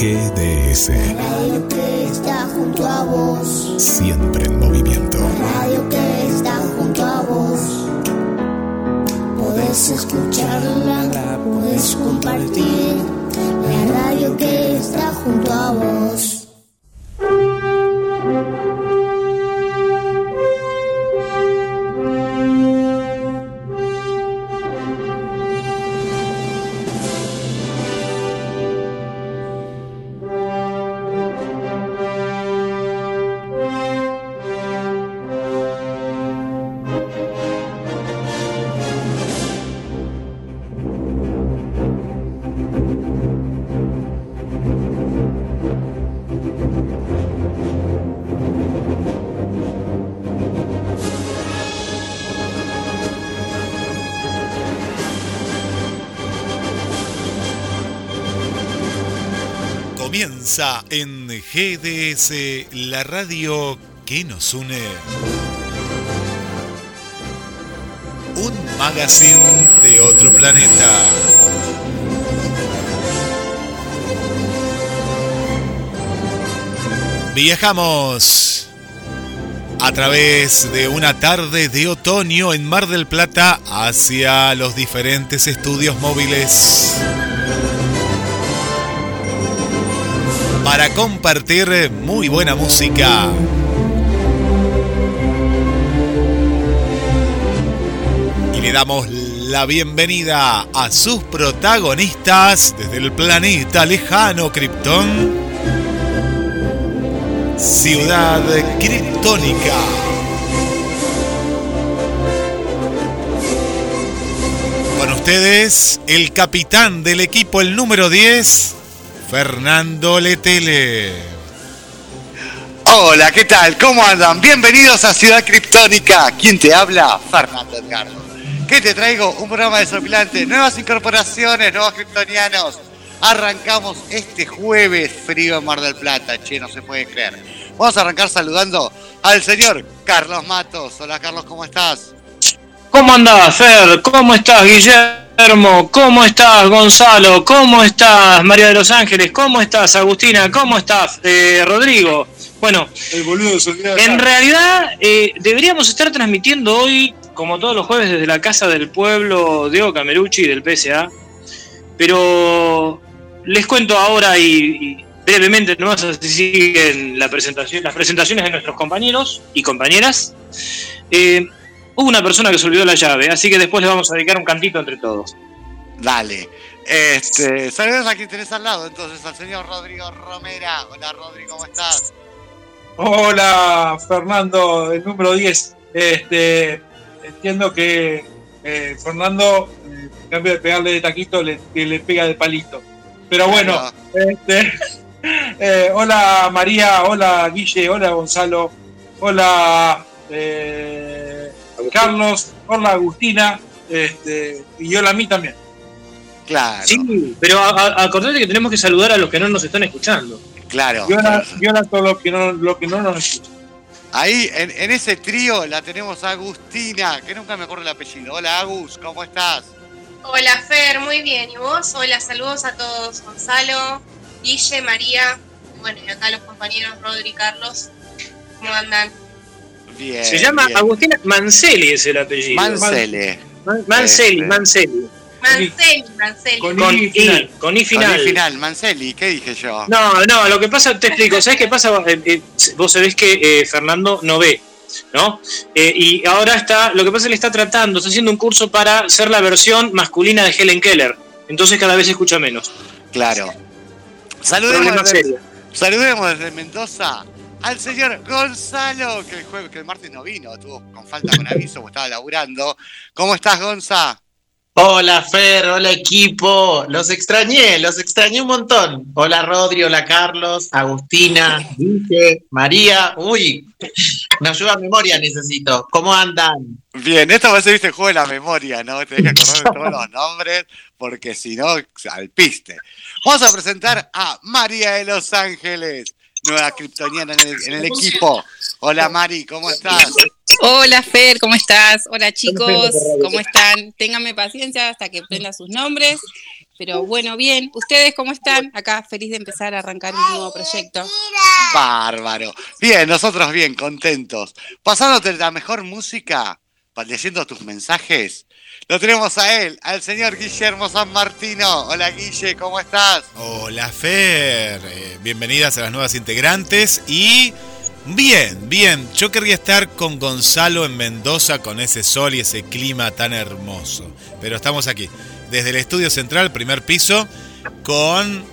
GDS. radio que está junto a vos. Siempre en movimiento. radio que está junto a vos. Podés escucharla, podés compartir. La radio que está junto a vos. En GDS, la radio que nos une. Un magazine de otro planeta. Viajamos a través de una tarde de otoño en Mar del Plata hacia los diferentes estudios móviles. Para compartir muy buena música. Y le damos la bienvenida a sus protagonistas desde el planeta lejano Krypton. Ciudad Kryptónica. Con ustedes, el capitán del equipo, el número 10, Fernando Letele. Hola, ¿qué tal? ¿Cómo andan? Bienvenidos a Ciudad Criptónica. ¿Quién te habla? Fernando Edgardo. ¿Qué te traigo? Un programa desopilante, nuevas incorporaciones, nuevos criptonianos. Arrancamos este jueves frío en Mar del Plata, che, no se puede creer. Vamos a arrancar saludando al señor Carlos Matos. Hola Carlos, ¿cómo estás? ¿Cómo andás, Fer? ¿Cómo estás, Guillermo? ¿Cómo estás, Gonzalo? ¿Cómo estás, María de los Ángeles? ¿Cómo estás, Agustina? ¿Cómo estás, eh, Rodrigo? Bueno, El boludo de en realidad eh, deberíamos estar transmitiendo hoy, como todos los jueves, desde la Casa del Pueblo de Camerucci del PSA. Pero les cuento ahora y, y brevemente nomás así siguen la presentación, las presentaciones de nuestros compañeros y compañeras. Eh, hubo una persona que se olvidó la llave, así que después le vamos a dedicar un cantito entre todos. Dale. Este, saludos a quien tenés al lado, entonces, al señor Rodrigo Romera. Hola Rodrigo, ¿cómo estás? Hola, Fernando, el número 10. Este, entiendo que eh, Fernando, eh, en cambio de pegarle de taquito, le, que le pega de palito. Pero bueno, este, eh, hola María, hola Guille, hola Gonzalo, hola eh, Carlos, hola Agustina, este, y hola a mí también. Claro, Sí, pero a- a- acordate que tenemos que saludar a los que no nos están escuchando. claro. Y hola, y hola a todos los que no, los que no nos escuchan. Ahí, en, en ese trío, la tenemos a Agustina, que nunca me acuerdo el apellido. Hola Agus, ¿cómo estás? Hola Fer, muy bien. ¿Y vos? Hola, saludos a todos. Gonzalo, Guille, María, bueno, y acá los compañeros Rodri y Carlos. ¿Cómo andan? Bien. Se llama bien. Agustina Manceli, es el apellido. Mancele. Man- Manceli, Este. Manceli. Manceli, Manceli. Con- Con I final. con I Con final. Manceli, ¿qué dije yo? No, no, lo que pasa, te explico, ¿sabes qué pasa? Eh, eh, vos sabés que eh, Fernando no ve, ¿no? Eh, y ahora está, lo que pasa es que le está tratando, está haciendo un curso para ser la versión masculina de Helen Keller. Entonces cada vez se escucha menos. Claro. Saludemos desde, saludemos desde Mendoza al señor Gonzalo, que el, jueves, que el martes no vino, estuvo con falta con aviso, estaba laburando. ¿Cómo estás, Gonza? Hola Fer, hola equipo, los extrañé, los extrañé un montón. Hola Rodri, hola Carlos, Agustina, Guille, María, uy, una ayuda a memoria necesito. ¿Cómo andan? Bien, esto va a ser viste, el juego de la memoria, ¿no? Tenés que acordar de todos los nombres, porque si no, al piste. Vamos a presentar a María de Los Ángeles, nueva kryptoniana en el, en el equipo. Hola Mari, ¿cómo estás? Hola Fer, ¿cómo estás? Hola chicos, ¿cómo están? Ténganme paciencia hasta que prenda sus nombres. Pero bueno, bien. ¿Ustedes cómo están? Acá feliz de empezar a arrancar un nuevo proyecto. Bárbaro. Bien, nosotros bien, contentos. Pasándote la mejor música, leyendo tus mensajes, lo tenemos a él, al señor Guillermo San Martino. Hola Guille, ¿cómo estás? Hola Fer, eh, bienvenidas a las nuevas integrantes y bien, bien, yo querría estar con Gonzalo en Mendoza con ese sol y ese clima tan hermoso, pero estamos aquí, desde el estudio central, primer piso, con...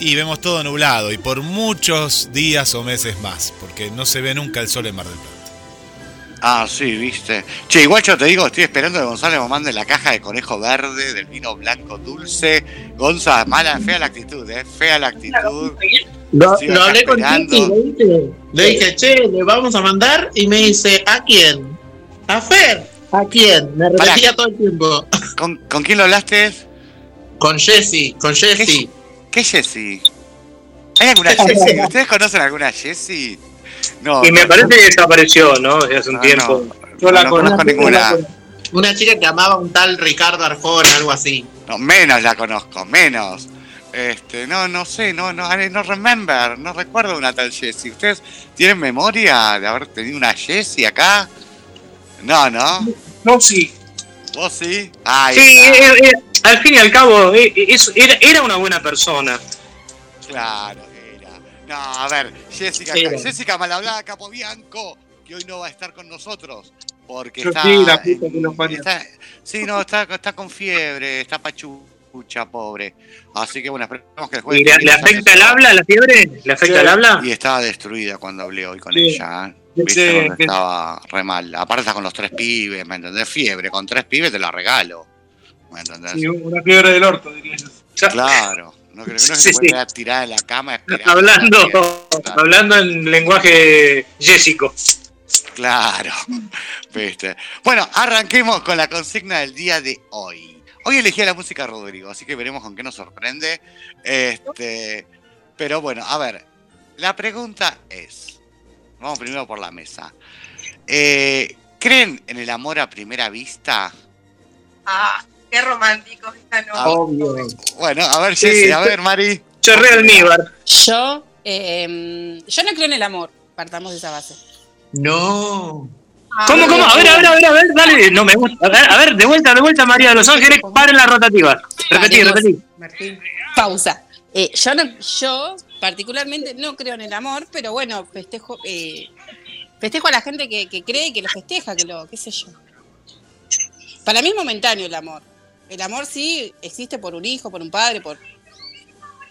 y vemos todo nublado y por muchos días o meses más, porque no se ve nunca el sol en Mar del Plata. Ah, sí, viste. Che, igual yo te digo, estoy esperando que Gonzalo me mande la caja de conejo verde, del vino blanco dulce. Gonza, mala, fea la actitud, ¿eh? Fea la actitud. Lo, Sí, lo hablé con. Titi, le dije, le dije, che, le vamos a mandar y me dice, ¿a quién? ¿A Fer? ¿A quién? Me Pará. repetía todo el tiempo. ¿Con, con quién lo hablaste? Con Jessy, con Jessy. ¿Qué Jessie? ¿Hay alguna Jessie? ¿Ustedes conocen alguna Jessie? No. Y me no, parece que desapareció, ¿no? Desde hace un no, tiempo. no, Yo la no conozco conozco, ninguna. Una chica que amaba un tal Ricardo Arjona, algo así. No, menos la conozco, menos. Este, no, no sé, no, no, no remember, no recuerdo una tal Jessie. ¿Ustedes tienen memoria de haber tenido una Jessie acá? No, no. No, sí. ¿Vos sí? Ahí Sí, está. eh, eh, al fin y al cabo, eh, eso- era, era una buena persona. Claro, era. No, a ver, Jessica, Era. Jessica Malhablada Capobianco, que hoy no va a estar con nosotros. Porque Yo está. sí, la puta que parió. está- sí, no, está, está con fiebre, está pachucha, pobre. Así que bueno, esperemos que el jueves ¿Y le, afecta el habla, la fiebre? ¿Le afecta Sí. el habla? Y estaba destruida cuando hablé hoy con Sí. ella. ¿eh? Sí, Viste, sí, estaba re mal. Aparte está con los tres pibes, ¿me entendés? Fiebre, con tres pibes te la regalo. ¿Me entendés? Sí, una fiebre del orto, diría yo. Claro. No creo, que Sí, se puede sí. tirada en la cama Hablando. Claro. hablando en lenguaje jésico. Claro, viste. Bueno, arranquemos con la consigna del día de hoy. Hoy elegí la música Rodrigo, así que veremos con qué nos sorprende. Este, pero bueno, a ver, la pregunta es, vamos primero por la mesa. Eh, ¿Creen en el amor a primera vista? Ah, qué romántico esta noche. Ah, Obvio. Bueno, a ver, Sí, Jessy, a ver, Mari. Chorré almíbar. Yo, eh, yo no creo en el amor. Partamos de esa base. No. Ah, ¿Cómo, cómo? A ver, a ver, a ver, a ver, dale. No me gusta. A ver, a ver, de vuelta, de vuelta, María de los Ángeles. Paren la rotativa. Repetí, repetí. Martín. Pausa. Eh, yo, no, yo particularmente no creo en el amor, pero bueno, festejo, eh, festejo a la gente que, que cree y que lo festeja, que lo, qué sé yo. Para mí es momentáneo el amor. El amor sí existe por un hijo, por un padre, por.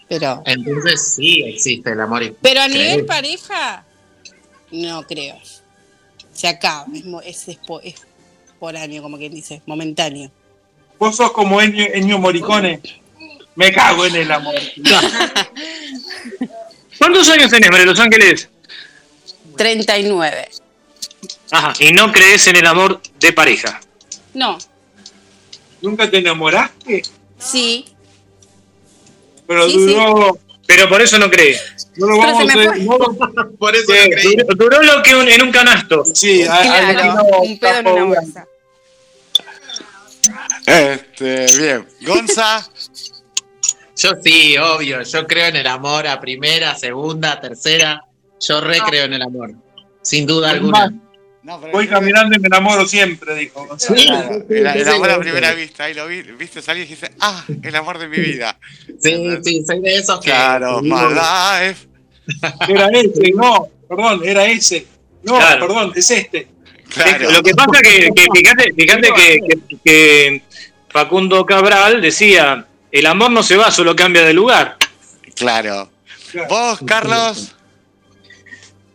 Pero. Entonces sí existe el amor. Pero a nivel Creo. pareja, no creo. Se acaba, es, es, es por año, como quien dice, momentáneo. Vos sos como Ennio, Ennio Morricone. Me cago en el amor. ¿Cuántos años tenés, María de los Ángeles? 39. Ajá, y no crees en el amor de pareja. No, ¿Nunca te enamoraste? sí. Pero Sí, sí. duró. Pero por eso no crees. No lo vamos a fue. no, Por eso Sí, no creí. Duró, duró lo que un- en un canasto. Sí, Claro, un pedo en una bolsa. Este, bien. Gonza. Yo sí, obvio. Yo creo en el amor a primera, segunda, tercera. Yo re creo en el amor. Sin duda alguna. Más, No, pero Voy caminando y me enamoro siempre, dijo Gonzalo. Sí. Claro, el, el sí, amor a sí. primera vista, ahí lo vi, viste salir y dijiste, ah, el amor de mi vida. Sí, sí, soy de esos que. Claro, que digo, my life. Era ese, no, perdón, era ese. No, Claro. perdón, es este. Claro. Lo que pasa que, que fíjate, fíjate que, que- que Facundo Cabral decía, el amor no se va, solo cambia de lugar. Claro. Claro. Vos, Carlos.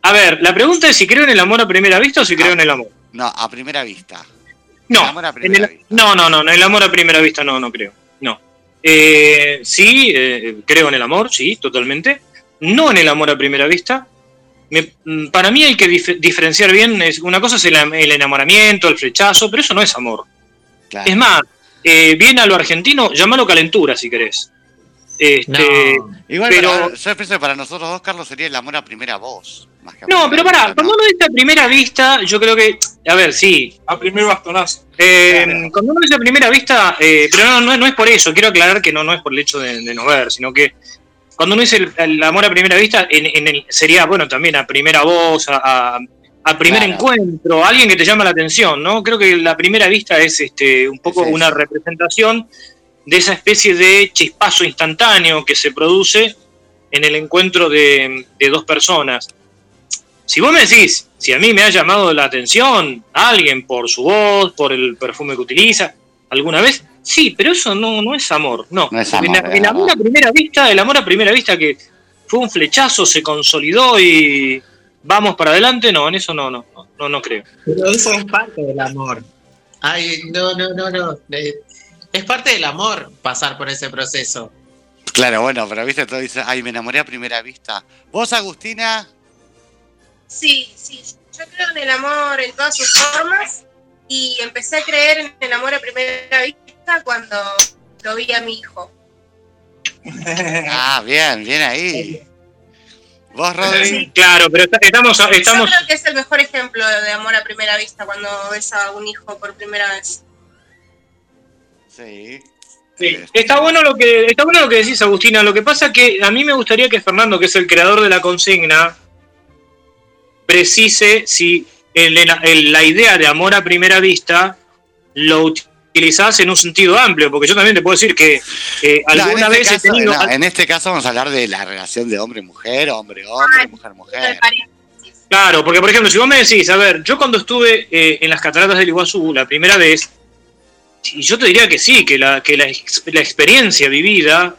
A ver, la pregunta es si creo en el amor a primera vista o si creo en el amor. No, a primera vista. No, El amor a en primera el- vista. no, no, no, en el amor a primera vista no, no creo. No. Eh, sí, eh, creo en el amor, sí, totalmente. No en el amor a primera vista. Me- mm, para mí hay que dif- diferenciar bien. es- una cosa es el, am- el enamoramiento, el flechazo, pero eso no es amor. Claro. Es más, eh, bien a lo argentino, llámalo calentura si querés. Este, Igual pero- para- yo pienso que para nosotros dos, Carlos, sería el amor a primera voz. Más que a No, pero pará, cuando ¿no? uno dice a primera vista, yo creo que, a ver, sí. A primer bastonazo. eh, Claro. Cuando uno dice a primera vista, eh, pero no, no, es- no es por eso, quiero aclarar que no, no es por el hecho de, de no ver, sino que cuando uno dice el, el amor a primera vista, en, en el, sería, bueno, también a primera voz, a, a- a primer Claro. encuentro, a alguien que te llama la atención, ¿no? Creo que la primera vista es este, un poco Sí, sí. una representación de esa especie de chispazo instantáneo que se produce en el encuentro de, de dos personas. Si vos me decís, si a mí me ha llamado la atención alguien por su voz, por el perfume que utiliza, alguna vez, sí, pero eso no, no es amor, no. No es El- amor, el, a primera vista, el amor a primera vista que fue un flechazo, se consolidó y vamos para adelante, no, en eso no, no, no, no, no creo. Pero eso es parte del amor. Ay, no, no, no, no. Eh, Es parte del amor pasar por ese proceso. Claro, bueno, pero viste, todo dice, ay, me enamoré a primera vista. ¿Vos, Agustina? Sí, sí, yo creo en el amor en todas sus formas y empecé a creer en el amor a primera vista cuando lo vi a mi hijo. Ah, bien, bien ahí. ¿Vos, Rodri? Claro, pero está- estamos, Yo estamos, creo que es el mejor ejemplo de amor a primera vista cuando ves a un hijo por primera vez. Sí. Sí, está bueno lo que está bueno lo que decís Agustina. Lo que pasa que a mí me gustaría que Fernando, que es el creador de la consigna, precise si el- el- la idea de amor a primera vista lo utilizás en un sentido amplio, porque yo también te puedo decir que eh, no, alguna este vez he caso, tenido no, en este caso vamos a hablar de la relación de hombre-mujer, hombre-hombre, mujer-mujer. Claro, porque por ejemplo, si vos me decís, a ver, yo cuando estuve eh, en las cataratas del Iguazú la primera vez, y yo te diría que sí, que la, que la experiencia vivida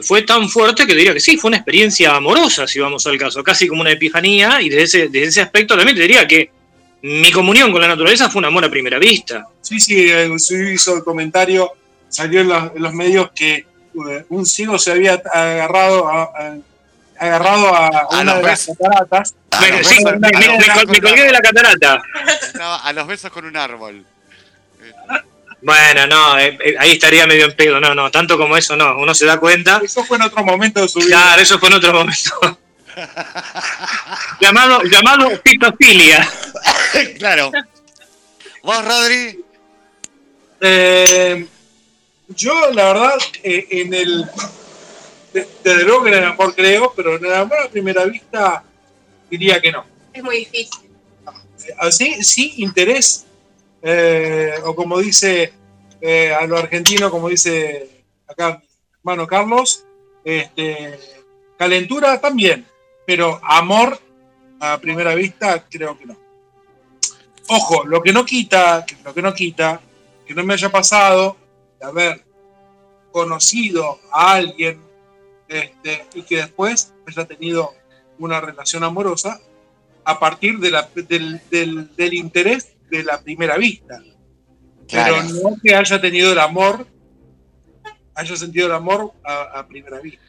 fue tan fuerte que te diría que sí, fue una experiencia amorosa, si vamos al caso, casi como una epifanía, y desde ese, desde ese aspecto también te diría que mi comunión con la naturaleza fue un amor a primera vista. Sí, sí, eh, sí hizo el comentario, salió en los, en los medios que eh, un ciego se había agarrado a, a- agarrado a, A una los de las cataratas. Me, sí, me- colgué de la catarata. Estaba a los besos con un árbol. Bueno, no, eh, eh, ahí estaría medio en pedo, no, no, tanto como eso no, uno se da cuenta. Eso fue en otro momento de su vida. Claro, eso fue en otro momento. llamado, llamado pitofilia. claro. ¿Vos, Rodri? Eh, yo, la verdad, eh, en el. de- Desde luego que en el amor creo, pero en el amor a primera vista diría que no. Es muy difícil. Así, sí, interés, eh, o como dice eh, a lo argentino, como dice acá mi hermano Carlos, este, calentura también, pero amor a primera vista creo que no. Ojo, lo que no quita, lo que no quita, que no me haya pasado de haber conocido a alguien este, y que después haya tenido una relación amorosa a partir del- del interés de la primera vista. Claro. Pero no que haya tenido el amor, haya sentido el amor a, a primera vista.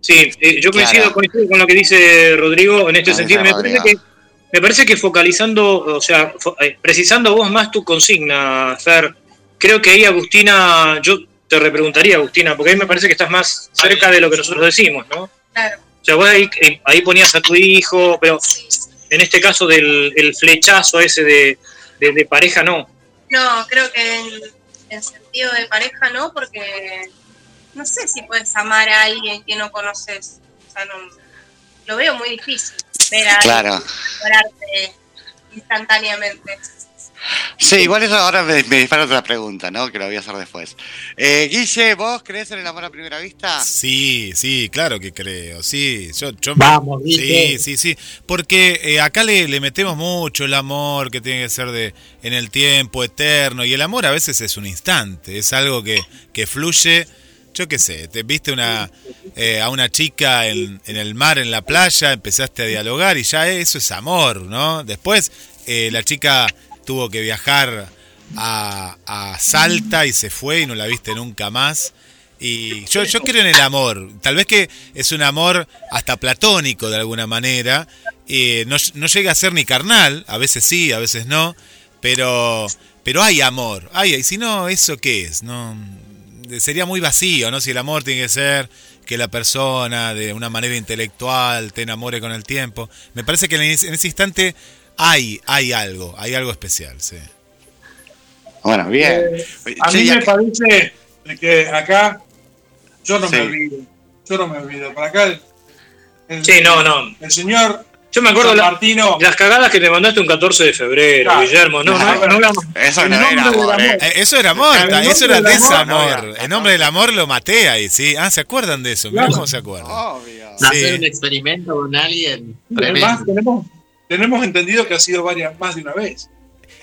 Sí, eh, yo coincido, Claro. coincido con lo que dice Rodrigo en este sentido. Me parece, que, me parece que focalizando, o sea, fo- eh, precisando vos más tu consigna, Fer, creo que ahí Agustina, yo te repreguntaría, Agustina, porque ahí me parece que estás más cerca de lo que nosotros decimos, ¿no? Claro. O sea, vos ahí, eh, ahí ponías a tu hijo, pero. En este caso del el flechazo ese de, de- de pareja, no. No, creo que en, en sentido de pareja no, porque no sé si puedes amar a alguien que no conoces. O sea, no, lo veo muy difícil ver a Claro. alguien instantáneamente. Sí, igual eso ahora me, me dispara otra pregunta, ¿no? Que lo voy a hacer después. Eh, Guille, ¿vos crees en el amor a primera vista? Sí, sí, claro que creo. Sí, yo, yo Vamos, Sí, Guille. sí, sí. Porque eh, acá le, le metemos mucho el amor que tiene que ser de en el tiempo eterno. Y el amor a veces es un instante, es algo que, que fluye. Yo qué sé, te viste una, eh, a una chica en, en el mar, en la playa, empezaste a dialogar y ya eso es amor, ¿no? Después eh, la chica tuvo que viajar a, a Salta y se fue y no la viste nunca más. Y yo, yo creo en el amor. Tal vez que es un amor hasta platónico de alguna manera. Eh, no, no llega a ser ni carnal, a veces sí, a veces no. Pero, pero hay amor. Hay, y si no, ¿eso qué es? No, sería muy vacío, ¿no? Si el amor tiene que ser que la persona de una manera intelectual te enamore con el tiempo. Me parece que en ese, en ese instante hay, hay algo, hay algo especial, sí. Bueno, bien. Eh, a Che, mí me parece que acá yo no Sí. me olvido. Yo no me olvido. Para acá el, el- Sí, no, no. el señor Yo me acuerdo la- Martino. las cagadas que te mandaste un 14 de febrero, Claro. Guillermo. No, no, no hablamos. Eso no nombre era amor, eh. Eh, Eso era amor, En ta- nombre eso era desamor. no, En nombre del amor lo maté ahí, sí. Ah, ¿se acuerdan de eso? Mirá Claro. cómo se acuerdan. Obvio. Sí. Hacer un experimento con alguien. Además, tenemos, tenemos entendido que ha sido varias, más de una vez.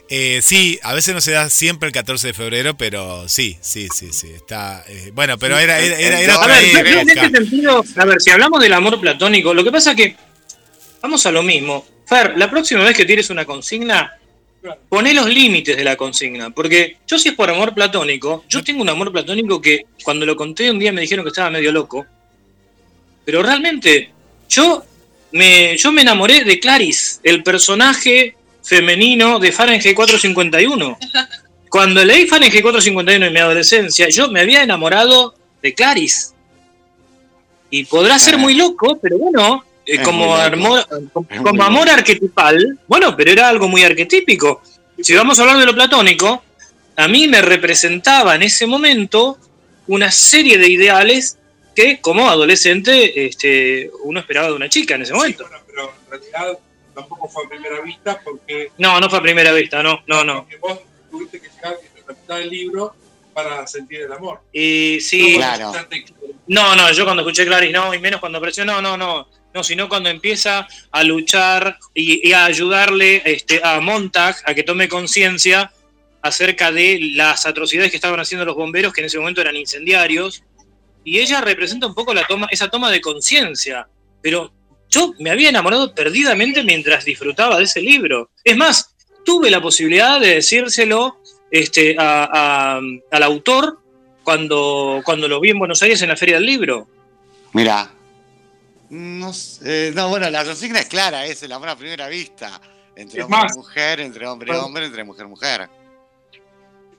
Eh, sí, a veces no se da siempre el 14 de febrero, pero sí, sí, sí, sí. Está, eh, bueno, pero era, era, era, era A ver, en este sentido, a ver, si hablamos del amor platónico, lo que pasa que vamos a lo mismo. Fer, la próxima vez que tires una consigna, poné los límites de la consigna. Porque yo si es por amor platónico, yo tengo un amor platónico que cuando lo conté un día me dijeron que estaba medio loco. Pero realmente, yo me, yo me enamoré de Clarice, el personaje femenino de Fahrenheit 451. Cuando leí Fahrenheit 451 en mi adolescencia, yo me había enamorado de Clarice. Y podrá ser Ah. muy loco, pero bueno, eh, como, como, amor arquetipal, bueno, pero era algo muy arquetípico. Si vamos a hablar de lo platónico, a mí me representaba en ese momento una serie de ideales que como adolescente este, uno esperaba de una chica en ese momento. Sí, bueno, pero en realidad tampoco fue a primera vista porque, No, no fue a primera vista, no, no, no. porque vos tuviste que llegar a la mitad del libro para sentir el amor. Y sí, Claro. No, no, yo cuando escuché Clarice no, y menos cuando apareció, no, no, no, no, sino cuando empieza a luchar y, y a ayudarle este, a Montag a que tome conciencia acerca de las atrocidades que estaban haciendo los bomberos, que en ese momento eran incendiarios, y ella representa un poco la toma, esa toma de conciencia, pero yo me había enamorado perdidamente mientras disfrutaba de ese libro. Es más, tuve la posibilidad de decírselo este, a- a- al autor cuando, cuando lo vi en Buenos Aires en la Feria del Libro. Mira. No, sé, no, bueno, la consigna es clara, es el amor a primera vista. Entre Es hombre más- y mujer, entre hombre y hombre, entre mujer y mujer.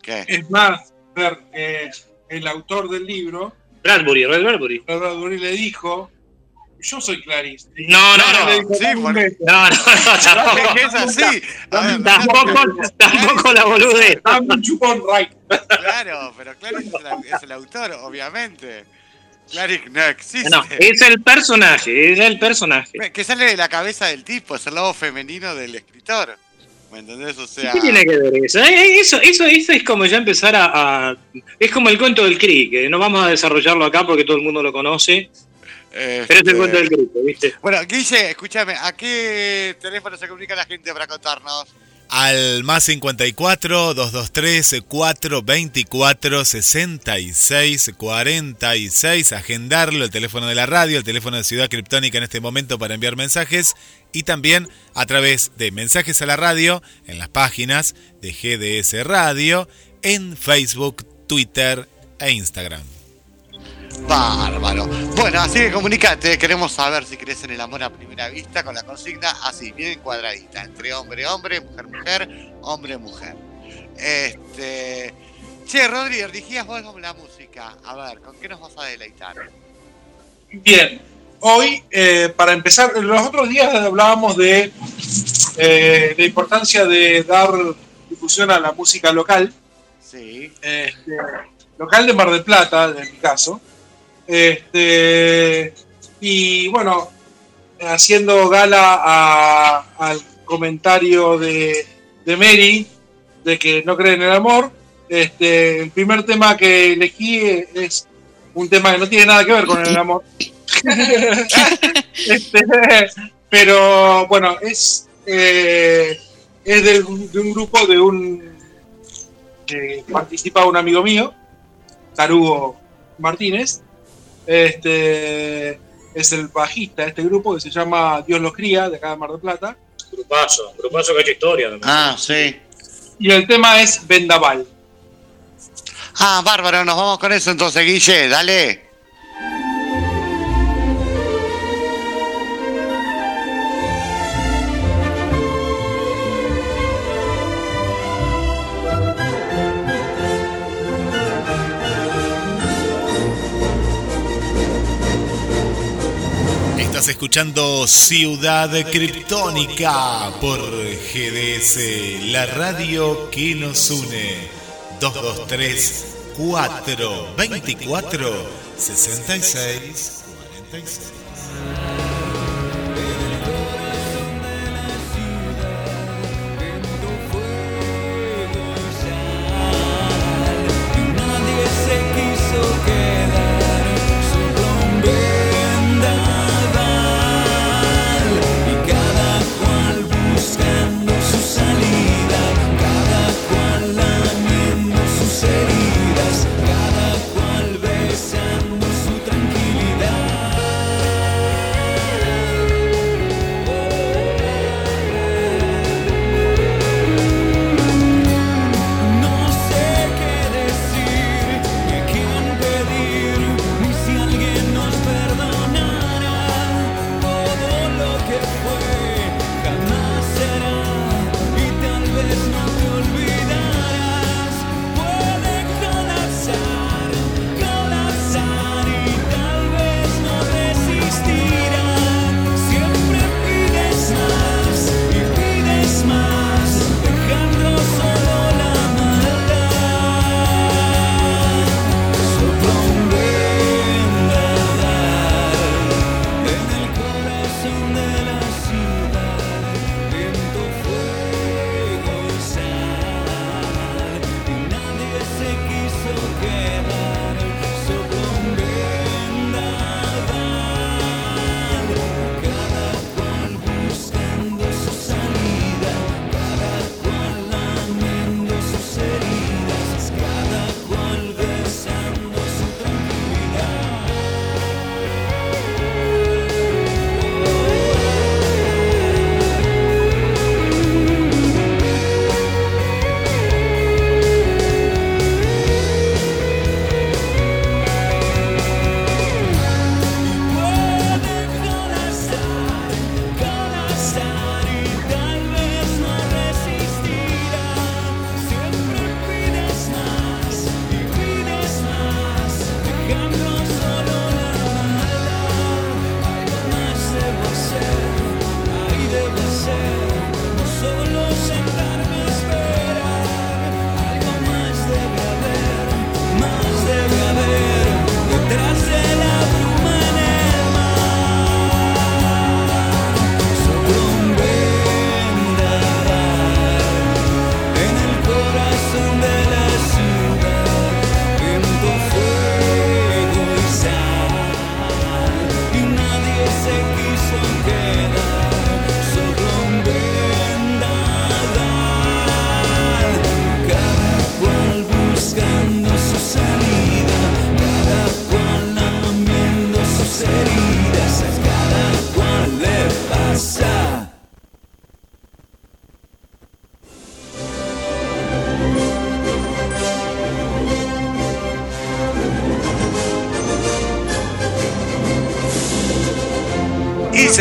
¿Qué? Es más, ver, eh, el autor del libro, Bradbury, Red Bradbury. Bradbury le dijo, yo soy Clarice. No, no, Le no. dijo, Sí, "Dame un por- beso". No, no, no, Es tampoco, que es así. Ver, tampoco, tampoco la boludez. Claro, pero Clarice es el, es el autor, obviamente. Clarice no existe. No, es el personaje, es el personaje. Que sale de la cabeza del tipo, es el lado femenino del escritor. ¿Me entendés? O sea. ¿Qué tiene que ver eso? Eh, Eso, eso, eso es como ya empezar a, a- Es como el cuento del CRI, que no vamos a desarrollarlo acá porque todo el mundo lo conoce, pero es el este, cuento del CRI, ¿viste? Bueno, Guille, escúchame, ¿a qué teléfono se comunica la gente para contarnos? Al más 54 223 424 66 46. Agendarlo, el teléfono de la radio, el teléfono de Ciudad Criptónica en este momento para enviar mensajes. Y también a través de mensajes a la radio en las páginas de GDS Radio, en Facebook, Twitter e Instagram. Bárbaro. Bueno, así que comunicate, queremos saber si crees en el amor a primera vista con la consigna así, bien cuadradita, entre hombre, hombre, mujer, mujer, hombre, mujer. Este. Che, Rodri, dirigías vos con la música. A ver, ¿con qué nos vas a deleitar? Bien, hoy, eh, para empezar, los otros días hablábamos de eh, la importancia de dar difusión a la música local, Sí. este, local de Mar del Plata, en mi caso. Este, y bueno, haciendo gala al comentario de, de Mary de que no cree en el amor, este, el primer tema que elegí es un tema que no tiene nada que ver con el amor. Este, pero bueno, es, eh, es de, un- de un grupo de un que participa un amigo mío, Tarugo Martínez. Este es el bajista de este grupo que se llama Dios los cría, de acá de Mar del Plata. Grupazo, grupazo que ha hecho historia. también. Ah, sí. Y el tema es Vendaval. Ah, bárbaro, nos vamos con eso entonces, Guille, dale. Estás escuchando Ciudad Criptónica por GDS, la radio que nos une. 223 424 66 46.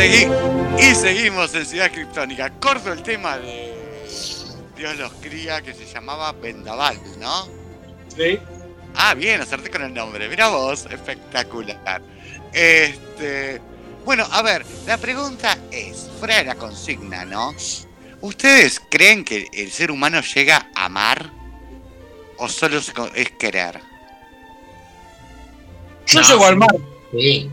Segui- y seguimos en Ciudad Criptónica. Corto el tema de Dios los cría que se llamaba Vendaval, ¿no? Sí. Ah, bien, acerté con el nombre. Mira vos, espectacular. Este. Bueno, a ver, la pregunta es, fuera de la consigna, ¿no? ¿Ustedes creen que el ser humano llega a amar? ¿O solo es querer? Yo llego al mar. Sí.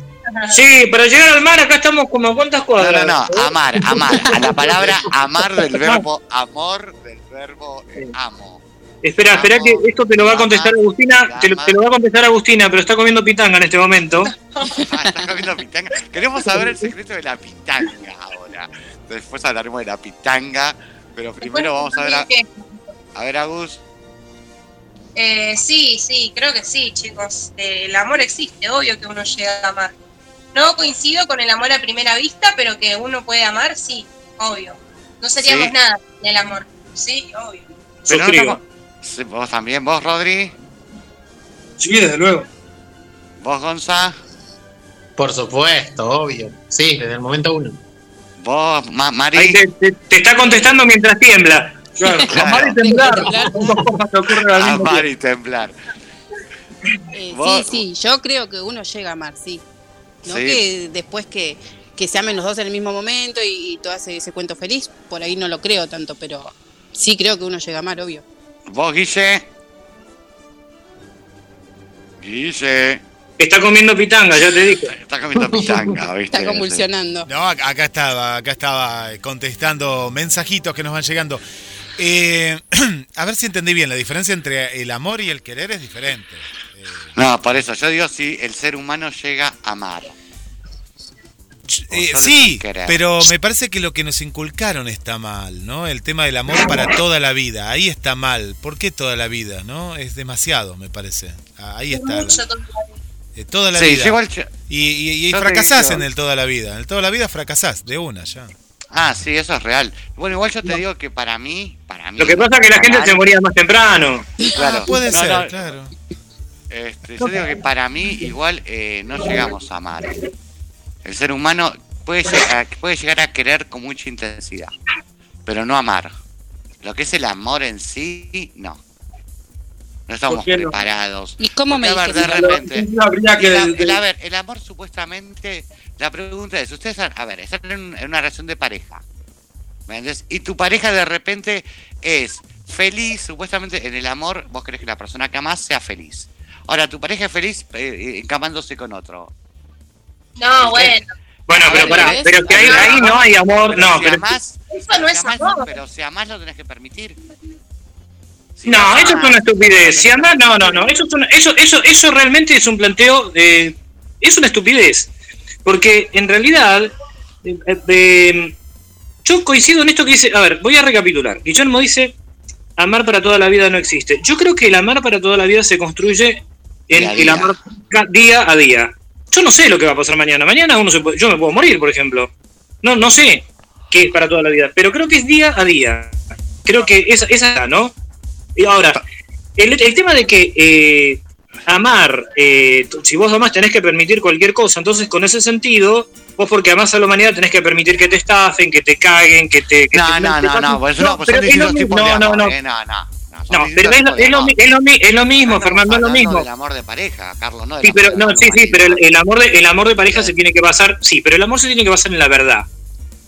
Sí, para llegar al mar acá estamos como a cuántas No, cuadras. no, no, amar, amar. A la palabra amar del verbo amor, del verbo eh, amo. Espera, espera que esto te lo va a contestar Agustina, te lo, te lo va a contestar Agustina, pero está comiendo pitanga en este momento. Ah, está comiendo pitanga. Queremos saber el secreto de la pitanga ahora. Después hablaremos de la pitanga, pero primero vamos a ver a, a ver Agus. Eh, sí, sí, creo que sí, chicos. Eh, el amor existe, obvio que uno llega a amar. No coincido con el amor a primera vista, pero que uno puede amar, sí, obvio. No seríamos Sí. nada sin el amor. Sí, obvio. Pero no Suscribo. vos también, vos Rodri, Sí, desde luego. vos Gonza, Por supuesto, obvio. Sí, desde el momento uno. vos Ma- Ahí Mari. te, te- te está contestando mientras tiembla. Claro, Claro. amar y temblar. Tiempo. y temblar. Eh, sí, sí, yo creo que uno llega a amar, sí. No Sí. que después que, que se amen los dos en el mismo momento y, y todo ese, ese cuento feliz, por ahí no lo creo tanto, pero sí creo que uno llega a amar, obvio. ¿Vos, Guille? Guille. Está comiendo pitanga, ya te dije. Está comiendo pitanga, ¿viste? Está convulsionando. No, ac- acá estaba, acá estaba contestando mensajitos que nos van llegando. Eh, a ver si entendí bien, la diferencia entre el amor y el querer es diferente. No, por eso, yo digo si el ser humano llega a amar. Eh, sí, pero me parece que lo que nos inculcaron está mal, ¿no? El tema del amor para toda la vida, ahí está mal. ¿Por qué toda la vida, no? Es demasiado, me parece. Ah, Ahí está. la- eh, toda la Sí, vida. igual yo- Y, y- fracasás en el toda la vida. En el toda la vida fracasás, de una ya. Ah, sí, eso es real. Bueno, igual yo te digo que para mí, para mí... Lo que pasa es que la gente se moría más temprano. Claro. Ah, puede No, ser, no, claro. Este, yo digo que para mí igual eh, no llegamos a amar. El ser humano puede llegar, puede llegar a querer con mucha intensidad, pero no amar. Lo que es el amor en sí, no. No estamos preparados. ¿Y cómo me ver, de repente... No habría que. El, el- a ver, el amor supuestamente, la pregunta es, ustedes, a ver, están en, en una relación de pareja. Y tu pareja de repente es feliz, supuestamente en el amor, vos querés que la persona que amás sea feliz. Ahora, tu pareja es feliz eh, encamándose con otro. No, bueno. Bueno, A pero ver, pará, pero que ahí, ahí no hay amor, Pero no, si pero... amás, Eso no es amás, amor. Pero si amás lo tenés que permitir. Si No, amás, eso es una estupidez. Si andás, no, no, no. Eso, es una- eso, eso, eso realmente es un planteo, eh, es una estupidez. Porque en realidad, eh, eh, yo coincido en esto que dice, a ver, voy a recapitular. Guillermo dice, amar para toda la vida no existe. Yo creo que el amar para toda la vida se construye en Día el día. ca- día a día. Yo no sé lo que va a pasar mañana. Mañana uno se puede- yo me puedo morir, por ejemplo. No, no sé qué es para toda la vida, pero creo que es día a día. Creo que esa, esa ¿no? Y ahora, el, el tema de que eh, amar, eh, si vos amás tenés que permitir cualquier cosa, entonces con ese sentido, vos porque amás a la humanidad tenés que permitir que te estafen, que te caguen, que te... que No, te- no, no, no, pues no, pues pero son es lo distintos tipos de no, no, amor, no. eh, no, no. No, pero es, lo- es lo, es lo mi- es lo mismo, Fernando, es lo mismo. del amor de pareja, Carlos, no Sí, pero, no, sí, sí, pero el, el amor de, el amor de pareja se tiene que basar, sí, pero el amor se tiene que basar en la verdad.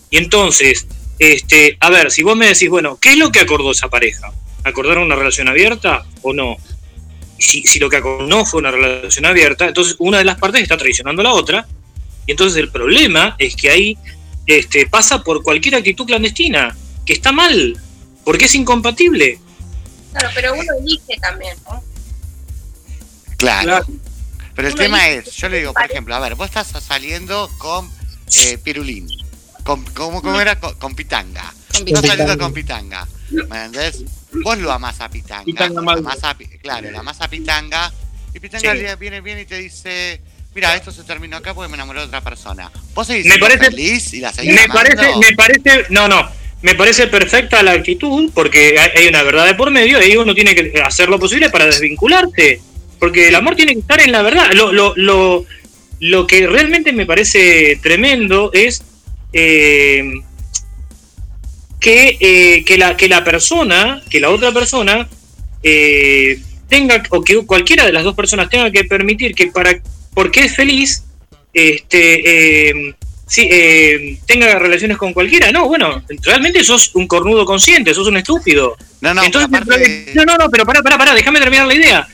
Y entonces, este, a ver, si vos me decís, bueno, ¿qué es lo que acordó esa pareja? ¿Acordaron una relación abierta o no? Si, si lo que acordó no fue una relación abierta, entonces una de las partes está traicionando a la otra, y entonces el problema es que ahí este, pasa por cualquier actitud clandestina, que está mal, porque es incompatible. Claro, pero uno elige también, ¿no? Claro. Claro. Pero el Uno tema es, yo le digo, por ejemplo, a ver, vos estás saliendo con eh, Pirulín. Con, ¿cómo, cómo era? Con, con Pitanga. Con Estás saliendo con Pitanga. ¿Me entendés? Vos lo amás a Pitanga. Pitanga claro, lo amás a Pitanga. Y Pitanga Sí. viene- viene bien y te dice, mira, esto se terminó acá porque me enamoré de otra persona. Vos seguís Me parece- feliz y la seguís Me amando. parece, me parece, no, no, me parece perfecta la actitud porque hay, una verdad de por medio y uno tiene que hacer lo posible para desvincularse, porque el amor tiene que estar en la verdad. Lo, lo, lo, lo que realmente me parece tremendo es eh, que, eh, que, la, que la persona, que la otra persona eh, tenga, o que cualquiera de las dos personas tenga que permitir que para, porque es feliz, este, eh, sí, eh, tenga relaciones con cualquiera. No, bueno, realmente sos un cornudo consciente, sos un estúpido. No, no, Entonces, aparte- no, no, no, pero pará, pará, pará, déjame terminar la idea.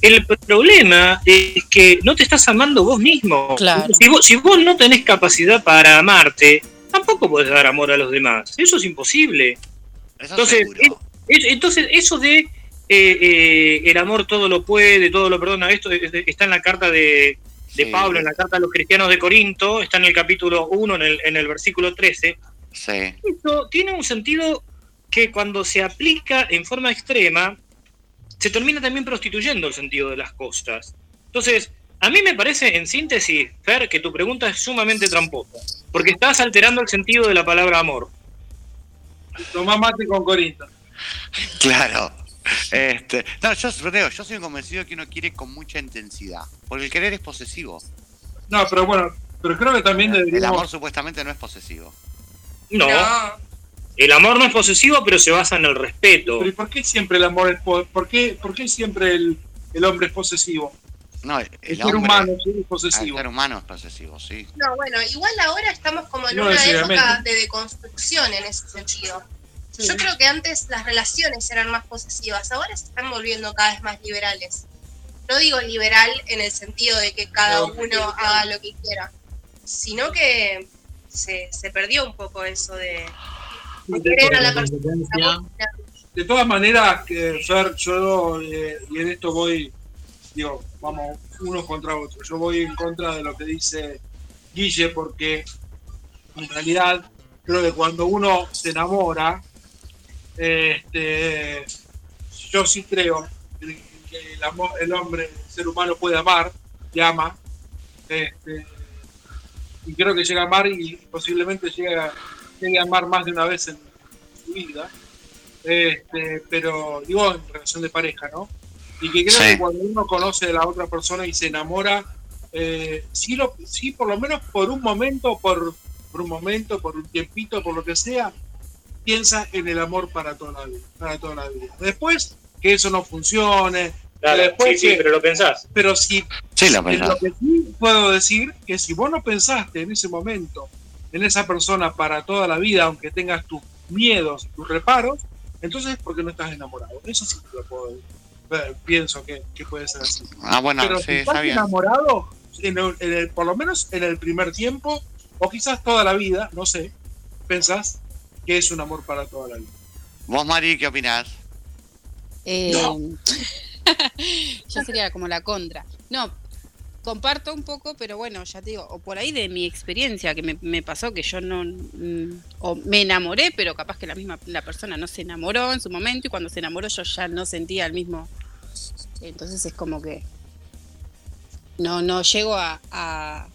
El problema es que no te estás amando vos mismo. Claro. Si vos, si vos no tenés capacidad para amarte, tampoco podés dar amor a los demás. Eso es imposible. Eso Entonces. Es- Entonces, eso de eh, eh, el amor todo lo puede, todo lo perdona, esto es- es- está en la carta de, de Sí. Pablo, en la carta a los cristianos de Corinto, está en el capítulo 1, en el, en el versículo 13. Sí. Esto tiene un sentido que cuando se aplica en forma extrema, se termina también prostituyendo el sentido de las cosas. Entonces, a mí me parece, en síntesis, Fer, que tu pregunta es sumamente tramposa, porque estás alterando el sentido de la palabra amor. Tomás mate con Corinto. Claro. Este, no, yo, Rodrigo, yo soy convencido que uno quiere con mucha intensidad. Porque el querer es posesivo. No, pero bueno, pero creo que también El amor deberíamos. supuestamente no es posesivo. No, No. el amor no es posesivo, pero se basa en el respeto. Pero ¿y por qué siempre el amor es po- ¿Por qué, por qué siempre el, el hombre es posesivo? No, el, El ser hombre- humano es El posesivo. ser humano es posesivo, sí. No, bueno, igual ahora estamos como en No una época de deconstrucción en ese sentido. Yo creo que antes las relaciones eran más posesivas, ahora se están volviendo cada vez más liberales. No digo liberal en el sentido de que cada No, uno haga lo que quiera, sino que se, se perdió un poco eso de, de querer a la persona. De todas maneras, que, Fer, yo, eh, y en esto voy, digo, vamos unos contra otros. Yo voy en contra de lo que dice Guille, porque en realidad creo que cuando uno se enamora, este, yo sí creo que el, amor, el hombre, el ser humano puede amar y ama. Este, y creo que llega a amar y posiblemente llega, llegue a amar más de una vez en su vida. Este, pero digo en relación de pareja, ¿no? Y que creo Sí. que cuando uno conoce a la otra persona y se enamora, eh, sí, lo, sí, por lo menos por un momento, por, por un momento, por un tiempito, por lo que sea, piensa en el amor para toda la vida. Para toda la vida. Después, que eso no funcione. Claro, después sí, sí, que- pero lo pensás. pero si Sí, en verdad. lo que sí puedo decir que si vos no pensaste en ese momento en esa persona para toda la vida, aunque tengas tus miedos, tus reparos, entonces es porque no estás enamorado. Eso sí te lo puedo decir. Pienso que, que puede ser así. Ah, bueno, Pero sí, si está estás bien. enamorado, en el- en el- por lo menos en el primer tiempo, o quizás toda la vida, no sé, pensás que es un amor para toda la vida. Vos, Mari, ¿qué opinás? Eh, yo sería como la contra. No, comparto un poco, pero bueno, ya te digo, o por ahí de mi experiencia que me, me pasó que yo no, mm, o me enamoré, pero capaz que la misma la persona no se enamoró en su momento y cuando se enamoró yo ya no sentía el mismo. Entonces es como que no, no llego a, a-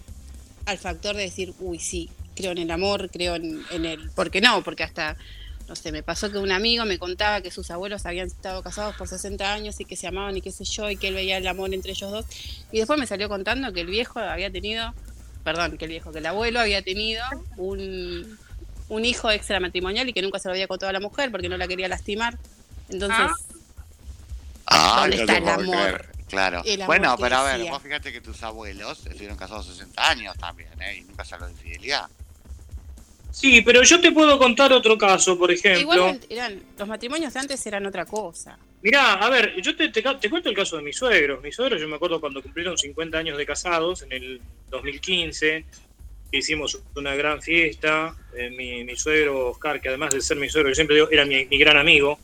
al factor de decir, uy, sí, creo en el amor, creo en, en el... Porque no, porque hasta, no sé, me pasó que un amigo me contaba que sus abuelos habían estado casados por 60 años y que se amaban y qué sé yo, y que él veía el amor entre ellos dos. Y después me salió contando que el viejo había tenido, perdón, que el viejo, que el abuelo había tenido un, un hijo extramatrimonial y que nunca se lo había contado a la mujer porque no la quería lastimar. Entonces, Ah, ¿Dónde está el amor? Claro. El amor Bueno, pero a ver, decía. vos fíjate que tus abuelos estuvieron casados 60 años también, ¿eh? Y nunca se habló de infidelidad. Sí, pero yo te puedo contar otro caso, por ejemplo. igual eran, los matrimonios de antes eran otra cosa. Mirá, a ver, yo te, te, te cuento el caso de mis suegros. Mis suegros, yo me acuerdo cuando cumplieron 50 años de casados, en el 2015, hicimos una gran fiesta. Eh, mi, mi suegro Oscar, que además de ser mi suegro, yo siempre digo, era mi, mi gran amigo,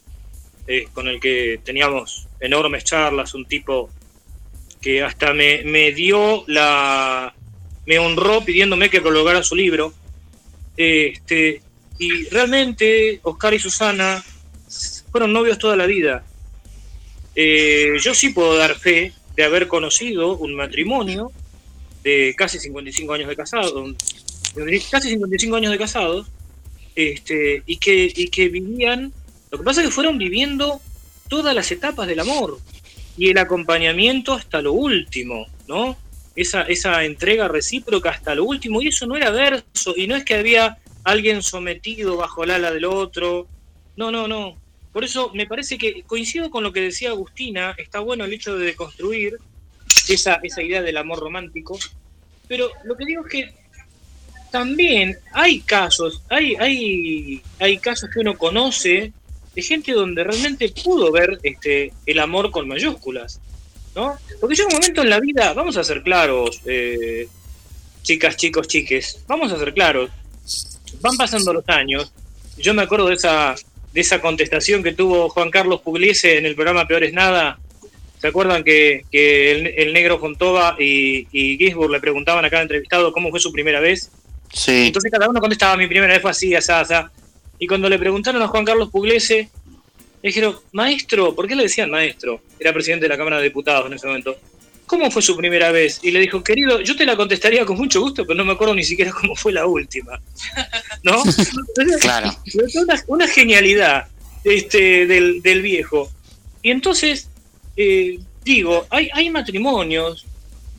eh, con el que teníamos enormes charlas, un tipo que hasta me, me dio la... me honró pidiéndome que prologara su libro. Este, y realmente Oscar y Susana fueron novios toda la vida. Eh, yo sí puedo dar fe de haber conocido un matrimonio de casi 55 años de casado, casi 55 años de casados, este, y que, y que vivían, lo que pasa es que fueron viviendo todas las etapas del amor y el acompañamiento hasta lo último, ¿no? Esa, esa entrega recíproca hasta lo último, y eso no era verso, y no es que había alguien sometido bajo el ala del otro, no, no, no. Por eso me parece que coincido con lo que decía Agustina, está bueno el hecho de deconstruir esa, esa idea del amor romántico, pero lo que digo es que también hay casos, hay, hay, hay casos que uno conoce de gente donde realmente pudo ver este, el amor con mayúsculas, ¿no? Porque llega un momento en la vida, vamos a ser claros, eh, chicas, chicos, chiques, vamos a ser claros, van pasando los años, yo me acuerdo de esa, de esa contestación que tuvo Juan Carlos Pugliese en el programa Peor es Nada, ¿Se acuerdan que, que el, el negro Fontova y, y Gisburg le preguntaban a cada entrevistado cómo fue su primera vez? Sí. Entonces cada uno contestaba, mi primera vez fue así, asá, asá. Y cuando le preguntaron a Juan Carlos Pugliese, le dijeron, maestro, ¿por qué le decían maestro? Era presidente de la Cámara de Diputados en ese momento. ¿Cómo fue su primera vez? Y le dijo, querido, yo te la contestaría con mucho gusto, pero no me acuerdo ni siquiera cómo fue la última. ¿No? Entonces, Claro. una, una genialidad este, del, del viejo. Y entonces, eh, digo, hay, hay matrimonios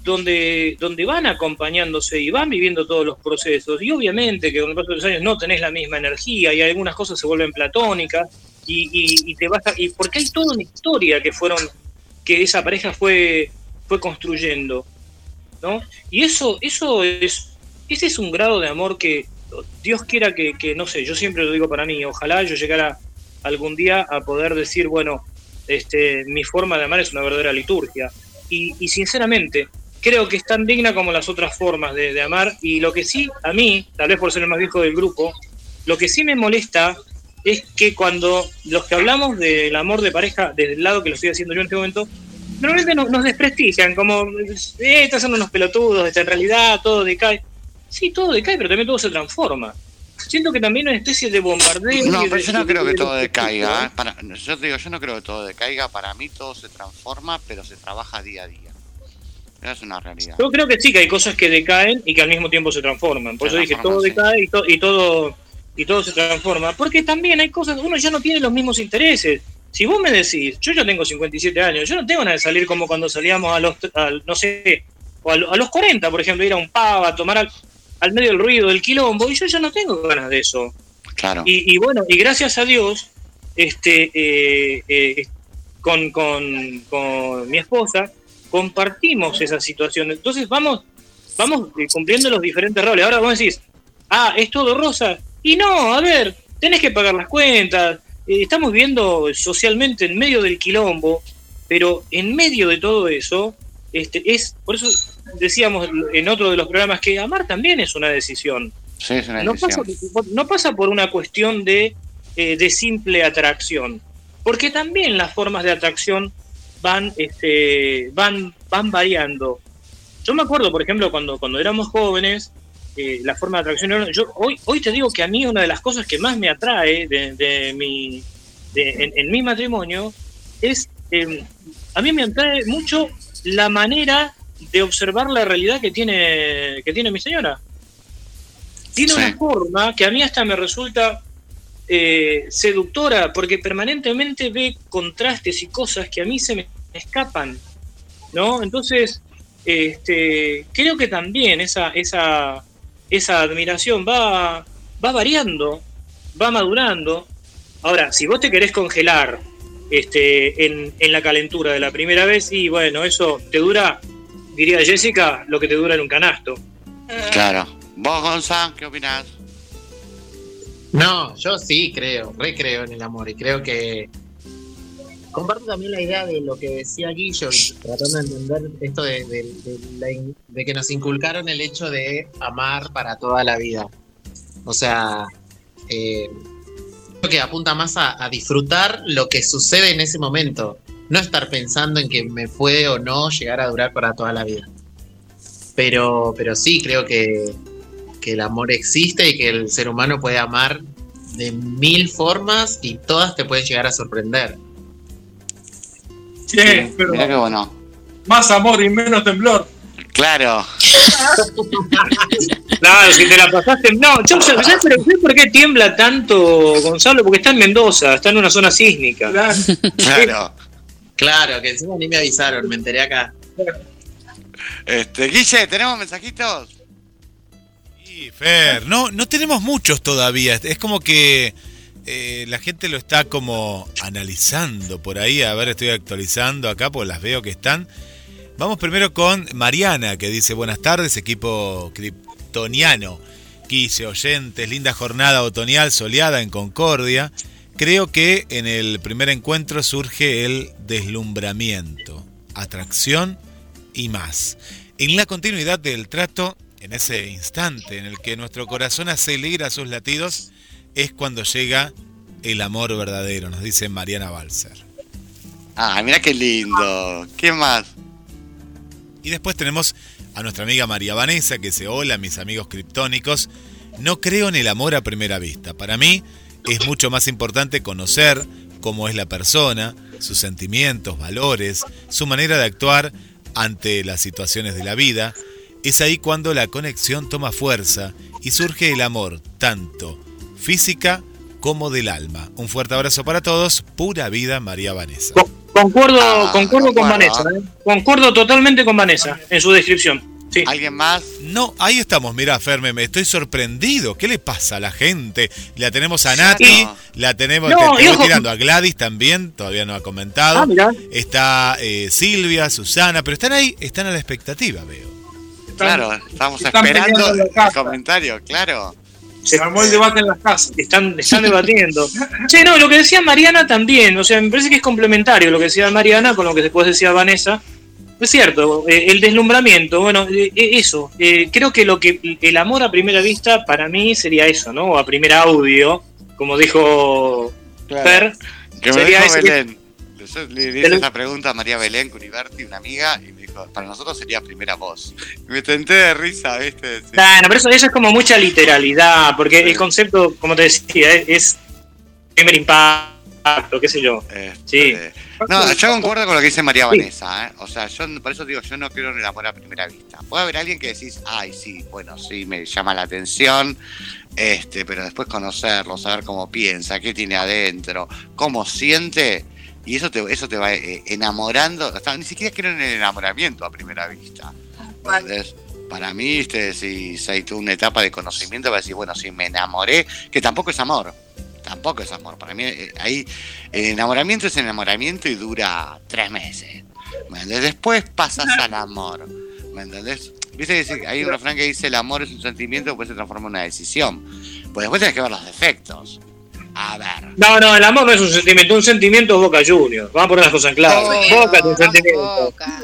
donde, donde van acompañándose y van viviendo todos los procesos. Y obviamente que con el paso de los años no tenés la misma energía y algunas cosas se vuelven platónicas y, y- te vas a- y porque hay toda una historia que fueron, que esa pareja fue, fue construyendo, ¿no? Y eso, eso es, ese es un grado de amor que Dios quiera que, que, no sé, yo siempre lo digo para mí, ojalá yo llegara algún día a poder decir, bueno, este, mi forma de amar es una verdadera liturgia. Y, y sinceramente, creo que es tan digna como las otras formas de, de amar. Y lo que sí, a mí, tal vez por ser el más viejo del grupo, lo que sí me molesta es que cuando los que hablamos del amor de pareja, desde el lado que lo estoy haciendo yo en este momento, normalmente no- nos desprestigian, como, eh, estos son unos pelotudos, en realidad todo decae. Sí, todo decae, pero también todo se transforma. Siento que también una especie de bombardeo. No, pero de- yo no de- creo que todo de- decaiga. ¿eh? Para- yo te digo, yo no creo que todo decaiga. Para mí todo se transforma, pero se trabaja día a día. Esa es una realidad. Yo creo que sí, que hay cosas que decaen y que al mismo tiempo se transforman. Por Se eso dije, todo decae y, to- y todo y todo se transforma. Porque también hay cosas, uno ya no tiene los mismos intereses. Si vos me decís, yo ya tengo 57 años, yo no tengo ganas de salir como cuando salíamos a los, al- no sé, o a, lo- a los 40, por ejemplo, ir a un pub, a tomar al, al medio del ruido, del quilombo, y yo ya no tengo ganas de eso. Claro. Y, y bueno, y gracias a Dios, este, eh, eh, con, con, con mi esposa, compartimos esa situación. Entonces vamos, vamos eh, cumpliendo los diferentes roles. Ahora vos decís, ah, es todo rosa. Y no, a ver, tenés que pagar las cuentas. eh, estamos viviendo socialmente en medio del quilombo, pero en medio de todo eso, este, es, por eso decíamos en otro de los programas que amar también es una decisión Sí, es una no pasa, no pasa por una cuestión de, eh, de simple atracción, porque también las formas de atracción van, este, van, van variando. Yo me acuerdo, por ejemplo, cuando, cuando éramos jóvenes, eh, la forma de atracción yo hoy, hoy te digo que a mí una de las cosas que más me atrae de, de mi, de- en, en mi matrimonio es, eh, a mí me atrae mucho la manera de observar la realidad que tiene, que tiene mi señora tiene Sí. una forma que a mí hasta me resulta eh, seductora, porque permanentemente ve contrastes y cosas que a mí se me escapan, ¿no? Entonces, este, creo que también esa, esa, esa admiración va, va variando, va madurando. Ahora, si vos te querés congelar este, en, en la calentura de la primera vez, y bueno, eso te dura, diría Jessica, lo que te dura en un canasto. Claro. ¿Vos, Gonza, qué opinás? No, yo sí creo, re creo en el amor y creo que comparto también la idea de lo que decía Guillo, tratando de entender esto de, que nos inculcaron el hecho de amar para toda la vida. O sea, eh, creo que apunta más a, disfrutar lo que sucede en ese momento, no estar pensando en que me puede o no llegar a durar para toda la vida. Pero, pero sí creo que el amor existe y que el ser humano puede amar de mil formas y todas te pueden llegar a sorprender. Sí, pero Mirá qué bueno. más amor y menos temblor. Claro. Claro, si te la pasaste. No, yo, ¿sabes, sabes por- sabes por qué tiembla tanto Gonzalo? Porque está en Mendoza, está en una zona sísmica. Claro. Claro. Claro, que encima ni me avisaron, me enteré acá. Este, Guille, ¿tenemos mensajitos? Sí, Fer, no, no tenemos muchos todavía. Es como que eh, la gente lo está como analizando por ahí. A ver, estoy actualizando acá porque las veo que están. Vamos primero con Mariana, que dice buenas tardes, equipo kryptoniano. Quise oyentes, linda jornada otoñal soleada en Concordia. Creo que en el primer encuentro surge el deslumbramiento, atracción y más. En la continuidad del trato, en ese instante en el que nuestro corazón acelera sus latidos, es cuando llega el amor verdadero, nos dice Mariana Balser. Ah, mira qué lindo. ¿Qué más? Y después tenemos a nuestra amiga María Vanessa que dice, hola mis amigos criptónicos, no creo en el amor a primera vista. Para mí es mucho más importante conocer cómo es la persona, sus sentimientos, valores, su manera de actuar ante las situaciones de la vida. Es ahí cuando la conexión toma fuerza y surge el amor, tanto física como del alma. Un fuerte abrazo para todos, pura vida María Vanessa. Co- Concuerdo, Ah, concuerdo con. Vanessa, ¿eh? concuerdo totalmente con Vanessa en su descripción. ¿Alguien más? No, ahí estamos, mirá, Ferme, me estoy sorprendido. ¿Qué le pasa a la gente? La tenemos a Nati, No. la tenemos, No, te, te y voy ojo- tirando a Gladys también, todavía no ha comentado. Ah. Está eh, Silvia, Susana, pero están ahí, están a la expectativa, veo. Claro, estamos esperando el comentario, claro. Se armó el debate en las casas. Están, están debatiendo. Sí, no, lo que decía Mariana también, o sea, me parece que es complementario lo que decía Mariana con lo que después decía Vanessa. Es cierto, eh, el deslumbramiento, bueno, eh, eh, eso, eh, creo que lo que el amor a primera vista para mí sería eso, ¿no? O a primer audio, como dijo Fer, Que me Sería dijo ese- Belén. Yo le, le hice Pero- esa pregunta a María Belén Cuniverti, una amiga, y me dijo, para nosotros sería primera voz. Y me tenté de risa, ¿viste? Sí. Bueno, pero eso, eso es como mucha literalidad, porque Sí. el concepto, como te decía, es, es primer impacto, qué sé yo. Sí. Este, No, yo concuerdo con lo que dice María Sí. Vanessa, ¿eh? O sea, yo por eso digo, yo no en el amor a primera vista. Puede haber alguien que decís, ay, sí, bueno, sí, me llama la atención, este, pero después conocerlo, saber cómo piensa, qué tiene adentro, cómo siente, y eso te, eso te va eh, enamorando. Sea, ni siquiera creo en el enamoramiento a primera vista. ¿entendés? Para mí, este, si, hay toda una etapa de conocimiento, va a decir, bueno, si me enamoré, que tampoco es amor. Tampoco es amor. Para mí, eh, ahí, el enamoramiento es enamoramiento y dura tres meses. ¿Me? Después pasas al amor. ¿Me entendés? Viste que hay un refrán que dice: el amor es un sentimiento que después se transforma en una decisión. Pues después tenés que ver los defectos. A ver. No, no, el amor no es un sentimiento, un sentimiento es Boca Juniors. Vamos a poner las cosas en claro. Obvio, Boca es un sentimiento. Boca.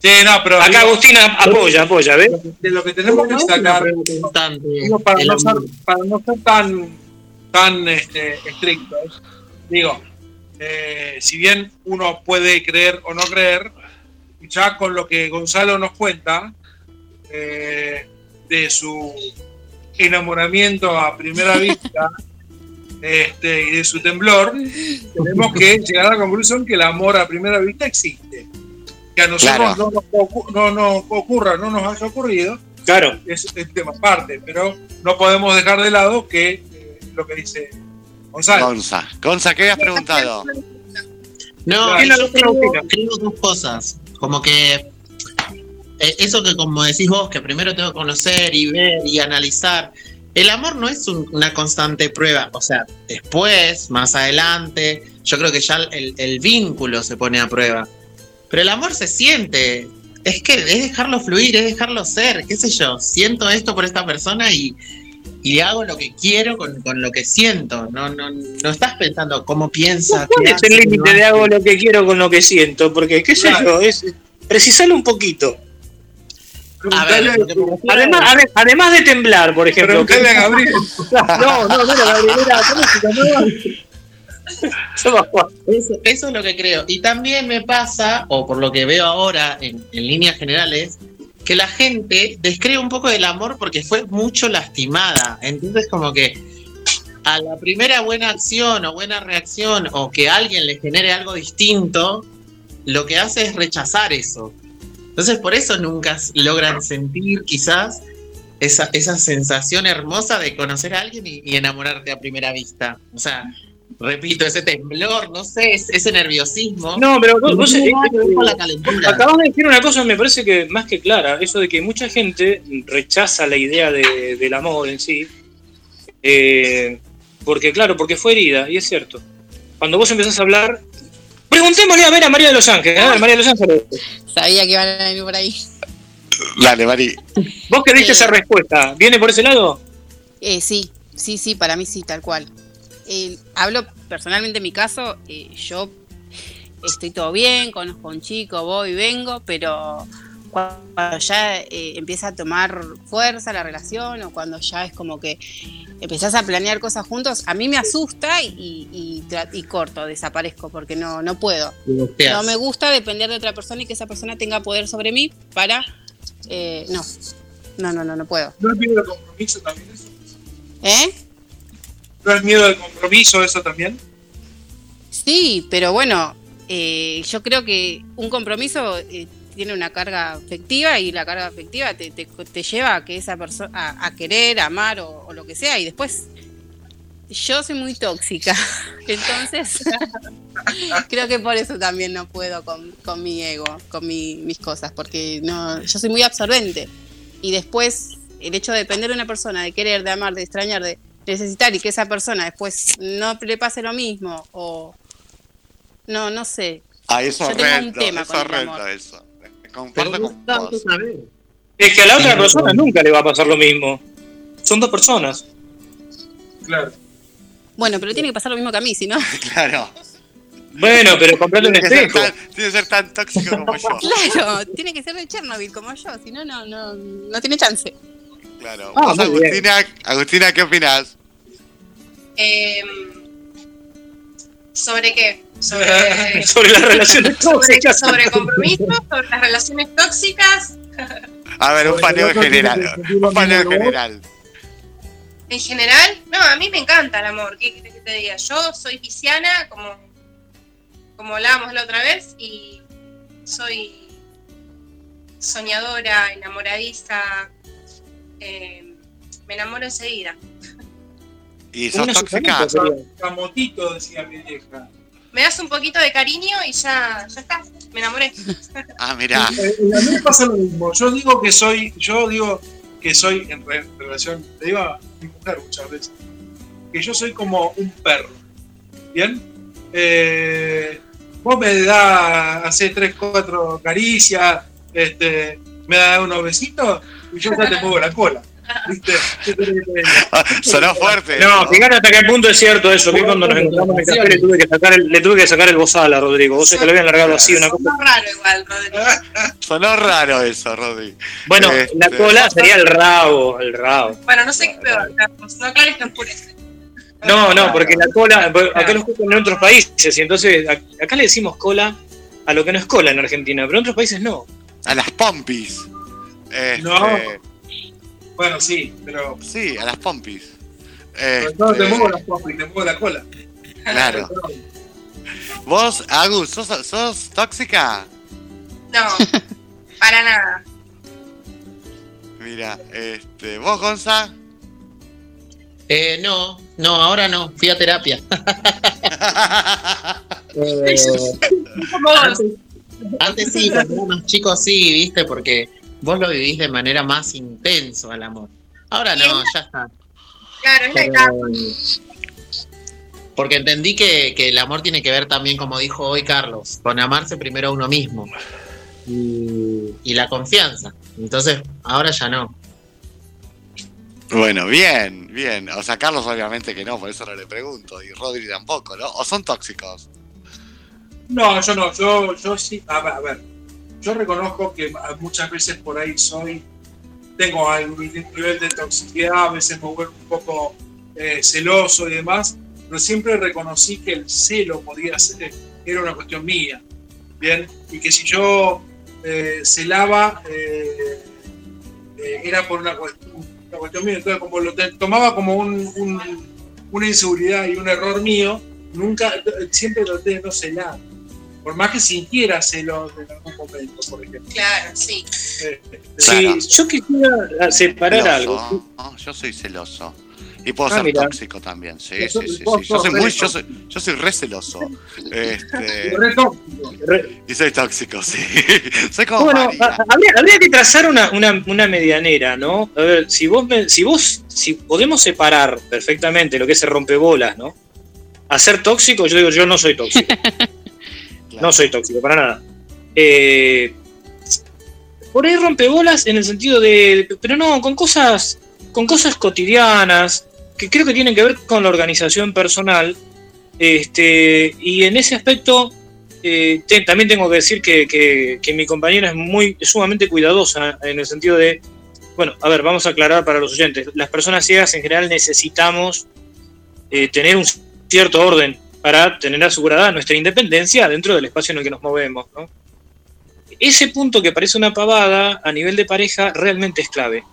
Sí, no, pero Acá digo, Agustina apoya, apoya, ¿ves? de lo que tenemos que sacar, para, no ser, para no ser tan, tan este, estrictos, digo, eh, si bien uno puede creer o no creer, ya con lo que Gonzalo nos cuenta eh, de su enamoramiento a primera vista este, y de su temblor, tenemos que llegar a la conclusión que el amor a primera vista existe. Que a nosotros Claro. no, nos no ocurra, no nos haya ocurrido, Claro. es el tema aparte, pero no podemos dejar de lado que eh, lo que dice Gonzalo. Gonza. Gonza, ¿qué habías preguntado? No, ¿Quién yo la creo, creo dos cosas. Como que eh, eso que como decís vos, que primero tengo que conocer y ver y analizar. El amor no es un- una constante prueba. O sea, después, más adelante, yo creo que ya el, el vínculo se pone a prueba. Pero el amor se siente. Es que es dejarlo fluir, es dejarlo ser, qué sé yo. Siento esto por esta persona y, y hago lo que quiero con, con lo que siento. No, no, no estás pensando cómo piensa. ¿Cuál qué es el límite no de hago lo que quiero con lo que siento? Porque, qué sé yo, es precisarlo un poquito. A ver, Además, además de temblar, por ejemplo. Preguntale a Gabriel. No, no, no era Gabriel, era eso es lo que creo. Y también me pasa, o por lo que veo ahora en, en líneas generales, que la gente descree un poco del amor porque fue mucho lastimada. Entonces como que a la primera buena acción o buena reacción o que alguien le genere algo distinto, lo que hace es rechazar eso. Entonces por eso nunca logran sentir quizás esa, esa sensación hermosa de conocer a alguien y, y enamorarte a primera vista. O sea, repito, ese temblor, no sé, es- ese nerviosismo. No, pero vos, vos, eh, la calentura. acabas de decir una cosa, me parece que más que clara, eso de que mucha gente rechaza la idea de- del amor en sí, eh, porque claro, porque fue herida, y es cierto. Cuando vos empezás a hablar, preguntémosle a ver a María de los Ángeles, a ver, María de los Ángeles, Sabía que iban a venir por ahí. Dale, Mari. vos que diste Eh. esa respuesta, ¿viene por ese lado? Eh, sí, sí, sí, para mí sí, tal cual. Eh, hablo personalmente en mi caso, eh, yo estoy todo bien, conozco a un chico, voy, vengo, pero cuando ya eh, empieza a tomar fuerza la relación o cuando ya es como que empezás a planear cosas juntos, a mí me asusta y, y, corto, desaparezco porque no, no puedo. No me gusta depender de otra persona y que esa persona tenga poder sobre mí para... eh, no, no, no, no, no puedo. ¿No es miedo del compromiso también eso? ¿Eh? ¿No es miedo del compromiso eso también? Sí, pero bueno, eh, yo creo que un compromiso eh, tiene una carga afectiva y la carga afectiva te, te- te lleva a que esa persona a, a querer, amar o, o lo que sea y después yo soy muy tóxica, entonces Creo que por eso también no puedo con, con mi ego, con mi- mis cosas, porque no, yo soy muy absorbente. Y después, el hecho de depender de una persona, de querer, de amar, de extrañar, de necesitar y que esa persona después no le pase lo mismo, o no, no sé. Ay, es Yo tengo un horrendo, tema es con el horrendo amor. eso. Con vos. Es que a la otra persona nunca le va a pasar lo mismo. Son dos personas. Claro. Bueno, pero tiene que pasar lo mismo que a mí, si no. Claro. Bueno, pero comprate un Tiene que, ser espejo. tan, tiene que ser tan tóxico como yo. Claro, tiene que ser de Chernobyl como yo, si no, no, no, no tiene chance. Claro. Ah. Agustina, Agustina, ¿qué opinás? Eh, ¿Sobre qué? Sobre, Sobre las relaciones sobre, tóxicas. sobre compromiso, sobre las relaciones tóxicas. A ver, un Sobre paneo tiene general. Un paneo general. En general, no, a mí me encanta el amor. ¿Qué querés que te diga? Yo soy pisciana, como, como hablábamos la otra vez, y soy soñadora, enamoradiza. eh, me enamoro enseguida. ¿Y sos una tóxica? Camotito, decía mi vieja. Me das un poquito de cariño y ya, ya está. Me enamoré. Ah, mirá. Eh, a mí me pasa lo mismo. Yo digo que soy, yo digo que soy en re- relación, le digo a mi mujer muchas veces, que yo soy como un perro. ¿Bien? Eh, vos me das, hace tres, cuatro caricias, este, me das unos besitos y yo ya te muevo la cola. ¿Viste? ¿Qué querés que diga? Sonó fuerte. No, eso. fíjate hasta qué punto es cierto eso. Que cuando nos encontramos en el café le tuve que sacar el, le tuve que sacar el bozal a Rodrigo. Vos se te lo habían largado así, una cosa. No raro igual, Rodrigo. Sonó raro eso, Rodri. Bueno, Este- la cola sería el rabo, el rabo. Bueno, no sé qué es peor, Carlos. No aclares que oscurece. No, no, porque la cola, acá lo escuchan en otros países, y entonces acá le decimos cola a lo que no es cola en Argentina, pero en otros países no. A las pompis. Este, No. Bueno, sí, pero Sí, a las pompis. sobre todo te Este, muevo la popa y te muevo la cola. Claro. Vos, Agus, ¿sos, sos tóxica? No, para nada. Mira, este, vos, Gonza. Eh, no, no, ahora no, fui a terapia. Eh, antes, antes sí, cuando era más chico sí, viste, porque vos lo vivís de manera más intenso al amor. Ahora no, ya está. Claro, es la etapa. porque entendí que, que el amor tiene que ver también, como dijo hoy Carlos, con amarse primero a uno mismo. Y, y la confianza. Entonces, ahora ya no. Bueno, bien, bien. O sea, Carlos obviamente que no, por eso no le pregunto. Y Rodri tampoco, ¿no? ¿O son tóxicos? No, yo no, yo, yo sí, a ver, a ver, yo reconozco que muchas veces por ahí soy, tengo algún nivel de toxicidad, a veces me vuelvo un poco eh, celoso y demás, pero siempre reconocí que el celo podía ser, era una cuestión mía, ¿bien? Y que si yo eh, celaba, eh, era por una cuestión, mía, entonces como lo tomaba como un- una inseguridad y un error mío, nunca, siempre traté de no celar por más que sintiera celos en algún momento, por ejemplo. Claro, sí. Eh, Claro. Sí, yo quisiera separar algo. No, yo soy celoso. Y puedo Ah, ser tóxico también. Sí, sí, sí. Yo soy muy, yo soy, yo soy re celoso. Este, re tóxico. Re- y soy tóxico, sí. Soy como Bueno, habría que trazar una, una, una medianera, ¿no? A ver, si vos, me- si vos, si podemos separar perfectamente lo que es el rompebolas, ¿no? A ser tóxico, yo digo, yo no soy tóxico. No soy tóxico, para nada. Eh, por ahí rompebolas en el sentido de. Pero no, con cosas. Con cosas cotidianas. Que creo que tienen que ver con la organización personal. Este. Y en ese aspecto. eh, también tengo que decir que, que- que mi compañera es muy es sumamente cuidadosa en el sentido de. Bueno, a ver, vamos a aclarar para los oyentes. Las personas ciegas en general necesitamos eh, tener un cierto orden para tener asegurada nuestra independencia dentro del espacio en el que nos movemos. ¿no? Ese punto que parece una pavada a nivel de pareja realmente es clave.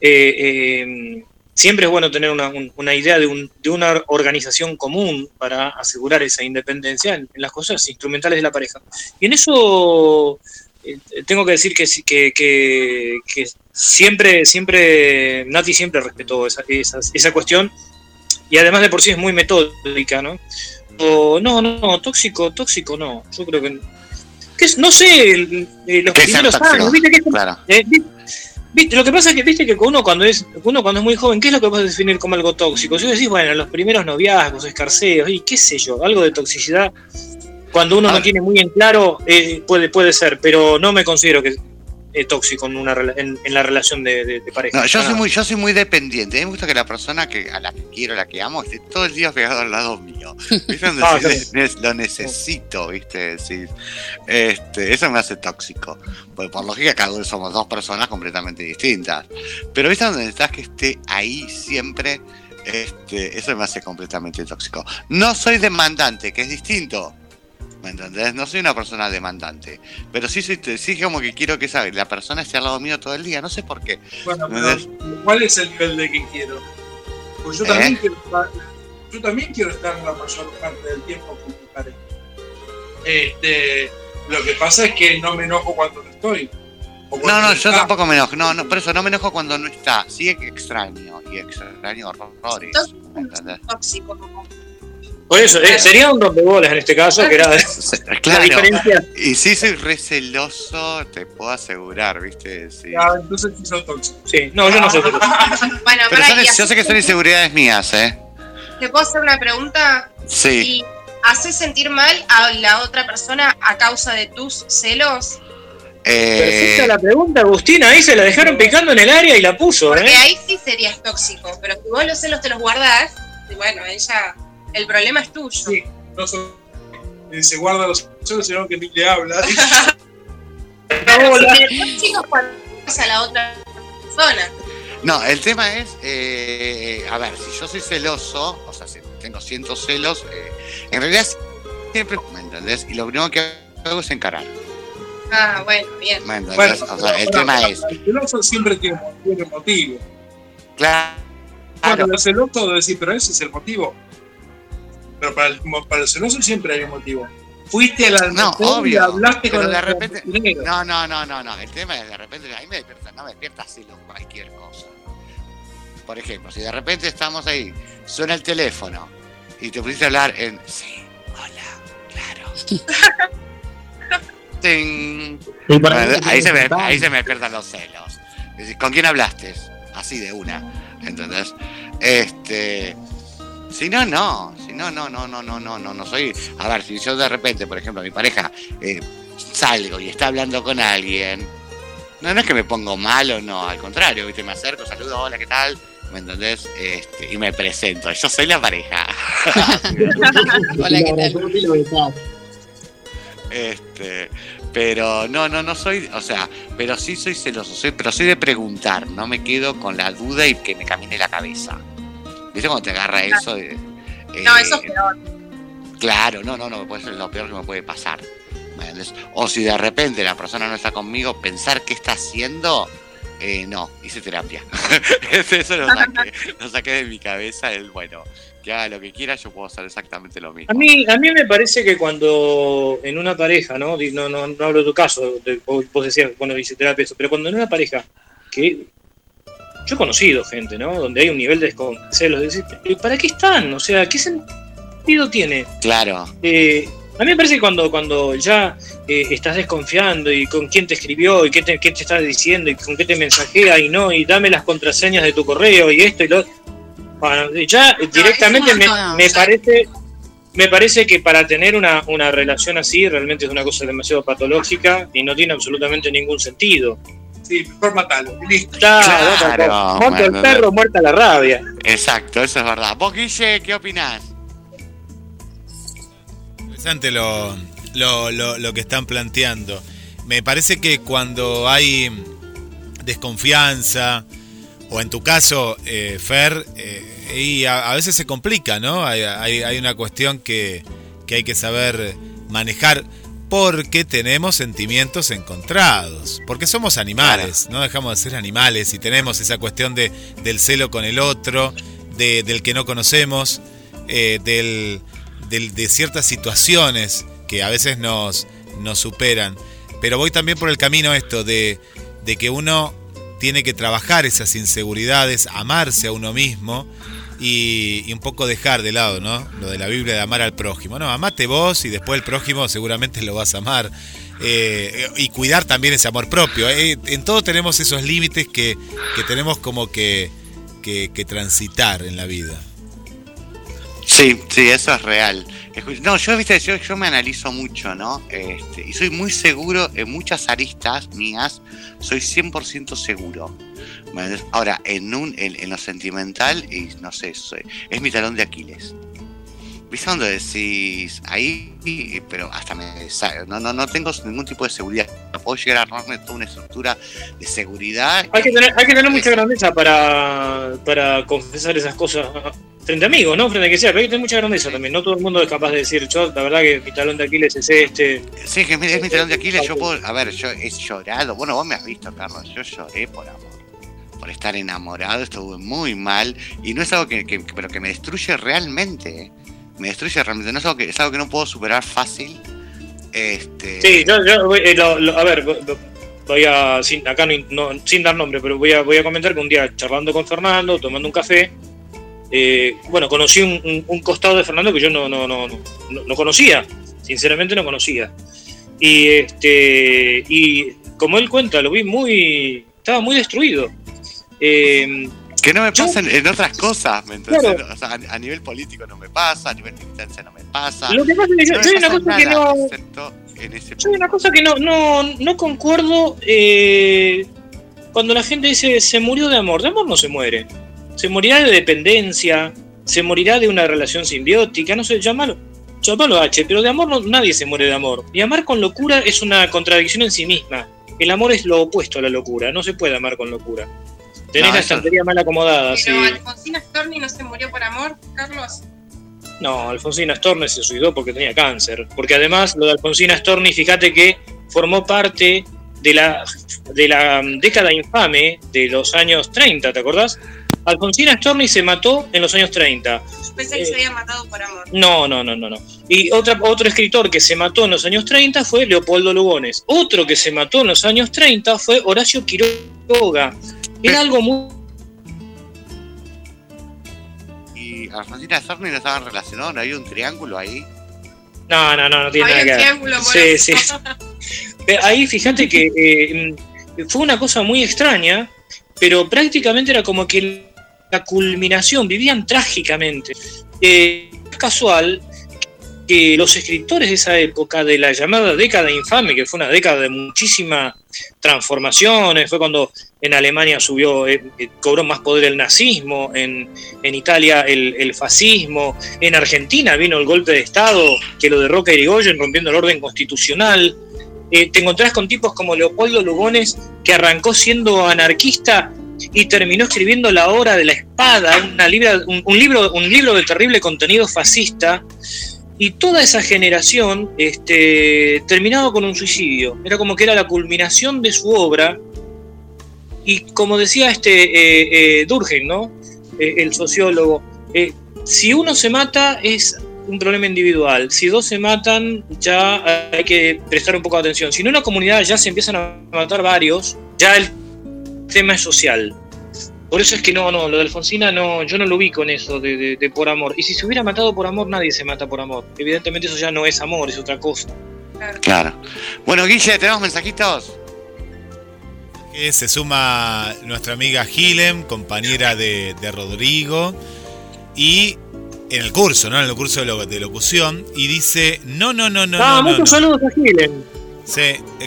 Eh, eh, siempre es bueno tener una, un- una idea de, un- de una organización común para asegurar esa independencia en, en las cosas instrumentales de la pareja. Y en eso eh, tengo que decir que, que, que- que siempre, siempre, Nati siempre respetó esa, esa, esa cuestión y además de por sí es muy metódica, ¿no? No, no, tóxico, tóxico no. Yo creo que. que es- no sé, el- eh, los ¿Qué es ser primeros años, ¿viste? Que Claro. eh, viste, lo que pasa es que viste que uno cuando es uno cuando es muy joven, ¿qué es lo que puedes definir como algo tóxico? Si vos decís, bueno, los primeros noviazgos, escarceos, y qué sé yo, algo de toxicidad, cuando uno A no tiene muy en claro, eh, puede, puede ser, pero no me considero que es tóxico en, una, en, en la relación de, de- de pareja. No, yo soy nada. muy, yo soy muy dependiente. A mí me gusta que la persona que, a la que quiero, a la que amo, esté todo el día pegado al lado mío. ¿Viste? Donde Ah, decís, "Ne- lo necesito, ¿viste? Decís, este, eso me hace tóxico. Porque por lógica, cada uno somos dos personas completamente distintas. Pero ¿viste donde necesitas que esté ahí siempre? Este, eso me hace completamente tóxico. No soy demandante, que es distinto. ¿Me entendés? No soy una persona demandante. Pero sí, soy, sí como que quiero que esa, la persona esté al lado mío todo el día. No sé por qué. Bueno, ¿Me pero ¿cuál es el nivel de que quiero? Pues yo ¿Eh? también quiero estar, yo también quiero estar la mayor parte del tiempo con mi pareja. Este, lo que pasa es que no me enojo cuando no estoy. No, no, yo tampoco me enojo. No, no, por eso no me enojo cuando no está. Sí extraño. Y extraño horrores. Tóxico. Por eso, eh, sería un rompebolas en este caso, que era la Claro. diferencia. Y sí soy receloso, te puedo asegurar, ¿viste? Sí. Ah, entonces sí son tóxicos. Sí, no, yo no soy celoso. Bueno, Pero pará, son- yo sé que son inseguridades mías, ¿eh? ¿Te puedo hacer una pregunta? Sí. ¿Y haces sentir mal a la otra persona a causa de tus celos? Perfecta Eh, la pregunta, Agustina, ahí se la dejaron picando en el área y la puso, Porque ¿eh? ahí sí serías tóxico, pero si vos los celos te los guardás, y bueno, ella, el problema es tuyo. Sí, no son, eh, se guarda los celos, sino que ni le habla. Si cuando a la otra persona. no, el tema es, eh, a ver, si yo soy celoso, o sea, si tengo cientos celos, eh, en realidad siempre, ¿me entendés? Y lo primero que hago es encarar, Ah, bueno, bien. ¿me entendés? Bueno, o sea, el pero- tema pero es, El celoso siempre tiene, tiene motivo. claro, Cuando el celoso decir, pero ese es el motivo. Pero para el, para el celoso siempre hay un motivo. Fuiste al almacén No, y obvio, hablaste con de el repente- cocinero. No, no, no, no, no. El tema es de repente, a mí me despierta, no me despierta celo cualquier cosa. Por ejemplo, si de repente estamos ahí, suena el teléfono y te pusiste a hablar en sí, hola, claro. Ting. Ahí, ahí, se me, ahí se me despiertan los celos. Es decir, ¿Con quién hablaste? Así de una. ¿Entendés? Este. Si no, no. Si no, no, no, no, no, no, no, no soy. A ver, si yo de repente, por ejemplo, mi pareja eh, salgo y está hablando con alguien. No, no es que me pongo mal o no, al contrario, ¿viste? Me acerco, saludo, hola, ¿qué tal? ¿Me entendés? Este, y me presento. Yo soy la pareja. Hola, ¿qué tal? Este, pero no, no, no soy, o sea, pero sí soy celoso, soy, pero soy de preguntar, no me quedo con la duda y que me camine la cabeza. ¿Viste cuando te agarra eso? No, eh, eso es peor. Claro, no, no, no, puede ser lo peor que me puede pasar. O si de repente la persona no está conmigo, pensar qué está haciendo, eh, no, hice terapia. Eso lo saqué, lo saqué de mi cabeza, el bueno, que haga lo que quiera, yo puedo hacer exactamente lo mismo. A mí, a mí me parece que cuando en una pareja, ¿no? No, no, no hablo de tu caso, de- vos decías, bueno, dice terapia, eso, pero cuando en una pareja que yo he conocido gente, ¿no? Donde hay un nivel de descon- celos, de decir, "¿Pero ¿para qué están? O sea, ¿qué sentido tiene? Claro, Eh, a mí me parece que cuando, cuando ya eh, estás desconfiando y con quién te escribió y qué te, qué te está diciendo y con qué te mensajea y no, y dame las contraseñas de tu correo y esto y lo bueno, ya directamente me, me parece me parece que para tener una, una relación así realmente es una cosa demasiado patológica y no tiene absolutamente ningún sentido. Sí, mejor matalo. Listo. Claro, Claro, muerto el perro, muerta la rabia. exacto, eso es verdad. Vos, Guille, ¿qué opinás? Interesante lo, lo, lo- lo que están planteando. Me parece que cuando hay desconfianza, o en tu caso, eh, Fer, eh, y a, a veces se complica, ¿no? Hay, hay- hay una cuestión que, que hay que saber manejar porque tenemos sentimientos encontrados, porque somos animales, no dejamos de ser animales y tenemos esa cuestión de, del celo con el otro, de- del que no conocemos, eh, del, del- de ciertas situaciones que a veces nos, nos superan. Pero voy también por el camino esto de, de que uno tiene que trabajar esas inseguridades, amarse a uno mismo y, un poco dejar de lado, ¿no? Lo de la Biblia de amar al prójimo. No, amate vos y después el prójimo seguramente lo vas a amar. Eh, y cuidar también ese amor propio. Eh, en todo tenemos esos límites que, que tenemos como que, que, que transitar en la vida. Sí, sí, eso es real. No, yo, viste, yo, yo me analizo mucho, ¿no? Este, y soy muy seguro en muchas aristas mías, soy 100% seguro. Ahora, en, un, en, lo sentimental, y no sé, es mi talón de Aquiles. ¿Viste cuando decís ahí? y- Pero hasta me. No, no, no tengo ningún tipo de seguridad. Puedo llegar a armarme toda una estructura de seguridad. Hay que tener, hay que tener mucha grandeza para, para confesar esas cosas frente a amigos, ¿no? Frente a que sea, pero hay que tener mucha grandeza también. No todo el mundo es capaz de decir, yo, la verdad que mi talón de Aquiles es este. Sí, que es mi- es mi talón de Aquiles. Yo puedo. A ver, yo he llorado. Bueno, vos me has visto, Carlos. Yo lloré por amor. Por estar enamorado. Estuve muy mal. Y no es algo que. que- pero que me destruye realmente. Me destruye realmente. No es algo que, es algo que no puedo superar fácil. Este. Sí, yo, yo eh, a ver, vo- vo- voy a, sin, acá no, sin dar nombre, pero voy a, voy a comentar que un día charlando con Fernando, tomando un café, eh, bueno, conocí un, costado de Fernando que yo no, no, no, no, no conocía, sinceramente no conocía. Y, este, y como él cuenta, lo vi muy, estaba muy destruido. Eh, Que no me pasa en, en otras cosas, ¿me? Claro. O sea, a, a nivel político no me pasa, a nivel militancia no me pasa. Lo que pasa es que yo- me yo hay una cosa que no- excepto en ese Yo hay una cosa que no, no, no concuerdo eh, cuando la gente dice se murió de amor. De amor no se muere. Se morirá de dependencia, se morirá de una relación simbiótica, no sé, llámalo, llámalo H, pero de amor no- nadie se muere de amor. Y amar con locura es una contradicción en sí misma. El amor es lo opuesto a la locura, no se puede amar con locura. Tenés No, la estantería mal acomodada, sí. Pero Alfonsina Storni no se murió por amor, Carlos. No, Alfonsina Storni se suicidó porque tenía cáncer. Porque además lo de Alfonsina Storni, fíjate que formó parte de la, de la mm, década infame de los años 30, ¿te acordás? Alfonsina Storni se mató en los años 30. Yo pensé que se había matado por amor. No, no, no, no, no. Y otra, otro escritor que se mató en los años 30 fue Leopoldo Lugones. Otro que se mató en los años 30 fue Horacio Quiroga. Era algo muy... Y Argentina y Sarni no estaban relacionados, no había un triángulo ahí. No, no, no, no tiene un nada que ver. triángulo Sí, sí. Ahí fíjate que eh, mm, fue una cosa muy extraña, pero prácticamente era como que la culminación, vivían trágicamente. Eh, es casual que los escritores de esa época, de la llamada década infame, que fue una década de muchísimas transformaciones, fue cuando en Alemania subió, eh, eh, cobró más poder el nazismo, en, en Italia el, fascismo, en Argentina vino el golpe de Estado que lo derroca Irigoyen rompiendo el orden constitucional. Eh, te encontrás con tipos como Leopoldo Lugones, que arrancó siendo anarquista y terminó escribiendo La Hora de la Espada, una libra- un, un libro, un libro de terrible contenido fascista. Y toda esa generación este, terminaba con un suicidio. Era como que era la culminación de su obra. Y como decía este eh, eh, ¿no? Eh, el sociólogo, eh, si uno se mata es un problema individual. Si dos se matan, ya hay que prestar un poco de atención. Si en una comunidad ya se empiezan a matar varios, ya el tema es social. Por eso es que no, no, lo de Alfonsina no, yo no lo ubico en eso de, de- de por amor. Y si se hubiera matado por amor, nadie se mata por amor. Evidentemente eso ya no es amor, es otra cosa. Claro. Bueno, Guille, ¿tenemos mensajitos? Que se suma nuestra amiga Gilem, compañera de, de Rodrigo, y en el curso, ¿no? En el curso de, lo- de locución, y dice, no, no, no, no, ah, no, muchos no. saludos a Gilen. Sí,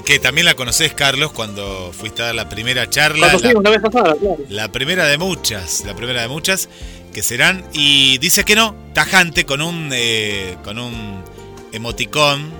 que también la conoces, Carlos, cuando fuiste a dar la primera charla. La- fuimos la vez pasada, claro. La primera de muchas, la primera de muchas que serán. Y dice que no, tajante, con un, eh, con un emoticón,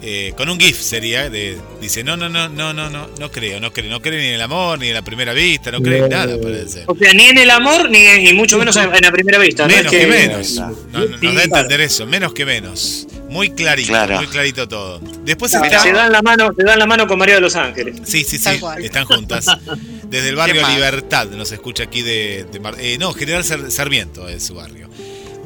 eh, con un GIF sería. De, dice, no, no, no, no, no, no, no creo, no creo, no cree ni en el amor, ni en la primera vista, no cree en nada, parece. O sea, ni en el amor, ni, ni mucho menos en, en la primera vista. ¿no? Menos que menos. No, no, nos da a entender eso, menos que menos. Muy clarito, Claro. muy clarito todo. Después claro. está. Se dan la mano, se dan la mano con María de los Ángeles. Sí, sí, sí, están juntas. Desde el barrio. Libertad nos escucha aquí de... de Mar- eh, no, General Sar- Sarmiento es su barrio.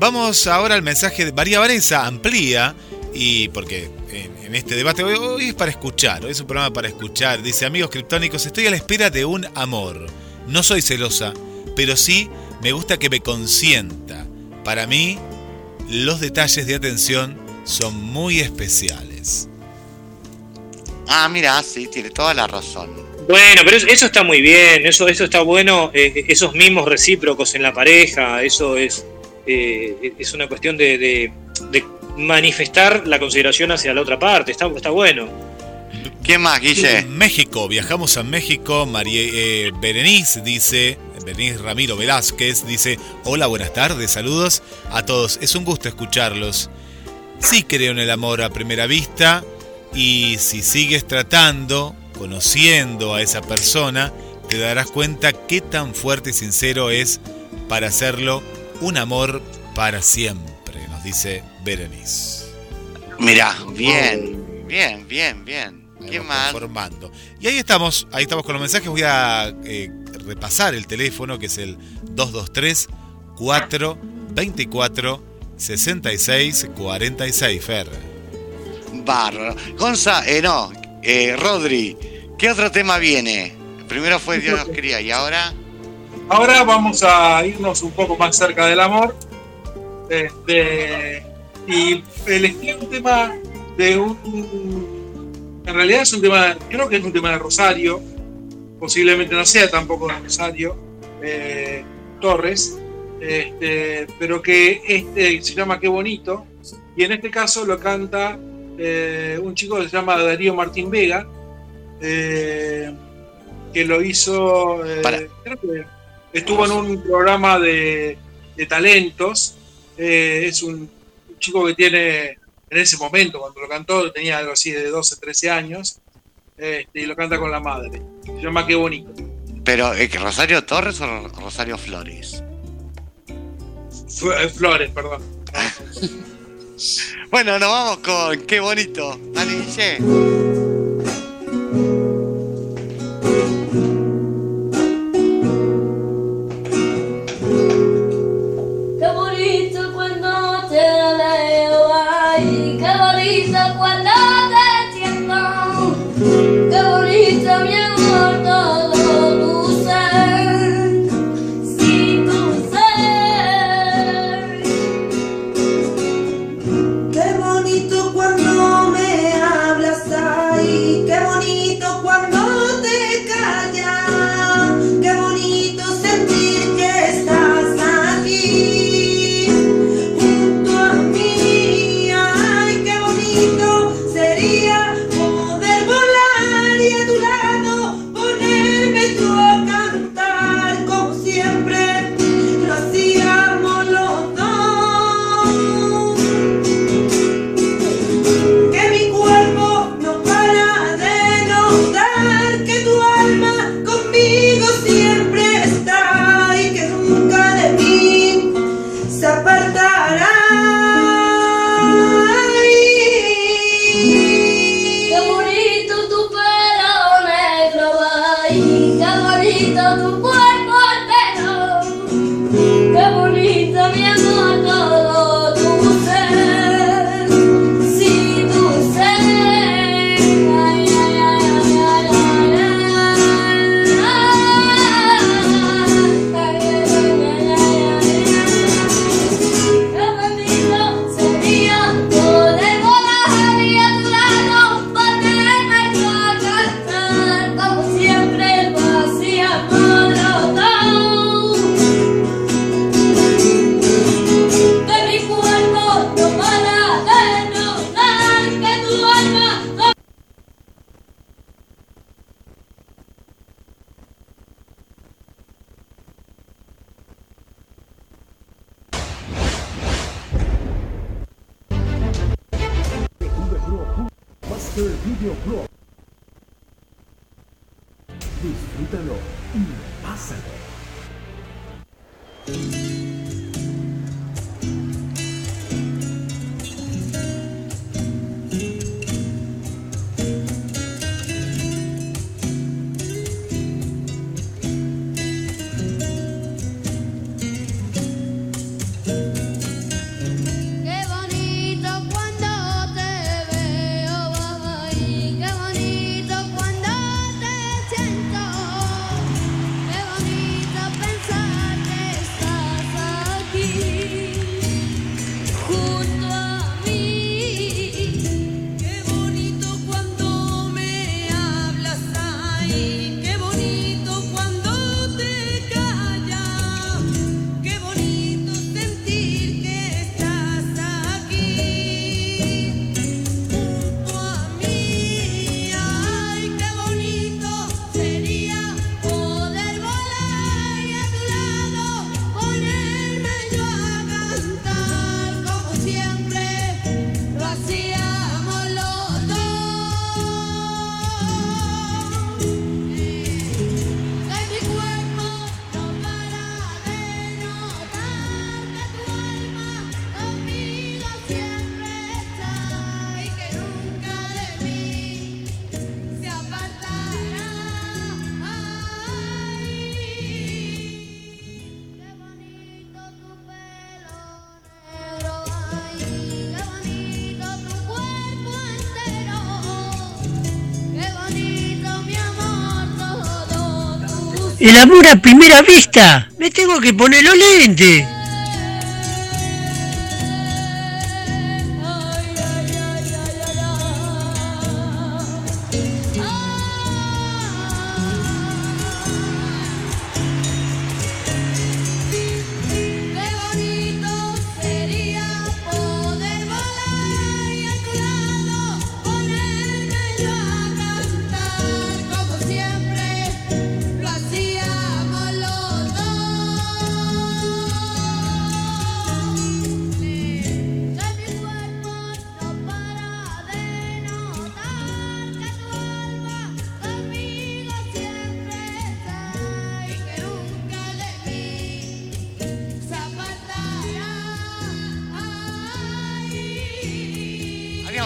Vamos ahora al mensaje de María Vanessa, amplía, y porque en, en este debate hoy, hoy es para escuchar, hoy es un programa para escuchar. Dice, amigos criptónicos, estoy a la espera de un amor. No soy celosa, pero sí Me gusta que me consienta. Para mí, los detalles de atención son muy especiales. Ah, mira, sí, tiene toda la razón. Bueno, pero eso, eso está muy bien, eso, eso está bueno, eh, esos mismos recíprocos en la pareja, eso es, eh, es una cuestión de, de- de manifestar la consideración hacia la otra parte, está, está bueno. ¿Quién más, Guille? México, viajamos a México. María eh, Berenice dice, Berenice Ramiro Velázquez dice, hola, buenas tardes, saludos a todos. Es un gusto escucharlos. Sí creo en el amor a primera vista y si sigues tratando, conociendo a esa persona, te darás cuenta qué tan fuerte y sincero es para hacerlo un amor para siempre, nos dice Berenice. Mira, bien, bien, bien, bien. Ahí ¿Quién vamos más? Conformando. Y ahí estamos, ahí estamos con los mensajes. Voy a eh, repasar el teléfono que es el 223 424 66 46, Fer. Bárbaro. Gonza, eh, no, eh, Rodri, ¿qué otro tema viene? Primero fue Dios nos quería y ahora. Ahora vamos a irnos un poco más cerca del amor. Este, y elegí un tema de un. En realidad es un tema, creo que es un tema de Rosario. Posiblemente no sea tampoco de Rosario eh, Torres. Este, pero que este se llama Qué bonito. Y en este caso lo canta eh, un chico que se llama Darío Martín Vega. eh, que lo hizo. eh, creo que estuvo en un programa de, de talentos. es un, chico que tiene, en ese momento, cuando lo cantó, tenía algo así de 12, 13 años. este, y lo canta con la madre. Se llama Qué bonito. Pero, ¿Rosario Torres o Ro- Rosario Flores? Eh, Flores, perdón. Bueno, nos vamos con Qué bonito. Dale, Guille. Qué bonito cuando te veo ay, qué bonito cuando El amor a primera vista. Me tengo que poner los lentes.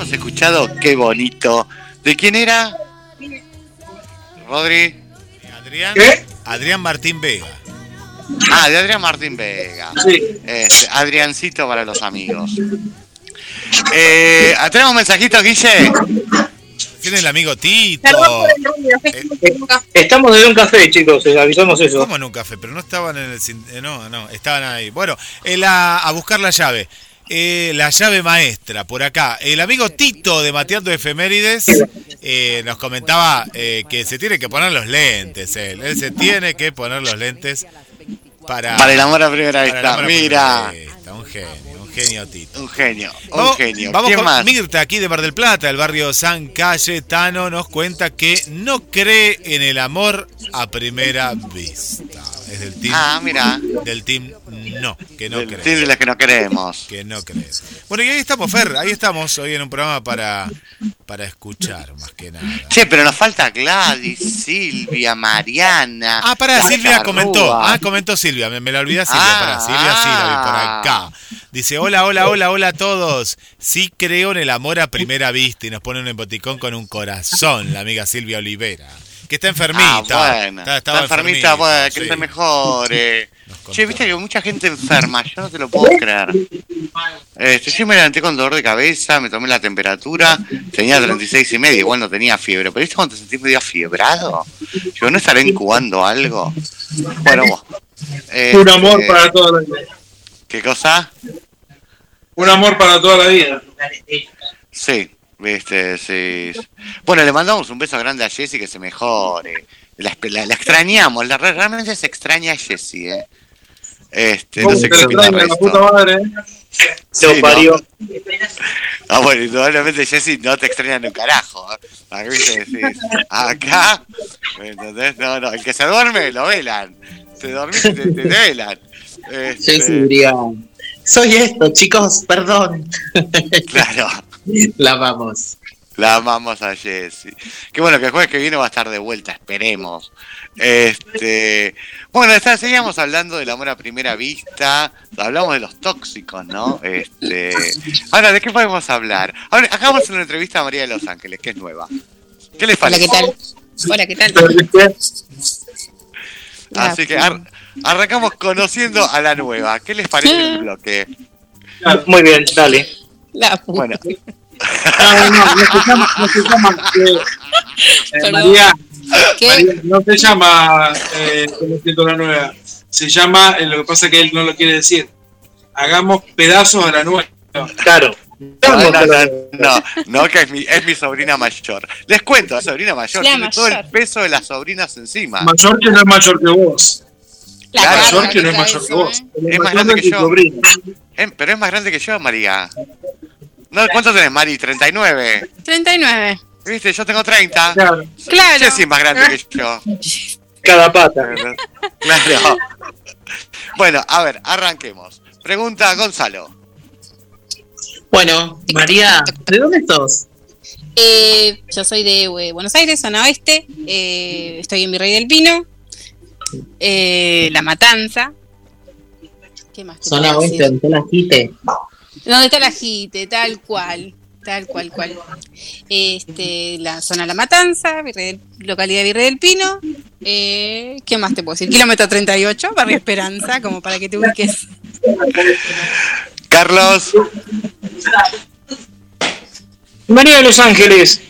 Habíamos escuchado qué bonito. ¿De quién era? Rodri. Adrián, ¿Qué? Adrián Martín Vega. Ah, de Adrián Martín Vega. Sí. Este, Adriancito para los amigos. Eh, ¿Tenemos mensajitos, Guille? Tiene el amigo Tito. Perdón por el ruido, es que estoy en un café. Estamos chicos, eh, avisamos eso. ¿Cómo en un café? Pero no estaban en el... eh, No, no, estaban ahí. Bueno, el a, a buscar la llave. Eh, la llave maestra, por acá. El amigo Tito de Mateando Efemérides eh, nos comentaba eh, que se tiene que poner los lentes. Él, él se tiene que poner los lentes para... Para el amor a primera vista. Mira. primera vista. Un genio, un genio Tito. Un genio, un Vamos, genio. vamos ¿Quién con más? Mirta, aquí de Mar del Plata, el barrio San Cayetano, nos cuenta que no cree en el amor a primera vista. Es del team, Ah, mira. del team no, que no Del team de las que no queremos. Que no crees. Bueno, y ahí estamos, Fer, ahí estamos hoy en un programa para, para escuchar, más que nada. Che, pero nos falta Gladys, Silvia, Mariana. Ah, pará, Silvia comentó. Ah, comentó Silvia, me, me la olvidé Silvia. Ah. pará, Silvia sí la vi por acá. Dice, hola, hola, hola, hola a todos. Sí creo en el amor a primera vista y nos pone un emoticón con un corazón, la amiga Silvia Olivera. Que está enfermita. Ah, bueno. Está, enfermita, bueno, que sí. se mejore. Che, viste que mucha gente enferma, yo no te lo puedo creer. Este, yo me levanté con dolor de cabeza, me tomé la temperatura, tenía 36 y medio, igual no tenía fiebre. Pero ¿viste cuando te sentís medio afiebrado? Yo no estaré incubando algo. Bueno, vos. Un amor Este, para toda la vida. ¿Qué cosa? Un amor para toda la vida. Sí, viste, sí. Bueno, le mandamos un beso grande a Jessie que se mejore. La, la- la extrañamos, la, realmente se extraña a Jessie, ¿eh? Este, no ¿Cómo sé qué la opina el extraña la resto. puta madre? eh? Sí, Lo ¿no? parió. Ah, bueno, indudablemente Jessie no te extraña ni un carajo. ¿eh? Acá, viste, decís, acá, ¿entendés? No, no, el que se duerme lo velan. Te dormís y te, te velan. Este, Jessy diría, soy esto, chicos, perdón. claro, La vamos. la amamos a Jessie. Qué bueno que el jueves que viene va a estar de vuelta, esperemos. Este, bueno, está- seguíamos hablando del amor a primera vista, hablamos de los tóxicos, ¿no? Este, ahora, ¿de qué podemos hablar? Ahora, acabamos una entrevista a María de Los Ángeles, que es nueva. ¿Qué les Hola, parece? ¿qué tal? Hola, ¿qué tal? Así que ar- arrancamos conociendo a la nueva. ¿Qué les parece el bloque? Muy bien, dale. La puta. Bueno, No, no, no se llama, no se llama, eh, eh. María, ¿Qué? María, no se llama eh, la Nueva. Se llama, eh, lo que pasa es que él no lo quiere decir. Hagamos pedazos a la nueva. Claro. no, no, no, no, no, que es mi, es mi sobrina mayor. Les cuento, la sobrina mayor La tiene todo el peso de las sobrinas encima. Mayor que no es mayor que vos. La Claro, que no es mayor que vos. Es más grande que yo. Eh, pero es más grande que yo, María. No, ¿Cuánto tenés, Mari? 39. 39. ¿Viste? Yo tengo 30. Claro. Claro. Jessy es más grande que yo. Cada pata. Claro. Bueno, a ver, arranquemos. Pregunta Gonzalo. Bueno, María, ¿de dónde sos? Eh, yo soy de eh, Buenos Aires, zona oeste. Eh, estoy en Virrey del Pino. Eh, la Matanza. ¿Qué más? te Zona puedo oeste, decir? donde está la quite. ¿Dónde está la Jite? Tal cual. Tal cual, cual. Este, la zona La Matanza, Virrey del- localidad Virrey del Pino. Eh, ¿Qué más te puedo decir? Kilómetro 38, Barrio Esperanza, como para que te ubiques. Carlos. María de Los Ángeles,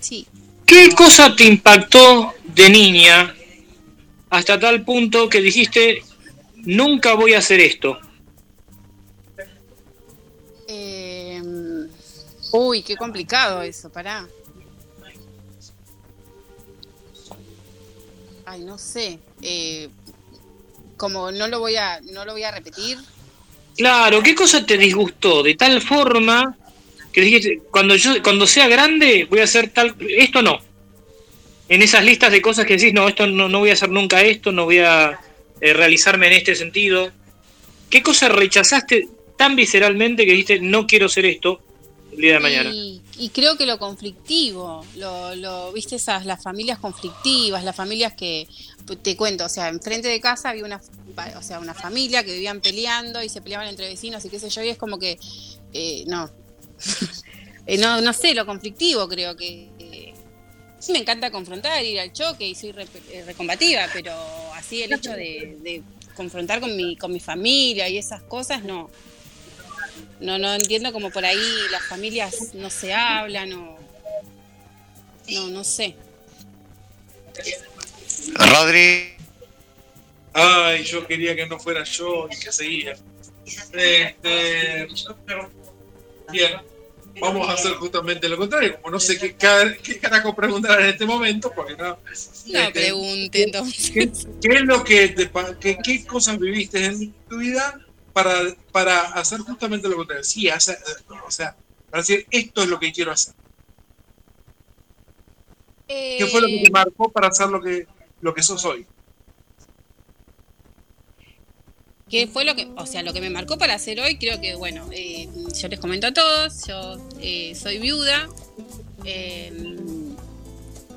Sí. ¿qué cosa te impactó de niña hasta tal punto que dijiste, nunca voy a hacer esto? Eh, uy, qué complicado eso, pará. Ay, no sé. Eh, como no lo voy a, no lo voy a repetir. Claro, ¿qué cosa te disgustó de tal forma que dijiste, cuando yo, cuando sea grande voy a hacer tal, esto no? En esas listas de cosas que decís, no, esto no, no voy a hacer nunca esto, no voy a eh, realizarme en este sentido. ¿Qué cosa rechazaste tan visceralmente que dijiste, no quiero hacer esto el día de mañana? Y, creo que lo conflictivo, lo, lo viste esas las familias conflictivas, las familias que te cuento, o sea, enfrente de casa había una o sea, una familia que vivían peleando y se peleaban entre vecinos y qué sé yo, y es como que eh, no. Eh, no no sé, lo conflictivo creo que sí me encanta confrontar, ir al choque y soy re- eh, recombativa, pero así el hecho de, de confrontar con mi con mi familia y esas cosas no. No, no entiendo como por ahí las familias no se hablan o. No, no sé. Rodri, Ay, yo quería que no fuera yo y que seguía. Este, bien, vamos a hacer justamente lo contrario. Como no sé qué, ca- qué carajo preguntar en este momento, porque no. No Este, pregunte entonces. ¿Qué, qué es lo que te qué, qué cosas viviste en tu vida para, para hacer justamente lo contrario? Sí, hacer, o sea, para decir esto es lo que quiero hacer. ¿Qué fue lo que te marcó para hacer lo que, lo que sos hoy? ¿Qué fue lo que, o sea, lo que me marcó para hacer hoy? Creo que, bueno, eh, yo les comento a todos, yo eh, soy viuda. eh,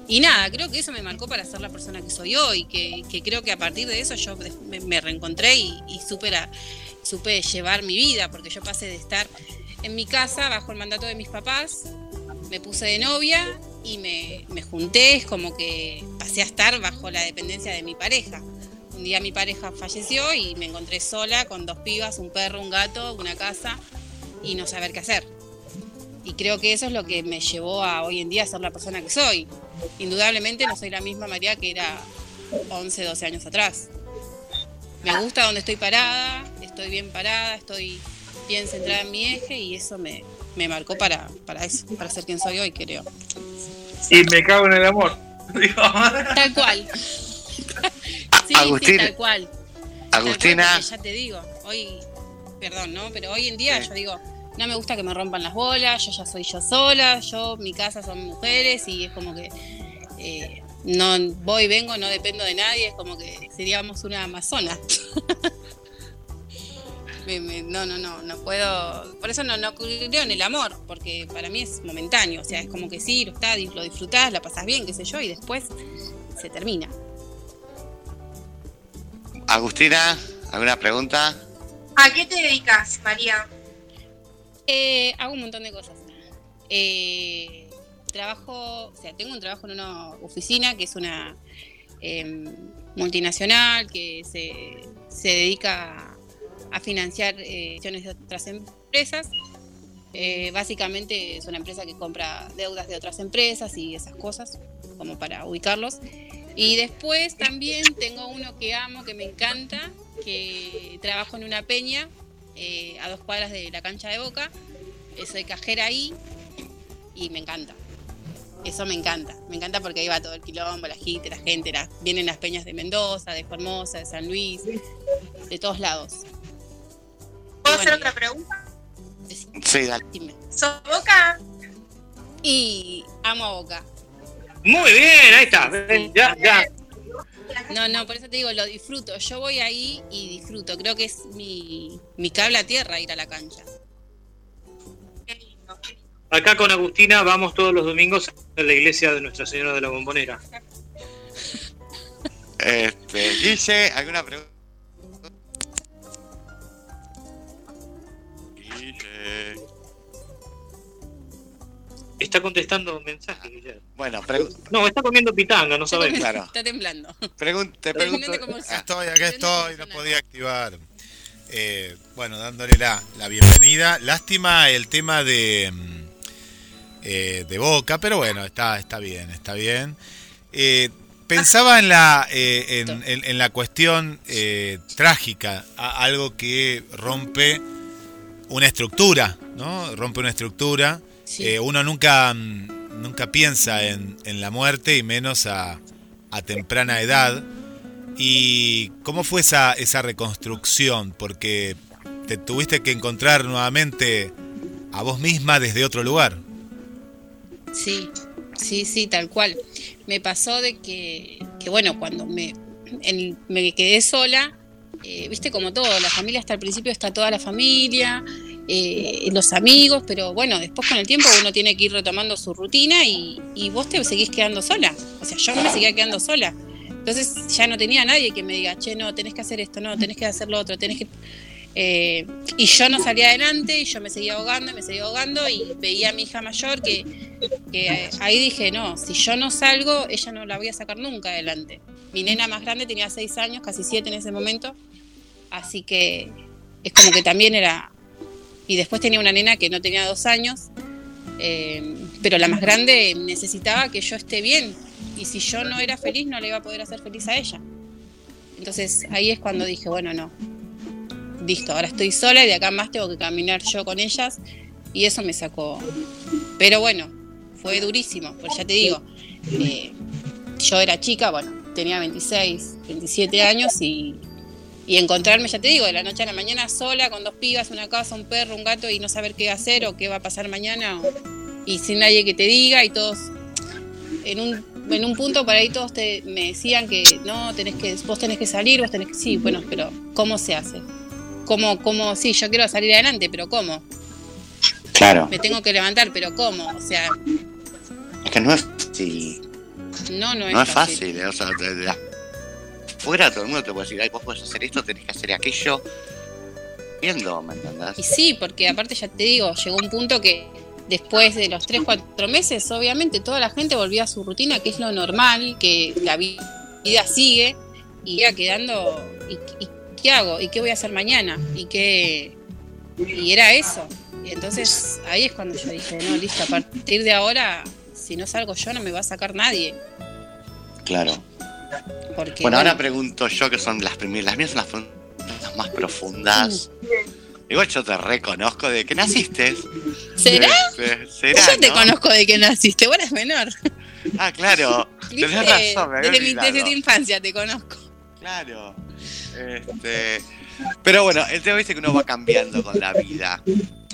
y nada, creo que eso me marcó para ser la persona que soy hoy, que, que creo que a partir de eso yo me, reencontré y, y supe, supe llevar mi vida, porque yo pasé de estar en mi casa bajo el mandato de mis papás, me puse de novia y me, me junté, es como que pasé a estar bajo la dependencia de mi pareja. Un día mi pareja falleció y me encontré sola con dos pibas, un perro, un gato, una casa y no saber qué hacer. Y creo que eso es lo que me llevó a hoy en día a ser la persona que soy. Indudablemente no soy la misma María que era 11, 12 años atrás. Me gusta donde estoy parada, estoy bien parada, estoy bien centrada en mi eje y eso me, me marcó para, para eso, para ser quien soy hoy, creo. Y me cago en el amor. Tal cual. Sí, Agustín. sí, tal cual. Agustina, Tal cual, porque ya te digo, hoy, perdón, ¿no? Pero hoy en día yo digo, no me gusta que me rompan las bolas, yo ya soy yo sola, yo, mi casa son mujeres y es como que eh, no voy, vengo, no dependo de nadie, es como que seríamos una amazona. Me- me- no, no, no, no puedo, por eso no, no creo en el amor, porque para mí es momentáneo, o sea, es como que sí, lo, está, lo disfrutás, la pasás bien, qué sé yo, y después se termina. Agustina, ¿alguna pregunta? ¿A qué te dedicas, María? Eh, hago un montón de cosas. Eh, trabajo, o sea, tengo un trabajo en una oficina que es una eh, multinacional que se, se dedica a financiar eh, acciones de otras empresas. Eh, básicamente es una empresa que compra deudas de otras empresas y esas cosas, como para ubicarlos. Y después también tengo uno que amo, que me encanta, que trabajo en una peña eh, a dos cuadras de la cancha de Boca. Soy cajera ahí y me encanta. Eso me encanta. Me encanta porque ahí va todo el quilombo, la gente, la gente. la- vienen las peñas de Mendoza, de Formosa, de San Luis, de todos lados. ¿Puedo hacer otra pregunta? Sí, dale. Dime. ¿Sos Boca? Y amo a Boca. Muy bien, ahí está. Ya, ya. No, no, por eso te digo, lo disfruto. Yo voy ahí y disfruto. Creo que es mi, mi cable a tierra ir a la cancha. Acá con Agustina vamos todos los domingos a la iglesia de Nuestra Señora de la Bombonera. Este, Guille, ¿alguna pregunta? Guille. Está contestando mensajes, Guillermo. Bueno, pregu- No, está comiendo pitanga, no sabés. Claro. Está temblando. pregun- te pregunto. Estoy, acá estoy, no podía activar. Eh, bueno, dándole la, la bienvenida. Lástima el tema de, mm, eh, de Boca, pero bueno, está, está bien, está bien. Eh, pensaba en la, eh, en, en- en la cuestión eh, trágica, a- algo que rompe una estructura, ¿no? Rompe una estructura. Sí. Eh, uno nunca, mm, nunca piensa en, en la muerte y menos a, a temprana edad. ¿Y cómo fue esa, esa reconstrucción? Porque te tuviste que encontrar nuevamente a vos misma desde otro lugar. Sí, sí, sí, tal cual. Me pasó de que, que bueno, cuando me, en- me quedé sola, eh, viste como todo, la familia hasta el principio está toda la familia, eh, los amigos, pero bueno, después con el tiempo uno tiene que ir retomando su rutina y, y vos te seguís quedando sola. O sea, yo me seguía quedando sola. Entonces ya no tenía nadie que me diga, che, no, tenés que hacer esto, no, tenés que hacer lo otro, tenés que... Eh, y yo no salía adelante y yo me seguía ahogando y me seguía ahogando y veía a mi hija mayor que, que ahí dije, no, si yo no salgo, ella no la voy a sacar nunca adelante. Mi nena más grande tenía seis años, casi siete en ese momento, así que es como que también era... Y después tenía una nena que no tenía dos años, eh, pero la más grande necesitaba que yo esté bien y si yo no era feliz no le iba a poder hacer feliz a ella. Entonces ahí es cuando dije, bueno, no, listo, ahora estoy sola y de acá más tengo que caminar yo con ellas y eso me sacó. Pero bueno, fue durísimo, pues ya te digo, eh, yo era chica, bueno, tenía 26, 27 años y, y encontrarme, ya te digo, de la noche a la mañana sola, con dos pibas, una casa, un perro, un gato y no saber qué hacer o qué va a pasar mañana o- y sin nadie que te diga y todos en un, en un punto por ahí todos te, me decían que no, tenés que, vos tenés que salir, vos tenés que, sí, bueno, pero ¿cómo se hace? ¿Cómo, cómo, sí, yo quiero salir adelante, pero ¿cómo? Claro. Me tengo que levantar, pero ¿cómo? O sea, Es que no es fácil. no, no es, No es fácil. eh, O sea, fuera todo el mundo te puede decir, ay, vos podés hacer esto, tenés que hacer aquello. Viendo, ¿me entendés? Y sí, porque aparte ya te digo, llegó un punto que después de los 3, 4 meses, obviamente toda la gente volvió a su rutina, que es lo normal, que la vi- vida sigue, y iba quedando, ¿y, y qué hago? ¿Y qué voy a hacer mañana? ¿Y qué? Y era eso. Y entonces ahí es cuando yo dije, no, listo, a partir de ahora, si no salgo yo, no me va a sacar nadie. Claro. Porque, Bueno, ahora pregunto yo que son las primeras, las mías son las más profundas. Igual yo te reconozco de que naciste. ¿Será? ¿Será? yo te no? conozco de que naciste, vos eres menor. Ah, claro. ¿Viste? Tenés razón, me había desde, mi- desde tu infancia te conozco. Claro. Este, pero bueno, el tema viste que uno va cambiando con la vida.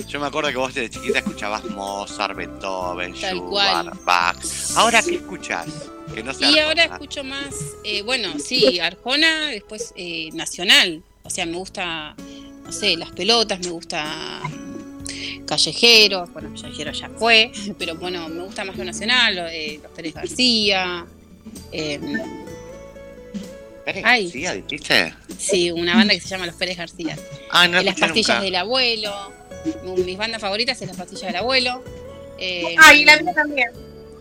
Yo me acuerdo que vos desde chiquita escuchabas Mozart, Beethoven, Tal Schubert, cual. Bach. Ahora, ¿qué escuchás? Que no sea Y ahora escucho más, eh, bueno, sí, Arjona, después eh, Nacional. O sea, me gusta, no sé, las pelotas, me gusta mm, Callejeros, bueno, Callejeros ya fue, pero bueno, me gusta más lo Nacional, lo, eh, los Pérez García. eh, Pérez Ay. García, dijiste? sí, una banda que se llama Los Pérez García. Ah, no la las pastillas nunca. del abuelo. Mis bandas favoritas es las pastillas del abuelo. Eh, Ah, y la mía también.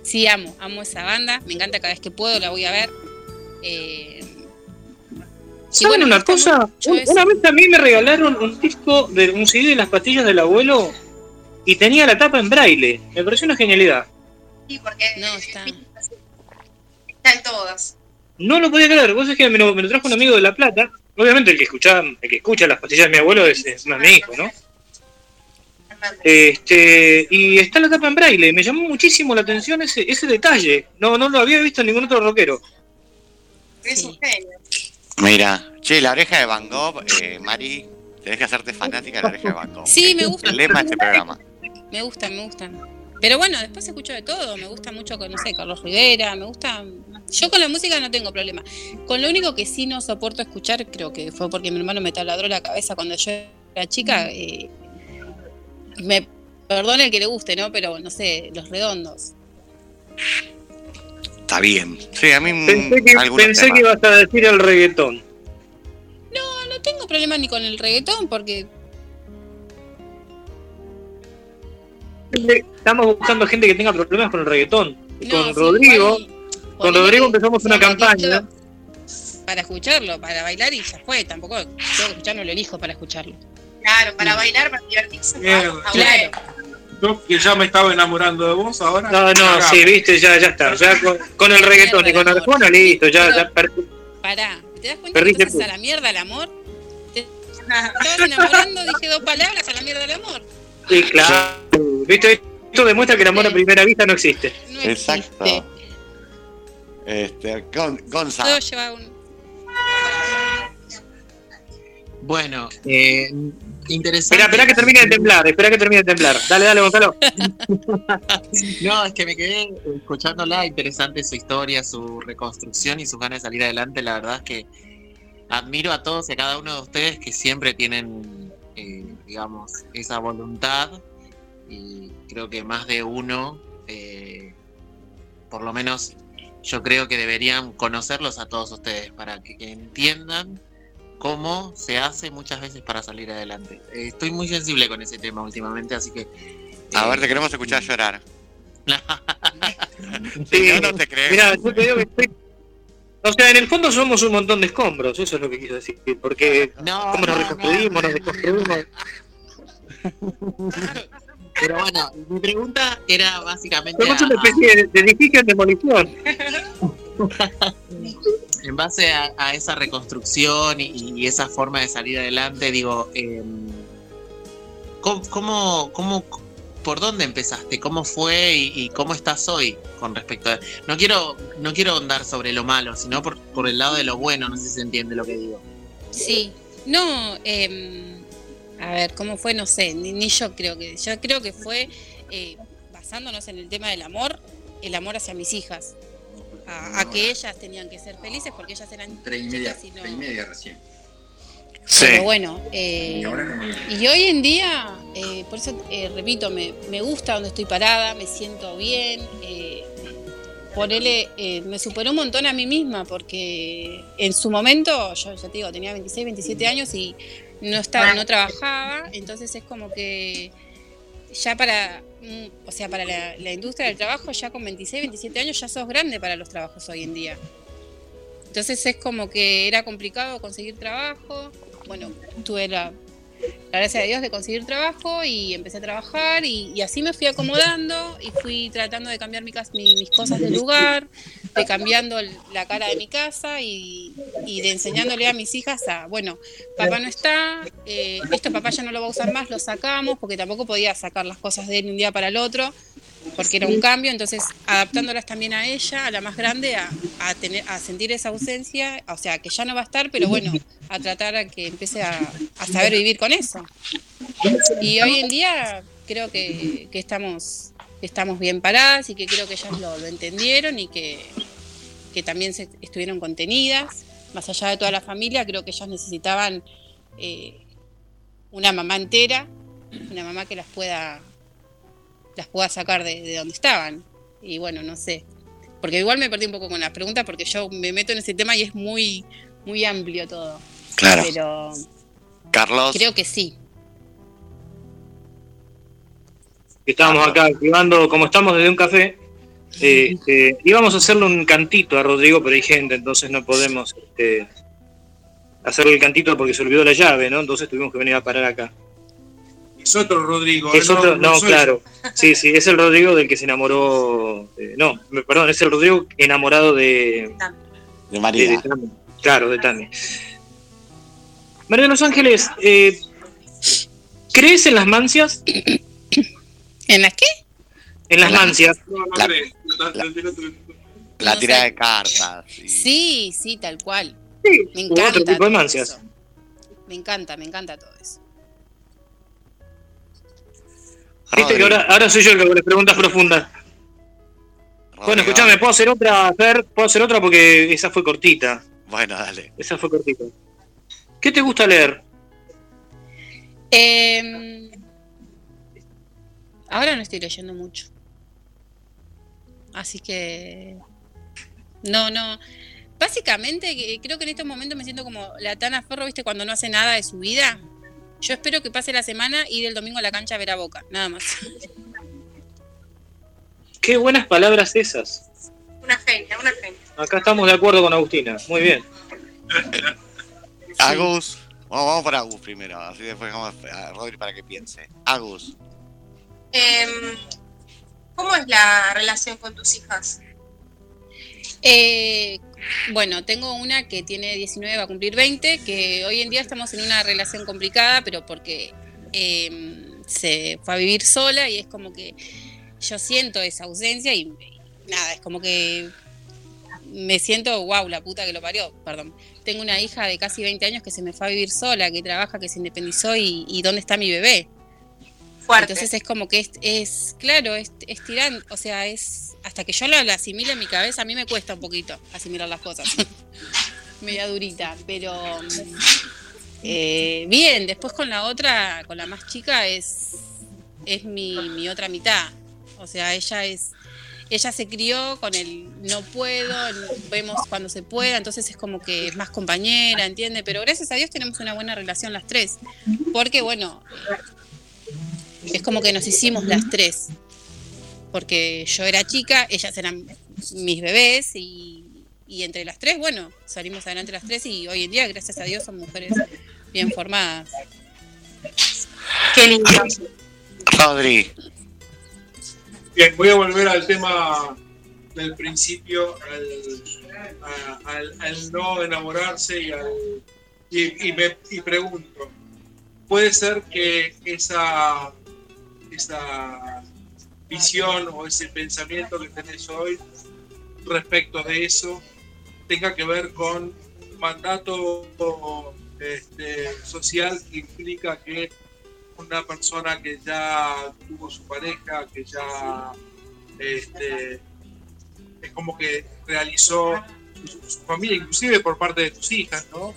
Sí, amo, amo esa banda. Me encanta cada vez que puedo, la voy a ver. Eh, ¿Saben bueno, una cosa? Un-. Una vez a mí me regalaron un disco de un CD de las pastillas del abuelo y tenía la tapa en braille. Me pareció una genialidad. Sí, porque No, está. está en todas. No lo podía creer. Vos es que me lo, me lo trajo un amigo de La Plata. Obviamente el que escucha, el que escucha las pastillas de mi abuelo es, es más mi hijo, ¿no? Este, y está la tapa en braille. Me llamó muchísimo la atención ese, ese detalle. No, no lo había visto en ningún otro rockero. Es un genio. Mira, che, la oreja de Van Gogh, eh, Mari, tenés que hacerte fanática de la oreja de Van Gogh. Sí, me gusta. El lema de este programa. Me gustan, me gustan. Pero bueno, después escucho de todo. Me gusta mucho, con, no sé, Carlos Rivera. Me gusta. Yo con la música no tengo problema. Con lo único que sí no soporto escuchar, creo que fue porque mi hermano me taladró la cabeza cuando yo era chica. eh, me perdone el que le guste, ¿no? Pero no sé, los redondos. Está bien. Sí, a mí Pensé que, pensé que ibas a decir el reggaetón. No, no tengo problema ni con el reggaetón porque Estamos buscando gente que tenga problemas con el reggaetón. No, con sí, Rodrigo, igual, con Rodrigo empezamos una campaña. Para escucharlo, para bailar y ya fue. Tampoco tengo que escucharlo, lo elijo para escucharlo. Claro, para bailar, para divertirse. Bien. vamos, a Claro. ver. Yo que ya me estaba enamorando de vos ahora. No, no, sí, viste, ya, ya está. Ya con, con el reggaetón y con Arjona, listo, ya, ya. per- Pará, ¿te das cuenta Perdiste que a la mierda el amor? Te enamorando, dije dos palabras, a la mierda el amor. Sí, claro. Viste, esto demuestra que el amor a primera vista no existe. No Exacto. existe. Este, Gon- Gonza. Todo lleva un... Bueno, eh, interesante. Espera, espera que termine de temblar, espera que termine de temblar. Dale, dale, Gonzalo. No, es que me quedé escuchándola, interesante su historia, su reconstrucción y sus ganas de salir adelante. La verdad es que admiro a todos y a cada uno de ustedes que siempre tienen, eh, digamos, esa voluntad y creo que más de uno, eh, por lo menos yo creo que deberían conocerlos a todos ustedes para que, entiendan cómo se hace muchas veces para salir adelante. Eh, estoy muy sensible con ese tema últimamente, así que... A eh, ver, te queremos escuchar llorar. Sí, Si no, no te creemos. Mira, yo te digo que estoy. O sea, en el fondo somos un montón de escombros, eso es lo que quiso decir. Porque No, cómo nos no, reconstruimos, nos desconstruimos. Pero bueno, mi pregunta era básicamente Somos a- una especie de, de edificio en demolición. en base a, a esa reconstrucción y, y esa forma de salir adelante, digo, eh, ¿cómo, cómo, cómo- por dónde empezaste? ¿Cómo fue y, y cómo estás hoy con respecto a... No quiero, no quiero ahondar sobre lo malo, sino por, por el lado de lo bueno, no sé si se entiende lo que digo. Sí, no, eh, a ver, ¿cómo fue? No sé, ni, ni yo creo que, yo creo que fue eh, basándonos en el tema del amor, el amor hacia mis hijas, a, a que ellas tenían que ser felices porque ellas eran Tres y media, chicas y no- tres y media recién. Sí. Pero bueno, eh, Y hoy en día, eh, por eso eh, repito, me, me gusta donde estoy parada, me siento bien. Eh, ponele, eh, me superó un montón a mí misma porque en su momento, yo ya te digo, tenía 26, 27 años y no estaba, no trabajaba, entonces es como que ya para, mm, o sea, para la, la industria del trabajo, ya con 26, 27 años ya sos grande para los trabajos hoy en día. Entonces es como que era complicado conseguir trabajo. Bueno, tuve la, gracia de Dios de conseguir trabajo y empecé a trabajar y, así me fui acomodando y fui tratando de cambiar mi mis cosas de lugar, de cambiando la cara de mi casa y, de enseñándole a mis hijas a, bueno, papá no está, eh, esto papá ya no lo va a usar más, lo sacamos porque tampoco podía sacar las cosas de él un día para el otro porque era un cambio, entonces adaptándolas también a ella, a la más grande, a, a tener, a sentir esa ausencia, o sea, que ya no va a estar, pero bueno, a tratar a que empiece a, a saber vivir con eso. Y hoy en día creo que, que estamos, que estamos bien paradas y que creo que ellas lo, lo entendieron y que, que también se, estuvieron contenidas, más allá de toda la familia, creo que ellas necesitaban eh, una mamá entera, una mamá que las pueda las pueda sacar de, de donde estaban. Y bueno, no sé. Porque igual me perdí un poco con las preguntas porque yo me meto en ese tema y es muy, muy amplio todo. Claro. Pero Carlos. creo que sí. Estábamos acá activando, como estamos desde un café, eh, eh, íbamos a hacerle un cantito a Rodrigo, pero hay gente, entonces no podemos este, hacerle el cantito porque se olvidó la llave, ¿no? Entonces tuvimos que venir a parar acá. Es otro Rodrigo. Es otro, no, claro. Sí, sí, es el Rodrigo del que se enamoró. eh, no, perdón, es el Rodrigo enamorado de. De María. de- de Tami. Claro, de Tami. María de los Ángeles, eh, ¿crees en las mancias? ¿En las qué? En las mancias. No, no La- creo. La- la- de cartas. Sí, sí, tal cual. Sí, Me u otro encanta. tipo de mancias. eso. Me encanta, me encanta todo eso. Viste que ahora, ahora soy yo el que hago las preguntas profundas. Bueno, escúchame, ¿puedo hacer otra, Fer? ¿Puedo hacer otra? Porque esa fue cortita. Bueno, dale. Esa fue cortita. ¿Qué te gusta leer? Eh, ahora no estoy leyendo mucho. Así que. No, no. Básicamente, creo que en estos momentos me siento como la Tana Ferro, ¿viste? Cuando no hace nada de su vida. Yo espero que pase la semana y ir el domingo a la cancha a ver a Boca, nada más. Qué buenas palabras esas. Una genia, una genia. Acá estamos de acuerdo con Agustina. Muy bien. Agus. Vamos, vamos por Agus primero. Así después vamos a Rodri para que piense. Agus. Em, ¿Cómo es la relación con tus hijas? Eh, bueno, tengo una que tiene 19, va a cumplir 20, que hoy en día estamos en una relación complicada, pero porque eh, se fue a vivir sola y es como que yo siento esa ausencia y, nada, es como que me siento, wow, la puta que lo parió, perdón. Tengo una hija de casi 20 años que se me fue a vivir sola, que trabaja, que se independizó y ¿dónde está mi bebé? Entonces es como que es, claro, es, es tirante, o sea, es hasta que yo lo, lo asimile en mi cabeza, a mí me cuesta un poquito asimilar las cosas. Media durita, pero mm, eh, bien, después con la otra, con la más chica, es, es mi, mi otra mitad. O sea, ella es, ella se crió con el no puedo, vemos cuando se pueda, entonces es como que es más compañera, ¿entiende? Pero gracias a Dios tenemos una buena relación las tres. Porque bueno, es como que nos hicimos las tres. Porque yo era chica, ellas eran mis bebés y, y entre las tres, bueno, salimos adelante las tres y hoy en día, gracias a Dios, son mujeres bien formadas. Qué lindo. Rodri. Bien, voy a volver al tema del principio, al- al no enamorarse y, al, y, y me y pregunto, ¿puede ser que esa, esa visión o ese pensamiento que tenés hoy respecto de eso tenga que ver con mandato este, social que implica que una persona que ya tuvo su pareja, que ya este, es como que realizó su, su familia, inclusive por parte de tus hijas, ¿no?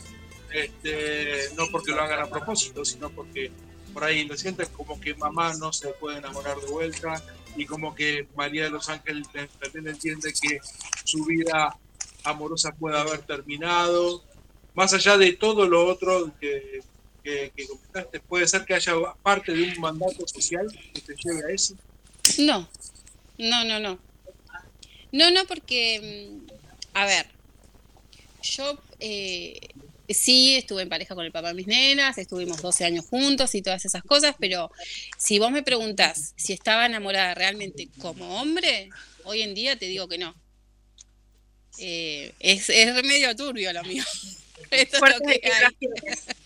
Este, no porque lo hagan a propósito, sino porque por ahí lo sientes como que mamá no se puede enamorar de vuelta y como que María de los Ángeles también entiende que su vida amorosa puede haber terminado, más allá de todo lo otro que, que, que comentaste, puede ser que haya parte de un mandato social que te lleve a eso. No, no, no, no. No, no, porque, mm, a ver, yo eh, sí estuve en pareja con el papá de mis nenas, estuvimos 12 años juntos y todas esas cosas, pero si vos me preguntás si estaba enamorada realmente como hombre, hoy en día te digo que no. Eh, es, es medio turbio lo mío. Esto es lo que hay.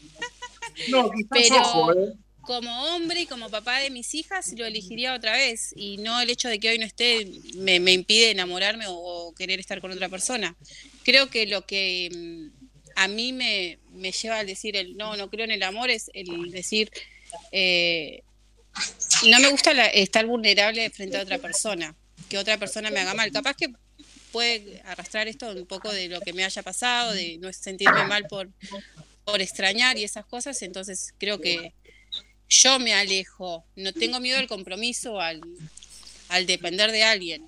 No, Pero ojo, ¿eh? como hombre y como papá de mis hijas lo elegiría otra vez y no el hecho de que hoy no esté me, me impide enamorarme o, o querer estar con otra persona. Creo que lo que mm, a mí me, me lleva al decir el no, no creo en el amor es el decir eh, no me gusta la- estar vulnerable frente a otra persona, que otra persona me haga mal. Capaz que puede arrastrar esto un poco de lo que me haya pasado, de no sentirme mal por, por extrañar y esas cosas, entonces creo que yo me alejo, no tengo miedo al compromiso, al, al depender de alguien.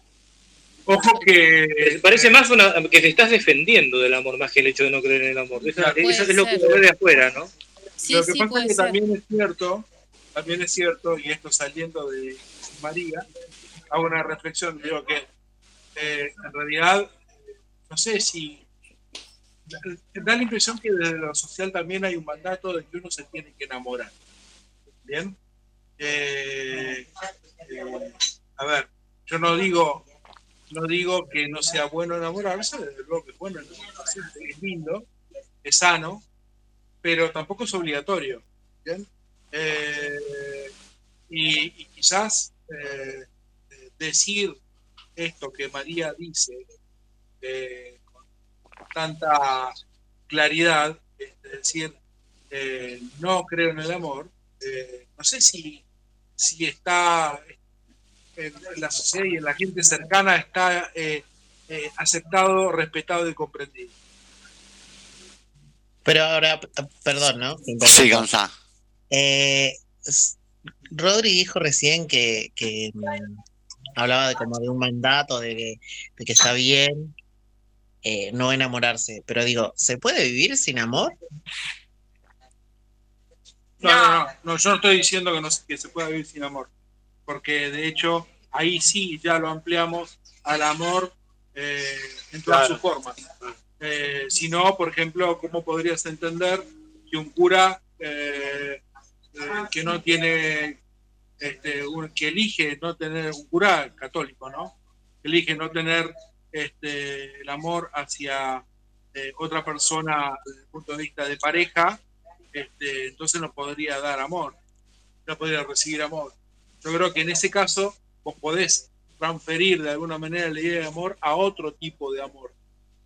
Ojo que. Parece más una, que te estás defendiendo del amor más que el hecho de no creer en el amor. Eso, Claro. eso es lo que ve de afuera, ¿no? Sí, lo que sí, pasa es que ser. también es cierto, también es cierto, y esto saliendo de María, hago una reflexión, digo que eh, en realidad, no sé si da la impresión que desde lo social también hay un mandato de que uno se tiene que enamorar. Bien. Eh, eh, a ver, yo no digo, no digo que no sea bueno enamorarse, desde luego que es bueno enamorarse, es lindo, es sano, pero tampoco es obligatorio. Eh, y, quizás eh, eh, decir esto que María dice con tanta claridad, decir, no creo en el amor, no sé si, si está en la sociedad y en la gente cercana está eh, eh, aceptado, respetado y comprendido. Pero ahora, perdón, ¿no? Sí. Gonzalo. Eh, Rodri dijo recién que, que, mm, hablaba de como de un mandato, de que, de que está bien eh, no enamorarse. Pero digo, ¿se puede vivir sin amor? No, no, no, no, yo no estoy diciendo que, no, que se pueda vivir sin amor, porque de hecho ahí sí ya lo ampliamos al amor eh, en todas Claro. sus formas. Eh, si no, por ejemplo, ¿cómo podrías entender que un cura eh, que no tiene este, un- que elige no tener un cura católico, ¿no? Que elige no tener este, el amor hacia otra persona desde el punto de vista de pareja, este, entonces no podría dar amor, no podría recibir amor. Yo creo que en ese caso vos podés transferir de alguna manera la idea de amor a otro tipo de amor.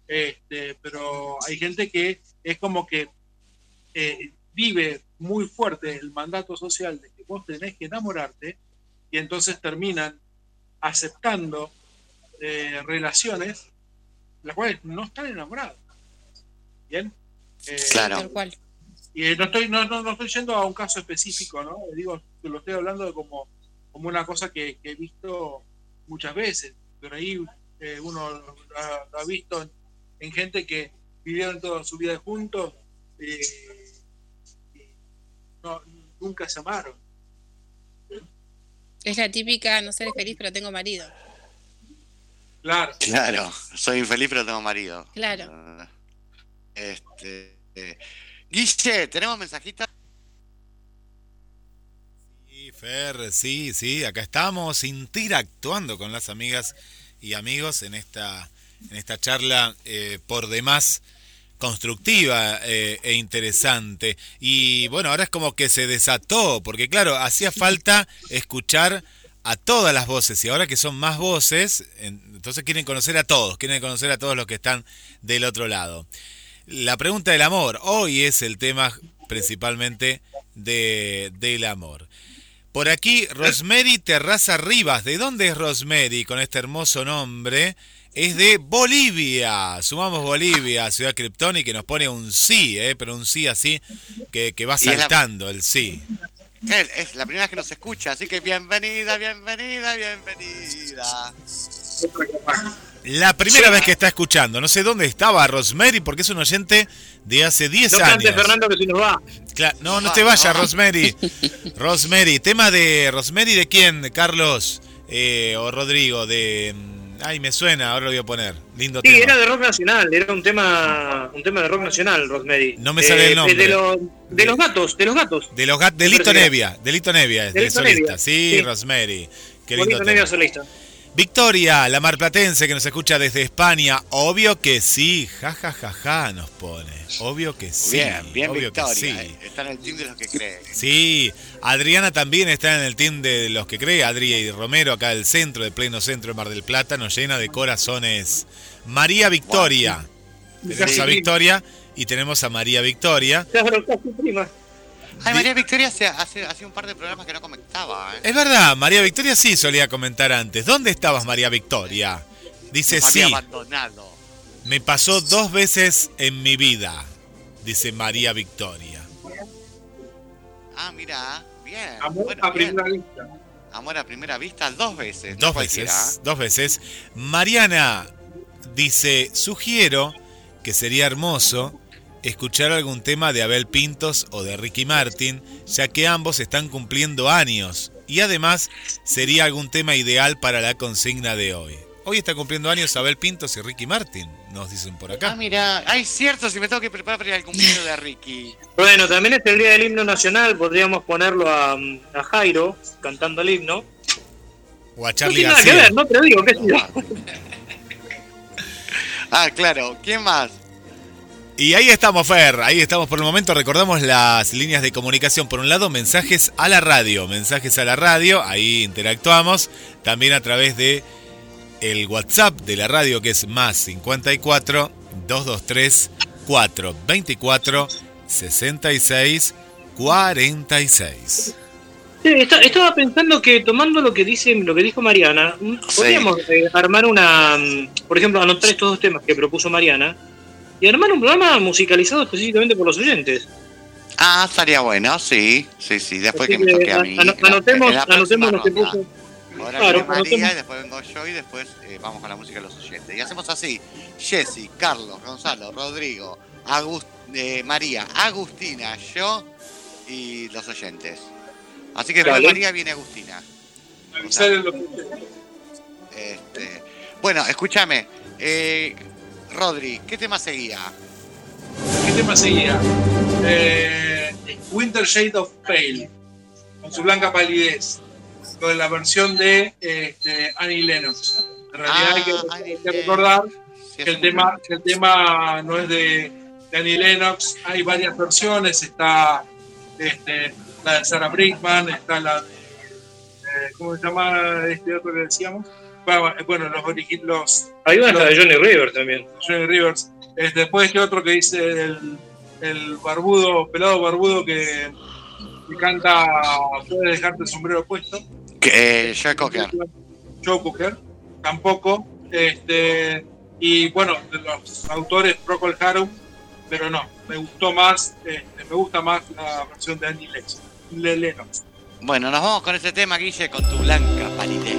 Este, pero hay gente que es como que eh, vive muy fuerte el mandato social de que vos tenés que enamorarte y entonces terminan aceptando eh, relaciones las cuales no están enamorados. ¿Bien? Eh, Claro. Tal cual. y eh, no estoy, no, no, no estoy yendo a un caso específico, ¿no? Digo, lo estoy hablando de como, como una cosa que, que he visto muchas veces. Por ahí eh, uno lo ha, lo ha visto en, en gente que vivieron toda su vida juntos eh, y no, nunca se amaron. Es la típica, no seré feliz, pero tengo marido. Claro. Claro, soy infeliz pero tengo marido. Claro. Ah, Este, eh, Guille, ¿tenemos mensajitos? Fer, sí, sí, acá estamos interactuando con las amigas y amigos en esta, en esta charla eh, por demás constructiva eh, e interesante. Y bueno, ahora es como que se desató, porque claro, hacía falta escuchar a todas las voces y ahora que son más voces, en- entonces quieren conocer a todos, quieren conocer a todos los que están del otro lado. La pregunta del amor, hoy es el tema principalmente de, del amor. Por aquí, Rosemary Terraza Rivas. ¿De dónde es Rosemary con este hermoso nombre? Es de Bolivia. Sumamos Bolivia, Ciudad Krypton y que nos pone un sí, ¿eh? pero un sí así que, que va saltando el sí. Es la primera vez que nos escucha, así que bienvenida, bienvenida, bienvenida. La primera vez que está escuchando. No sé dónde estaba Rosemary porque es un oyente de hace 10 No cante años. Fernando que si nos va. Cla- no, no te vayas, Rosemary. Rosemary, tema de Rosemary de quién, Carlos Eh, o Rodrigo de mm, ay me suena, ahora lo voy a poner. Lindo Sí, tema. era de rock nacional, era un tema, un tema de rock nacional, Rosemary. No me sale el nombre. De, los- de los gatos, de los gatos. De los gat de Lito Nevia, de Lito Nevia, es de Delito solista. Nevia, Sí, sí. Rosemary. Qué lindo Bonito tema. medio solista. Victoria, la marplatense que nos escucha desde España. Obvio que sí, ja ja ja ja nos pone. Obvio que sí. bien, bien obvio que Victoria. sí. eh, Está en el team de los que creen. Sí, Adriana también está en el team de los que cree, Adri y Romero, acá del centro, del pleno centro de Mar del Plata, nos llena de corazones. María Victoria. Tenemos Sí. a Victoria y tenemos a María Victoria. Claro, casi prima. Ay, María Victoria hace, hace, hace un par de programas que no comentaba, ¿eh? Es verdad, María Victoria sí solía comentar antes. ¿Dónde estabas, María Victoria? Dice había sí, abandonado. me pasó dos veces en mi vida, dice María Victoria. Ah, mira, bien. Amor bueno, a bien. primera vista. Amor a primera vista dos veces. no Dos cualquiera, veces, dos veces. Mariana dice, sugiero que sería hermoso escuchar algún tema de Abel Pintos o de Ricky Martin, ya que ambos están cumpliendo años. Y además sería algún tema ideal para la consigna de hoy. Hoy está cumpliendo años Abel Pintos y Ricky Martin, nos dicen por Ah, acá. mira. Ay, cierto, si me tengo que preparar para ir al cumpleaños de Ricky. Bueno, también es el día del himno nacional, podríamos ponerlo a, a Jairo cantando el himno. O a No Charlie tiene nada que García. ver, no te lo digo, qué. Ah, claro. ¿Quién más? Y ahí estamos, Fer, ahí estamos por el momento. Recordamos las líneas de comunicación. Por un lado, mensajes a la radio, mensajes a la radio, ahí interactuamos. También a través de el WhatsApp de la radio que es más 54 223 424 66 46. Sí, esta- estaba pensando que tomando lo que dice lo que dijo Mariana, podríamos eh, armar una, mm, por ejemplo, anotar estos dos temas que propuso Mariana y armar un programa musicalizado específicamente por los oyentes. Ah, estaría bueno, sí. Sí, sí. Después que me que toque a mí. anotemos, la anotemos lo que próxima puso. ronda. Ahora Claro, viene María anotemos. y después vengo yo y después eh, vamos con la música de los oyentes. Y hacemos así. Jessy, Carlos, Gonzalo, Rodrigo, eh, María, Agustina, yo y los oyentes. Así que. María viene Agustina. Este, bueno, escúchame. Eh, Rodri, ¿qué tema seguía? ¿Qué tema seguía? Eh, Winter Shade of Pale, con su blanca palidez. con la versión de este, Annie Lennox. En realidad Ah, hay, que, hay que recordar Sí, que el tema, que el tema no es de, de Annie Lennox, hay varias versiones, está este, la de Sarah Brightman, está la de, eh, ¿cómo se llama este otro que decíamos? Bueno, Bueno, los, Hay una los- de Johnny River también. Johnny Rivers. Este, después este otro que dice el, el barbudo, pelado barbudo que, que canta Puedes dejarte el sombrero puesto. Que, eh, Joe Cocker. Joe Cocker, tampoco. Este, y bueno, de los autores Procol Harum, pero no, me gustó más, este, me gusta más la versión de Annie Lex, Le- Lennox. Bueno, nos vamos con ese tema, Guille, con tu blanca palidez.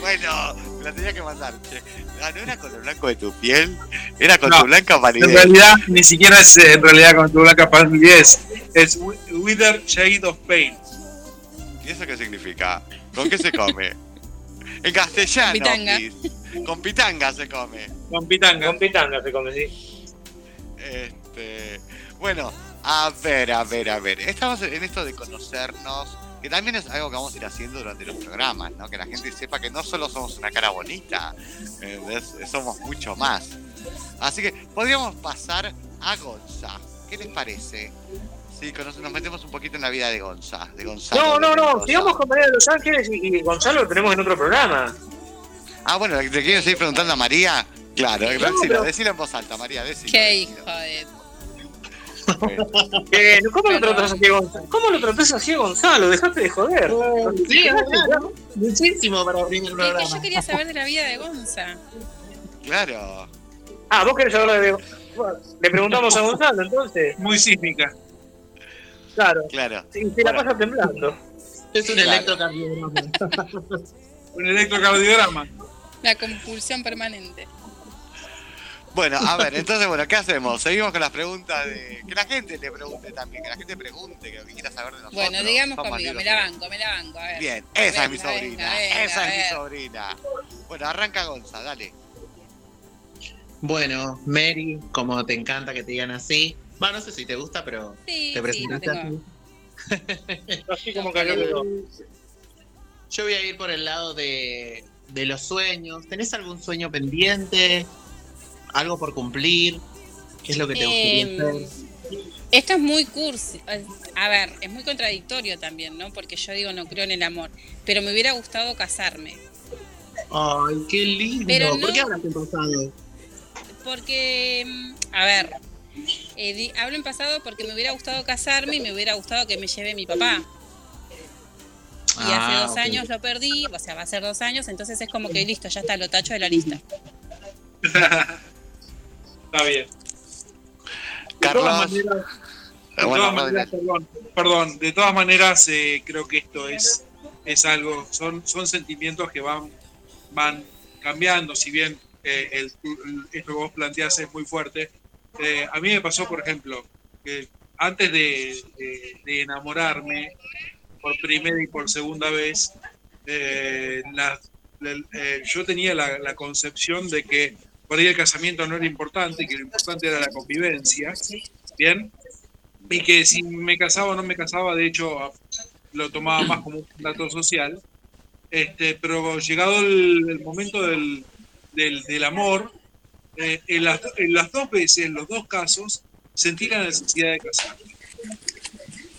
Bueno, me la tenía que mandar. Ah, ¿no era con lo blanco de tu piel? Era con No, tu blanca En palidez. realidad, ni siquiera es eh, en realidad con tu blanca palidez. Es wi- Wither Shade of Pain. ¿Y eso qué significa? ¿Con qué se come? En castellano. Con pitanga. please. Con pitanga se come. Con pitanga. Con pitanga se come, sí. Este, bueno, a ver, a ver, a ver. Estamos en esto de conocernos, que también es algo que vamos a ir haciendo durante los programas, ¿no? Que la gente sepa que no solo somos una cara bonita, eh, es- somos mucho más. Así que podríamos pasar a Gonza. ¿Qué les parece? Sí, nos metemos un poquito en la vida de Gonza, de Gonzalo. No, no, no, sigamos con María de Los Ángeles y, y Gonzalo lo tenemos en otro programa. Ah, bueno, ¿le quieren seguir preguntando a María? Claro, decilo, pero- decilo en voz alta, María, decilo. Qué hijo de. Eh, ¿Cómo lo tratás así? ¿Cómo lo tratás así a Gonzalo? Dejate de joder. Sí, es verdad, ¿no? Muchísimo para abrir el Es que programa. yo quería saber de la vida de Gonza. Claro. Ah, vos querés hablar de. Bueno, le preguntamos a Gonzalo entonces. Muy sísmica. Claro. Claro. Y se la pasa temblando. Es un Claro. electrocardiograma. Un electrocardiograma. La compulsión permanente. Bueno, a ver, entonces, bueno, ¿qué hacemos? Seguimos con las preguntas de. Que la gente le pregunte también, que la gente pregunte, que lo que quiera saber de nosotros. Bueno, digamos Somos conmigo, me la que- banco, me la banco. A ver. Bien, esa es mi sobrina. venga, venga, esa es mi sobrina. Bueno, arranca Gonza, dale. Bueno, Mary, como te encanta que te digan así. Bueno, no sé si te gusta, pero Sí, te presentaste así. Así como cayó quedó. Yo voy a ir por el lado de, de los sueños. ¿Tenés algún sueño pendiente? ¿Algo por cumplir? ¿Qué es lo que te gustaría hacer? Esto es muy cursi. A ver, es muy contradictorio también, ¿no? Porque yo digo, no creo en el amor. Pero me hubiera gustado casarme. Ay, qué lindo. Pero ¿Por qué no- hablas en pasado? Porque, mm, a ver, eh, di- hablo en pasado porque me hubiera gustado casarme y me hubiera gustado que me lleve mi papá. Y hace Ah, dos años lo perdí, o sea, va a ser dos años, entonces es como que listo, ya está, lo tacho de la lista. Está bien. De Carlos. todas maneras, de Eh, bueno, todas maneras, perdón, perdón, de todas maneras eh, creo que esto es, es algo, son, son sentimientos que van, van cambiando, si bien eh, el- esto que vos planteás es muy fuerte. Eh, a mí me pasó, por ejemplo, que antes de, de- de enamorarme por primera y por segunda vez, eh, la- la- yo tenía la, la concepción de que por ahí el casamiento no era importante, que lo importante era la convivencia, ¿bien? Y que si me casaba o no me casaba, de hecho, lo tomaba más como un dato social. Este, pero llegado el, el momento del, del, del amor, eh, en, las, en las dos veces, en los dos casos, sentí la necesidad de casarme.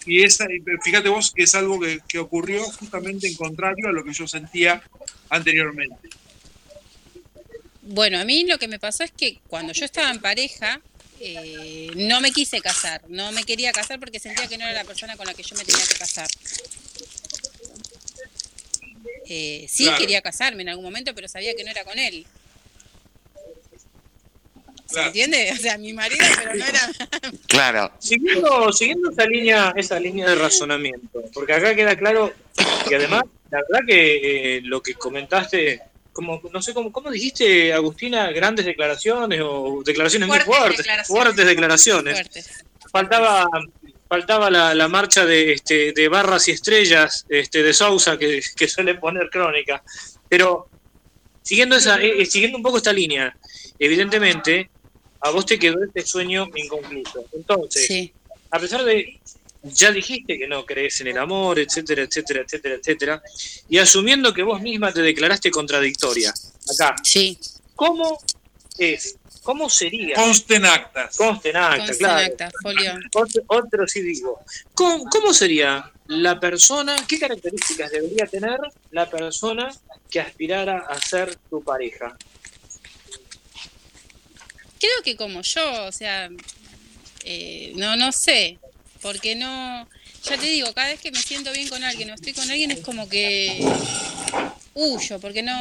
Y esa, fíjate vos que es algo que, que ocurrió justamente en contrario a lo que yo sentía anteriormente. Bueno, a mí lo que me pasó es que cuando yo estaba en pareja, eh, no me quise casar, no me quería casar porque sentía que no era la persona con la que yo me tenía que casar. Eh, sí Claro. quería casarme en algún momento, pero sabía que no era con él. ¿Se Claro. entiende? O sea, mi marido, pero no era... Claro. Siguiendo, siguiendo esa línea, esa línea de razonamiento, porque acá queda claro, y además, la verdad que eh, lo que comentaste, como, no sé cómo, cómo dijiste, Agustina, grandes declaraciones o declaraciones Fuertes muy fuertes, declaraciones. fuertes declaraciones. fuertes. Faltaba, faltaba la, la marcha de, este, de barras y estrellas este, de Sousa que, que suele poner crónica. Pero siguiendo, esa, eh, eh, siguiendo un poco esta línea, evidentemente a vos te quedó este sueño inconcluso. Entonces, Sí. a pesar de, ya dijiste que no crees en el amor, etcétera, etcétera, etcétera, etcétera, y asumiendo que vos misma te declaraste contradictoria, acá, Sí. ¿cómo es, ¿cómo sería? Consten actas. Consten acta, Consten claro. acta, folio. Otro, otro sí digo. ¿Cómo, cómo sería la persona, qué características debería tener la persona que aspirara a ser tu pareja? Creo que como yo, o sea, eh, no, no sé, porque no, ya te digo, cada vez que me siento bien con alguien o estoy con alguien es como que huyo, porque no,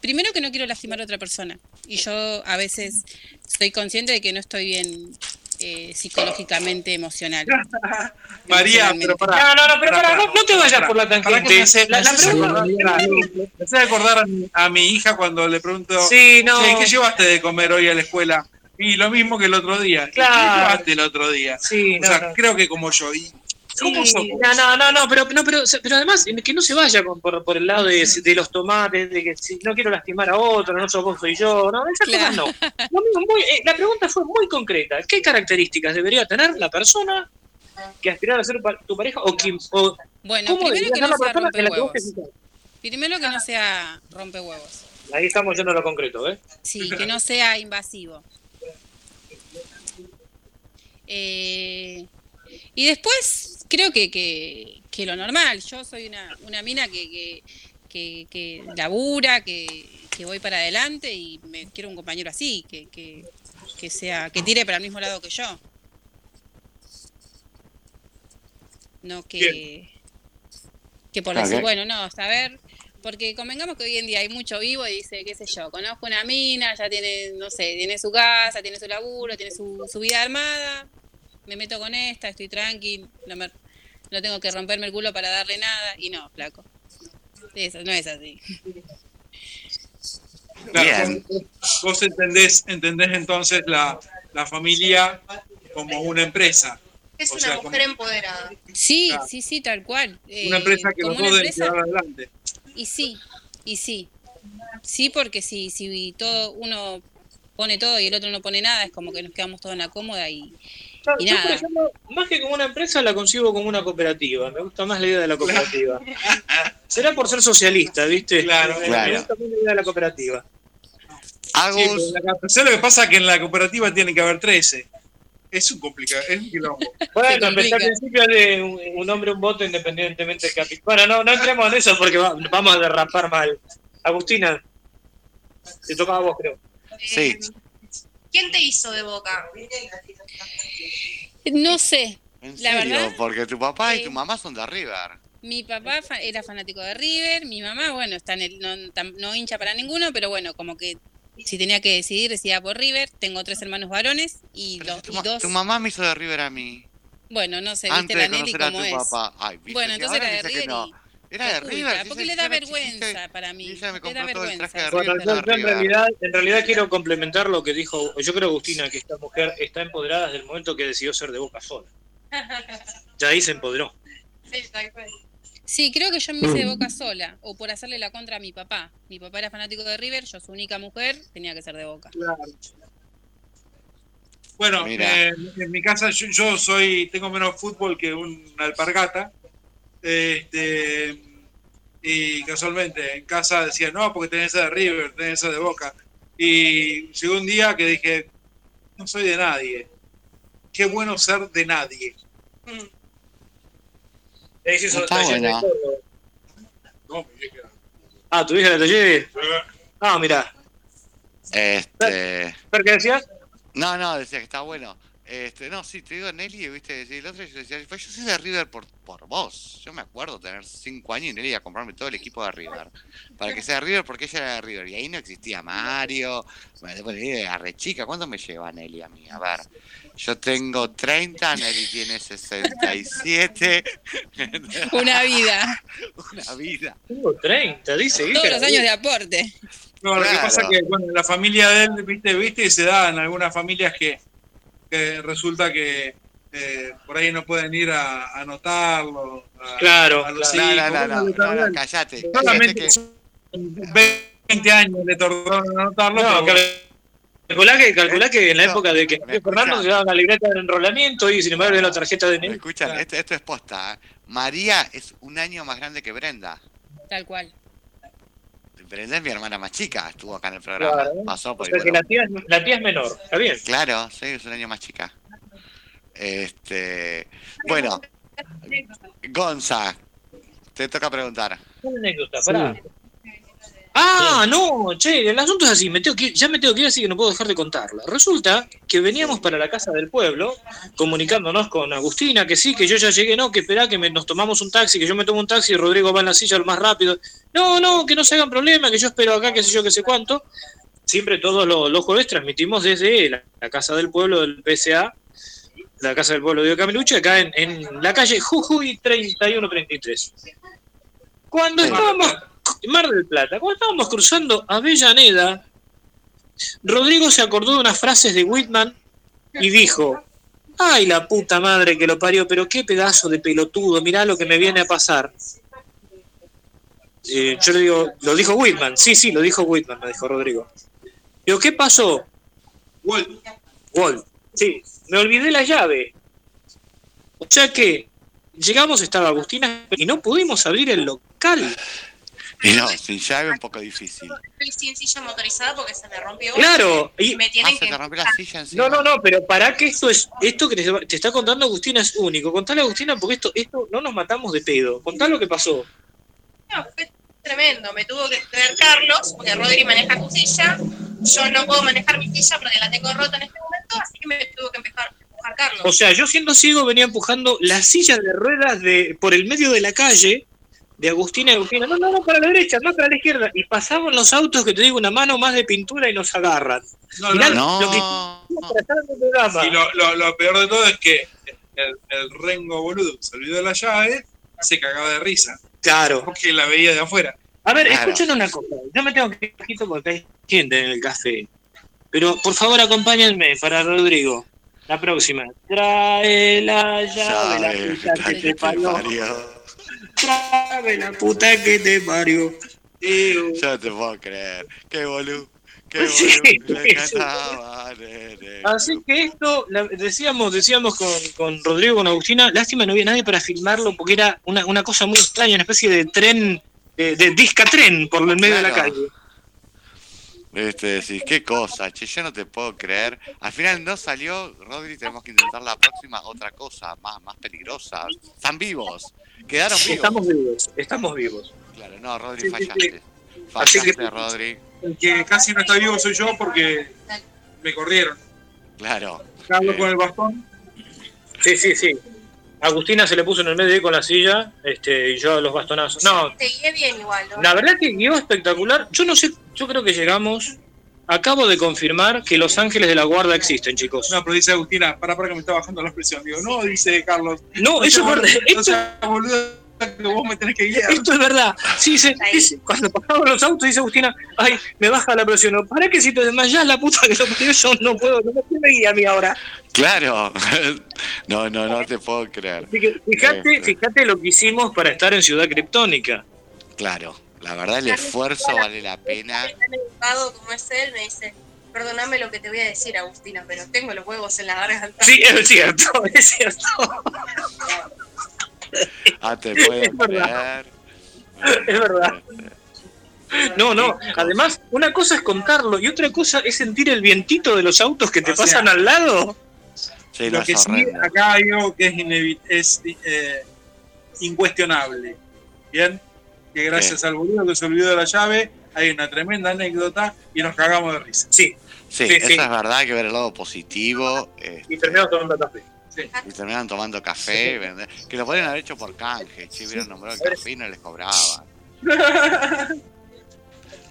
primero que no quiero lastimar a otra persona y yo a veces estoy consciente de que no estoy bien eh, psicológicamente emocional. María, pero pará. No, no, no, pero pará, no, no te vayas por la tangente. que me hace- La- la pregunta- Me hace acordar a mi, a mi hija cuando le pregunto, Sí, no. "Che, ¿qué llevaste de comer hoy a la escuela? Y lo mismo que el otro día. ¿Qué Claro. el otro día? Sí, o no, sea, no. creo que como yo. ¿Y ¿Cómo Sí, no, no, no, no, pero, no, pero, pero además que no se vaya con- por, por el lado de, de los tomates, de que si no quiero lastimar a otro, no sos vos, soy yo, no, esas cosas no. Lo mismo, muy- eh, la pregunta fue muy concreta. ¿Qué características debería tener la persona que aspirara a ser pa- tu pareja o, que, o Bueno, cómo primero que no la sea persona en la que vos rompehuevos. fijas? Primero que no sea rompehuevos. Ahí estamos yendo a lo concreto, ¿eh? Sí, que no sea invasivo. Eh, y después, creo que, que, que lo normal. Yo soy una, una mina que, que, que, que labura, que, que voy para adelante y me quiero un compañero así, que, que, que sea, que tire para el mismo lado que yo. No que, que por Ah, decir, bueno, no, saber, porque convengamos que hoy en día hay mucho vivo y dice, qué sé yo, conozco una mina, ya tiene, no sé, tiene su casa, tiene su laburo, tiene su, su vida armada, me meto con esta, estoy tranqui, no, me- no tengo que romperme el culo para darle nada, y no, flaco. Eso no es así. Claro, Vos, vos entendés, entendés entonces la, la familia como una empresa. Es O una sea, mujer empoderada. Sí, Claro. sí, sí, tal cual. Una Eh, empresa que los dos deben empresa- llevar adelante. Y sí, y sí. Sí, porque si, si todo uno pone todo y el otro no pone nada, es como que nos quedamos todos en la cómoda y, Claro, y yo, por ejemplo, más que como una empresa, la concibo como una cooperativa. Me gusta más la idea de la cooperativa. Será por ser socialista, ¿viste? Claro, Me claro. gusta más la idea de la cooperativa. Sí, Agus, la- ¿sabés lo que pasa? Que en la cooperativa tiene que haber 13. Es un complicado, es un quilombo. Bueno, al principio de un, un hombre, un voto independientemente del capital. Bueno, no, no entremos en eso porque va- vamos a derrapar mal. Agustina, te tocaba a vos, creo. sí. ¿Quién te hizo de boca? no sé. En La serio, verdad, porque tu papá y tu mamá son de River. Mi papá fa- era fanático de River, mi mamá, bueno, está en el, no, tam- no hincha para ninguno, pero bueno, como que si tenía que decidir, decidía por River. Tengo tres hermanos varones y, los, tu, y dos, tu mamá me hizo de River a mí. bueno, no sé, viste Antes la de Nelly conocer a cómo tu es. papá. Ay, viste, Bueno, entonces ahora era de River no. y Era de River. porque si le da vergüenza para mí. ella me Le da compró todo el traje vergüenza. de Bueno, River. yo, en realidad, en realidad quiero complementar lo que dijo, yo creo Agustina, que esta mujer está empoderada desde el momento que decidió ser de boca sola. Ya ahí se empoderó. Sí, creo que yo me hice de boca sola, o por hacerle la contra a mi papá. Mi papá era fanático de River, yo su única mujer, tenía que ser de boca. Bueno, Mira. eh, en mi casa yo, yo soy, tengo menos fútbol que una alpargata. Este, y casualmente en casa decía, no, porque tenés esa de River, tenés esa de Boca. Y llegó un día que dije, no soy de nadie. Qué bueno ser de nadie. Hizo Está buena. No, mi vieja. Ah, ¿tu hija de taller? Ah, mira. Este. ¿Pero qué decías? No, no, decía que está bueno. Este, no, sí, te digo Nelly, viste, el otro yo decía, yo soy de River por, por vos. Yo me acuerdo tener cinco años y Nelly iba a comprarme todo el equipo de River. Para que sea de River porque ella era de River. Y ahí no existía Mario. Bueno, bueno, Nelly era re chica. ¿Cuánto me lleva Nelly a mí? A ver. Yo tengo 30, Nelly tiene 67. Una vida, Una vida. Tengo 30, dice. todos los años de aporte. No, lo que pasa que, bueno, la familia de él, viste, viste, y se da en algunas familias que, que resulta que eh, por ahí no pueden ir a anotarlo. a- Claro, a los claro. No, no, hijos. no, no, no, no, callate. Callate Solamente que. son 20 años le tardaron en anotarlo. No, pero- calculá que, calculá que en la No, época de que Fernando se daba la libreta de enrolamiento y sin embargo de la tarjeta de ¿Me NEL. escuchan? Esto, esto es posta. ¿eh? María es un año más grande que Brenda. Tal cual. Brenda es mi hermana más chica, estuvo acá en el programa. Claro. Pasó O por sea que igual. la tía, es- la tía es menor, ¿está bien? Claro, sí, es un año más chica. Este, bueno, Gonza, te toca preguntar. Una anécdota, pará. Ah, no, che, el asunto es así, me tengo que ya me tengo que ir así que no puedo dejar de contarla. Resulta que veníamos para la casa del pueblo, comunicándonos con Agustina, que sí, que yo ya llegué, no, que esperá, que me- nos tomamos un taxi, que yo me tomo un taxi y Rodrigo va en la silla lo más rápido. No, no, que no se hagan problema, que yo espero acá, que sé yo, que sé cuánto. Siempre todos los, los jueves transmitimos desde la, la casa del pueblo del PSA, la casa del pueblo de Camiluche, acá en, en la calle Jujuy 3133. Cuando estábamos Mar del Plata, cuando estábamos cruzando Avellaneda, Rodrigo se acordó de unas frases de Whitman y dijo, ay la puta madre que lo parió, pero qué pedazo de pelotudo, mirá lo que me viene a pasar. Eh, yo le digo, lo dijo Whitman, sí, sí, lo dijo Whitman, me dijo Rodrigo. Digo, ¿qué pasó? Walt. Walt, sí, me olvidé la llave. O sea que llegamos, estaba Agustina y no pudimos abrir el local. Y no, sin llave un poco difícil. Estoy sin silla motorizada porque se me rompió. Claro, y- y me Ah, tienen se que. te rompió la silla encima. No, no, no, pero para que esto es esto que te, te está contando Agustina es único. Contale a Agustina porque esto esto no nos matamos de pedo. Contá lo que pasó. No, fue tremendo. Me tuvo que traer Carlos, porque Rodri maneja su silla. Yo no puedo manejar mi silla porque la tengo rota en este momento, así que me tuvo que empezar a empujar Carlos. O sea, yo siendo ciego venía empujando la silla de ruedas de por el medio de la calle de Agustina y Agustina. No, no, no, para la derecha, no para la izquierda. Y pasaban los autos que te digo una mano más de pintura y nos agarran. No, Mirá no, lo que No, el programa. Y lo, lo- lo peor de todo es que el, el rengo boludo que se olvidó de la llave se cagaba de risa. Claro. Porque la veía de afuera. A ver, Claro. escuchen una cosa. Yo me tengo que ir un poquito porque hay gente en el café. Pero por favor acompáñenme para Rodrigo. La próxima. Trae la llave, la llave, puta que te parió. parió. Trae la puta que te parió. Yo no te puedo creer. Qué boludo. Qué Sí, boludo. Le sí. cantaba, nene. Así que esto, la- decíamos, decíamos con, con Rodrigo, con Agustina, lástima no había nadie para filmarlo porque era una, una cosa muy extraña, una especie de tren, de, de disca tren por el medio de la calle. Este, decís, qué cosa, che, yo no te puedo creer. Al final no salió, Rodri, tenemos que intentar la próxima otra cosa, más, más peligrosa. Están vivos, quedaron vivos. Estamos vivos, estamos vivos. Claro, no, Rodri, Sí, sí, fallaste. Así que- Rodri. El que casi no está vivo soy yo porque me corrieron. Claro. Carlos Eh, con el bastón. Sí, sí, sí. Agustina se le puso en el medio ahí con la silla este, y yo los bastonazos. No, Te guié bien igual, ¿no? la verdad que guió espectacular. Yo no sé, yo creo que llegamos. Acabo de confirmar que los ángeles de la guarda existen, chicos. No, pero dice Agustina, para, para que me está bajando la presión. Digo, no, dice Carlos. No, eso es verdad. No Esto, sea boludo que vos me tenés que guiar. esto es verdad. Sí, dice, dice- cuando pasaban los autos, dice Agustina, ay, me baja la presión. No, ¿Para que si te desmayas la puta que lo parió? Yo no puedo, no me me guía a mí ahora. Claro. No, no, no te puedo creer. Así que fíjate, Este. fíjate lo que hicimos para estar en Ciudad Criptónica. Claro. La verdad, el esfuerzo vale la pena. Como es él, me dice, perdóname lo que te voy a decir, Agustina, pero tengo los huevos en la garganta. Sí, es cierto, es cierto. Ah, te puedo Es verdad. creer. Es verdad. No, no. Además, una cosa es contarlo y otra cosa es sentir el vientito de los autos que te O sea, pasan al lado. Sí, no, Lo que sí, acá hay algo que es, es eh, incuestionable. Bien, que gracias al boludo que se olvidó de la llave, hay una tremenda anécdota y nos cagamos de risa. Sí, Sí, Sí, es verdad, hay que ver el lado positivo. eh, y terminamos tomando café. y terminan tomando café, vender- que lo podrían haber hecho por canje, che, hubieran nombrado el café y no les cobraban.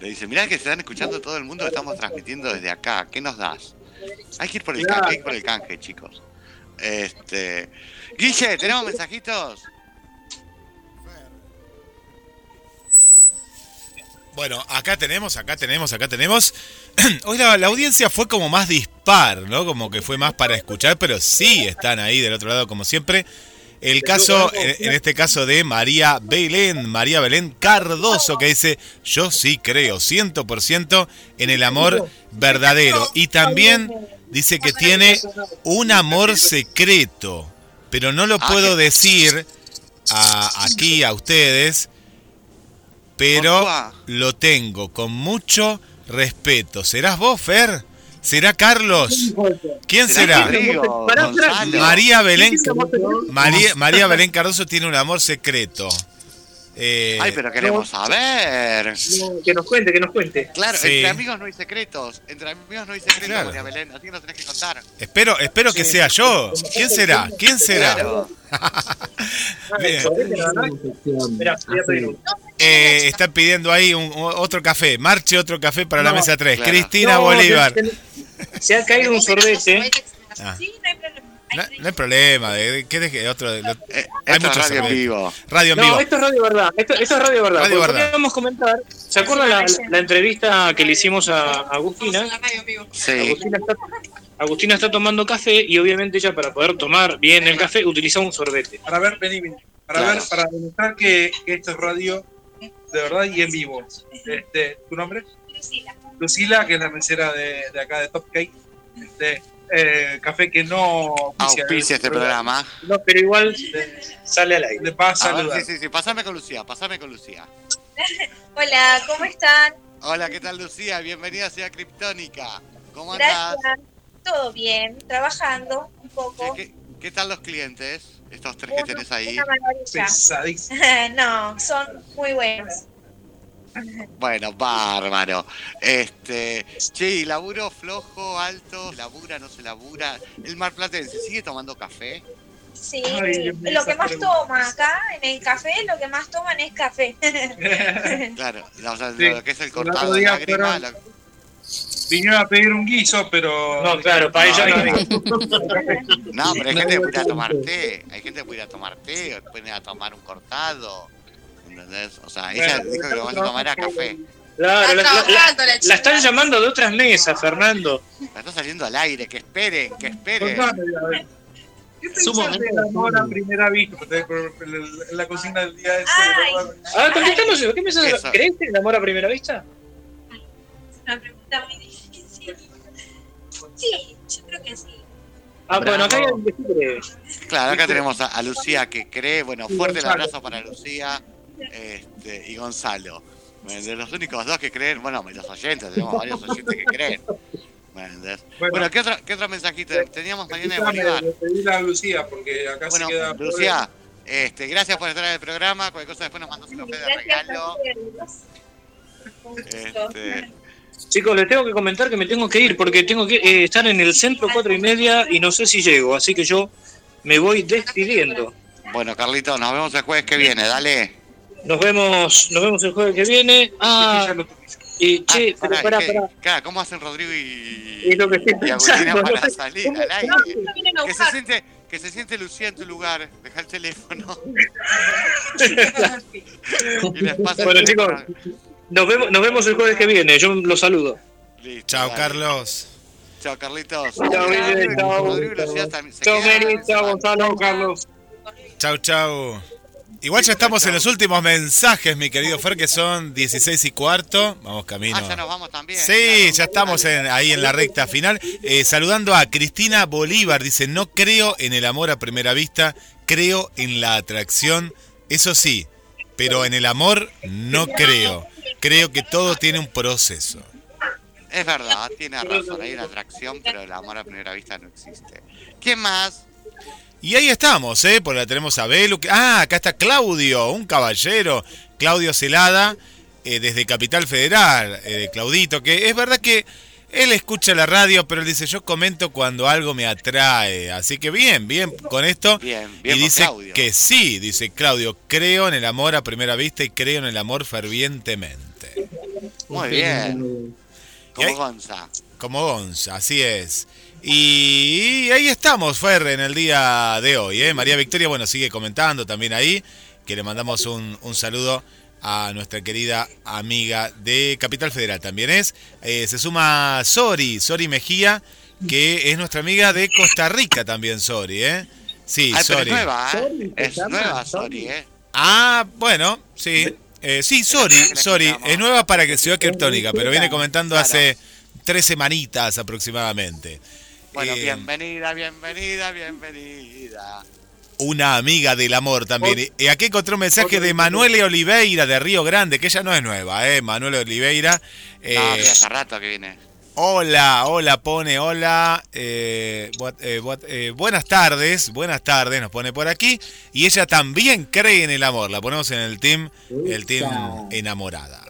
Le dicen, mirá que se están escuchando todo el mundo, que estamos transmitiendo desde acá, ¿qué nos das? Hay que ir por el canje, hay que ir por el canje, chicos. Este. Guille, ¿tenemos mensajitos? Bueno, acá tenemos, acá tenemos, acá tenemos. Hoy la, la audiencia fue como más dispar, ¿no? Como que fue más para escuchar, pero sí están ahí del otro lado como siempre. El caso, en, en este caso de María Belén, María Belén Cardoso, que dice, yo sí creo 100% en el amor verdadero. Y también dice que tiene un amor secreto, pero no lo Ah, puedo decir a- aquí a ustedes, pero lo tengo con mucho respeto. ¿Serás vos, Fer? ¿Será Carlos? ¿Quién será? Rodrigo. María Belén. María, María Belén Cardoso tiene un amor secreto. Eh, Ay, pero queremos saber. No, que nos cuente, que nos cuente. Claro, Sí. entre amigos no hay secretos. Entre amigos no hay secretos, Claro. María Belén. Así que nos tenés que contar. Espero, espero que sea yo. ¿Quién será? ¿Quién será? Claro. Eh, están pidiendo ahí un, otro café. Marche otro café para la mesa 3. claro. Cristina No, Bolívar. Se ha caído un sorbete. Ah. Sí, no hay problema. No, no hay problema. De, de- ¿Qué de qué? Otro, de- lo- Eh, hay es muchos radio en vivo. Radio en vivo. No, esto es radio verdad. Esto, esto es radio verdad. Radio verdad. Queríamos comentar. ¿Se acuerdan la, la entrevista que le hicimos a Agustina? Sí. Agustina está, Agustina está tomando café y obviamente ella para poder tomar bien el café utiliza un sorbete. Para ver, vení, vení. Para Claro. ver, para demostrar que, que esto es radio de verdad y en vivo. Este, ¿Tu nombre? Lucila. Lucila, que es la mesera de, de acá de Top Cake. Este, eh, café que no Auspicia este programa. No, pero igual sale al aire. Le pasa A ver, sí, sí, sí. Pasame con Lucía, pasame con Lucía. Hola, ¿cómo están? Hola, ¿qué tal Lucía? Bienvenida a Ciudad Criptónica. ¿Cómo andás? Gracias. Todo bien, trabajando un ¿Qué, poco. qué, qué tal los clientes? Estos tres que tenés ahí. Una no, son muy buenos. Bueno, bárbaro. Este, che, ¿y laburo flojo, alto? ¿Se labura, no se labura? ¿El marplatense sigue tomando café? Sí, Ay, lo que más pregunta. toma acá en el café, lo que más toman es café. Claro, o sea, Sí. lo que es el cortado de lágrima. fueron- lo- Vinieron a pedir un guiso, pero. No, claro, para ella no No, hay. No, pero hay gente que puede ir a tomar té. Hay gente que puede ir a tomar té, o puede ir a tomar un cortado. ¿Entendés? O sea, ella Bueno, dijo que lo vas a tomar a café. Claro, la, la- la- la la están llamando de otras mesas, Fernando. La está saliendo al aire, que esperen, que esperen. ¿Qué pensás del amor a primera vista? La cocina del día ese. Ay. ¿verdad? A ver, contéstanos, ¿qué de- Eso. ¿Crees en el amor a primera vista? Es una pregunta muy difícil. Sí, yo creo que sí. Ah, Bravo. bueno, acá hay alguien que cree. Claro, acá tenemos a, a Lucía que cree. Bueno, fuerte el abrazo para Lucía este, y Gonzalo. De los únicos dos que creen, bueno, los oyentes, tenemos varios oyentes que creen. Bueno. Bueno, ¿qué otro, qué otro mensajito? Teníamos mañana de Bolívar. a Lucía, porque acá Bueno, se queda. Lucía, este, gracias por estar en el programa. Cualquier cosa después nos mandas un café de regalo. Este, Chicos, les tengo que comentar que me tengo que ir porque tengo que eh, estar en el centro cuatro y media y no sé si llego, así que yo me voy despidiendo. bueno, Carlito, nos vemos el jueves que viene, dale. Nos vemos, nos vemos el jueves que viene. Ah, y che, Ah, pero pará, pará, ¿qué? pará. Claro, ¿cómo hacen Rodrigo y, Es lo que y Agustina para no salir al aire? No, Que se siente, que se siente Lucía en tu lugar, deja el teléfono. y les pasa el Bueno, teléfono. Nos vemos, nos vemos el jueves que viene, yo los saludo. Listo, Chao, dale. Carlos. Chao, Carlitos. Chao, Guille, chao. Rodrigo y Lucía también Chao, chao. Gonzalo, Carlos. Chau, chau. Igual ya estamos en los últimos mensajes, mi querido Fer, que son 16 y cuarto. Vamos camino. Ah, ya nos vamos también. Sí, claro. ya estamos en- ahí en la recta final. Eh, saludando a Cristina Bolívar, dice, no creo en el amor a primera vista, creo en la atracción, eso sí, pero en el amor no creo. Creo que todo tiene un proceso. Es verdad, tiene razón, hay una atracción, pero el amor a primera vista no existe. ¿Quién más? Y ahí estamos, ¿eh? Porque la tenemos a Belu. que- Ah, acá está Claudio, un caballero. Claudio Celada, eh, desde Capital Federal. eh, Claudito, que es verdad que él escucha la radio, pero él dice, yo comento cuando algo me atrae. Así que bien, bien con esto. Bien, y bien por dice Claudio. que sí, dice Claudio, creo en el amor a primera vista y creo en el amor fervientemente. Muy bien. Y Como Gonza. Como Gonza, así es. Y ahí estamos, Fer, en el día de hoy. ¿eh? María Victoria, bueno, sigue comentando también ahí, que le mandamos un, un saludo a nuestra querida amiga de Capital Federal también es. Eh, se suma Sori, Sori Mejía, que es nuestra amiga de Costa Rica también, Sori, ¿eh? Sí, Ah, pero es Sori. nueva, ¿eh? Sorry, ¿se Es nueva, sorry, ¿eh? Ah, bueno, sí. Eh, sí, Sori, Sori. Es nueva para que Ciudad Criptónica, pero viene comentando hace tres semanitas aproximadamente. Bueno, Eh, bienvenida, bienvenida, bienvenida. una amiga del amor también. Y aquí encontré un mensaje de Manuela Oliveira de Río Grande, que ella no es nueva, ¿eh? Manuela Oliveira. eh, No, mira, hace rato que viene. Hola, hola, pone hola. eh, eh, eh, buenas tardes, buenas tardes, nos pone por aquí. Y ella también cree en el amor. La ponemos en el team, el team enamorada.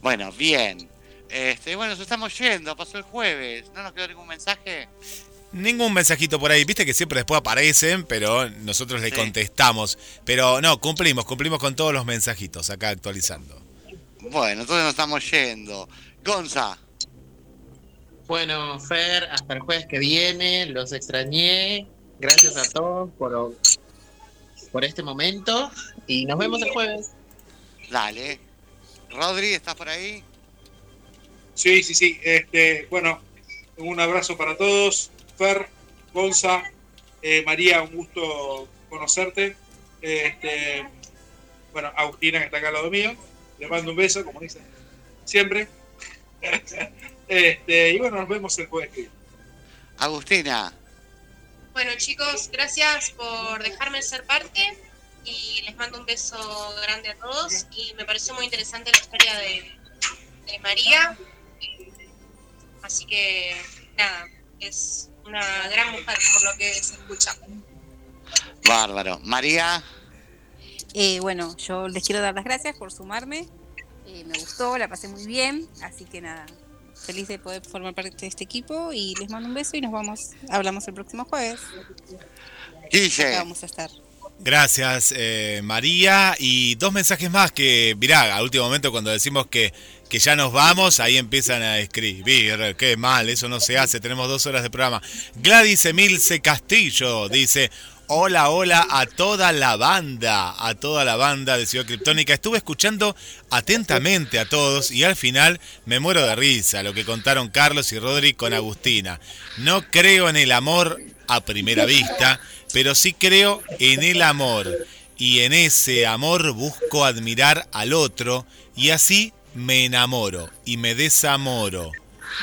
Bueno, bien. Este, bueno, nos estamos yendo, pasó el jueves. ¿No nos quedó ningún mensaje? Ningún mensajito por ahí, viste que siempre después aparecen, pero nosotros le Sí. contestamos. Pero no, cumplimos, cumplimos con todos los mensajitos acá actualizando. Bueno, entonces nos estamos yendo. Gonza, Bueno, Fer, hasta el jueves que viene, los extrañé. Gracias a todos por, por este momento y nos vemos el jueves. dale. Rodri, ¿estás por ahí? Sí, sí, sí. Este, bueno, un abrazo para todos. Fer, Gonza, eh, María, un gusto conocerte. Este, bueno, Agustina, que está acá al lado mío. Le mando un beso, como dicen siempre. Este, y bueno, nos vemos el jueves. Agustina, Bueno, chicos, gracias por dejarme ser parte y les mando un beso grande a todos. Y me pareció muy interesante la historia de, de María. Así que, nada, es una gran mujer por lo que se escucha. bárbaro. María, Eh, bueno, yo les quiero dar las gracias por sumarme. Eh, me gustó, la pasé muy bien. Así que nada, feliz de poder formar parte de este equipo. Y les mando un beso y nos vamos, hablamos el próximo jueves. Guille. Vamos a estar. Gracias, eh, María. Y dos mensajes más que, mirá, a último momento cuando decimos que, que ya nos vamos, ahí empiezan a escribir. Qué mal, eso no se hace. Tenemos dos horas de programa. Gladys Emilce Castillo dice. Hola, hola a toda la banda, a toda la banda de Ciudad Criptónica. Estuve escuchando atentamente a todos y al final me muero de risa lo que contaron Carlos y Rodri con Agustina. No creo en el amor a primera vista, pero sí creo en el amor. Y en ese amor busco admirar al otro y así me enamoro y me desamoro.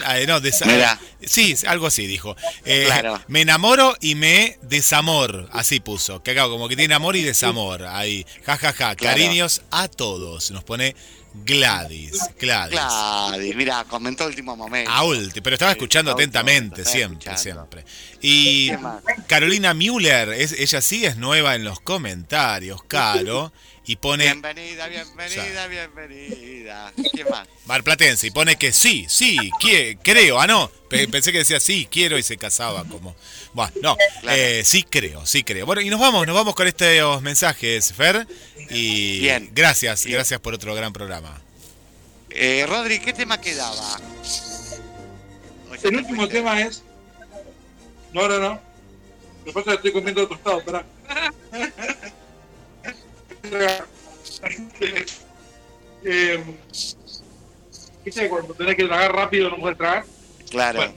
Ah, no, desa- Mira. Sí, algo así dijo. Eh, Claro. Me enamoro y me desamor. Así puso. Que acá como que tiene amor y desamor. Ahí. Ja, ja, ja. Claro. Cariños a todos. Nos pone Gladys. Gladys. Gladys, mira, comentó último momento. A pero estaba escuchando atentamente, momento, siempre, siempre. Y. Carolina Müller, es, ella sí es nueva en los comentarios, Caro, y pone Bienvenida, bienvenida, bienvenida. ¿Quién más? Marplatense, y pone que sí, sí, quie- creo, ah no, pe- pensé que decía sí, quiero y se casaba como... Bueno, no, Claro. eh, sí creo, sí creo. Bueno, y nos vamos, nos vamos con estos mensajes, Fer, y Bien. gracias, Bien. gracias por otro gran programa. Eh, Rodri, ¿qué tema quedaba? El último fuiste. tema es. No, no, no. Lo que pasa es que estoy comiendo tostado, espera. eh, ¿Viste que cuando tenés que tragar rápido no puedes tragar? Claro. Bueno.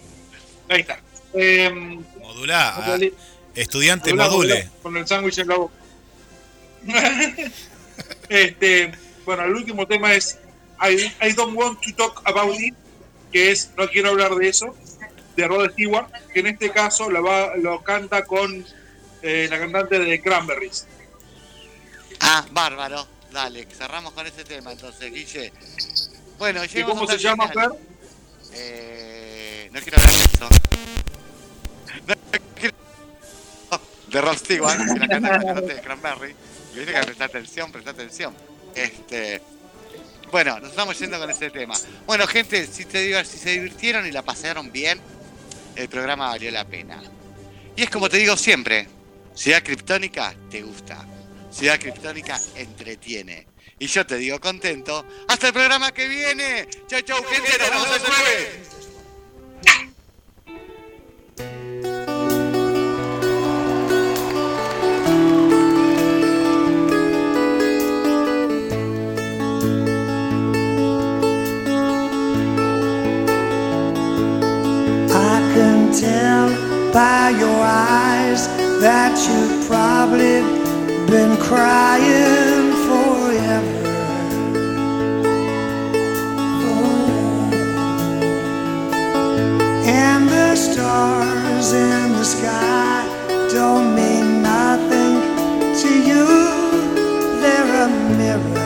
Ahí está. Eh, Modulá, ah, estudiante modulá, module. Con el sándwich en la boca. este, bueno, el último tema es I, I don't want to talk about it, que es No quiero hablar de eso, de Rod Stewart, que en este caso lo, va, lo canta con eh, la cantante de Cranberries. Ah, bárbaro. Dale, cerramos con ese tema entonces, Guille. Bueno, ¿Y cómo se llama. Fer? Eh, no quiero hablar de eso. No quiero- De Rod Stewart, que la canta la de Cranberry. Y Viste que presta atención, presta atención. Este. Bueno, nos estamos yendo con ese tema. Bueno, gente, si, te si se divirtieron y la pasaron bien, el programa valió la pena. Y es como te digo siempre, Ciudad Criptónica te gusta. Ciudad Criptónica entretiene. Y yo te digo contento. ¡Hasta el programa que viene! ¡Chau, chau, gente! ¡Nos vemos el jueves! I can tell by your eyes that you've probably been crying forever. Oh. And the stars in the sky don't mean nothing to you, they're a mirror.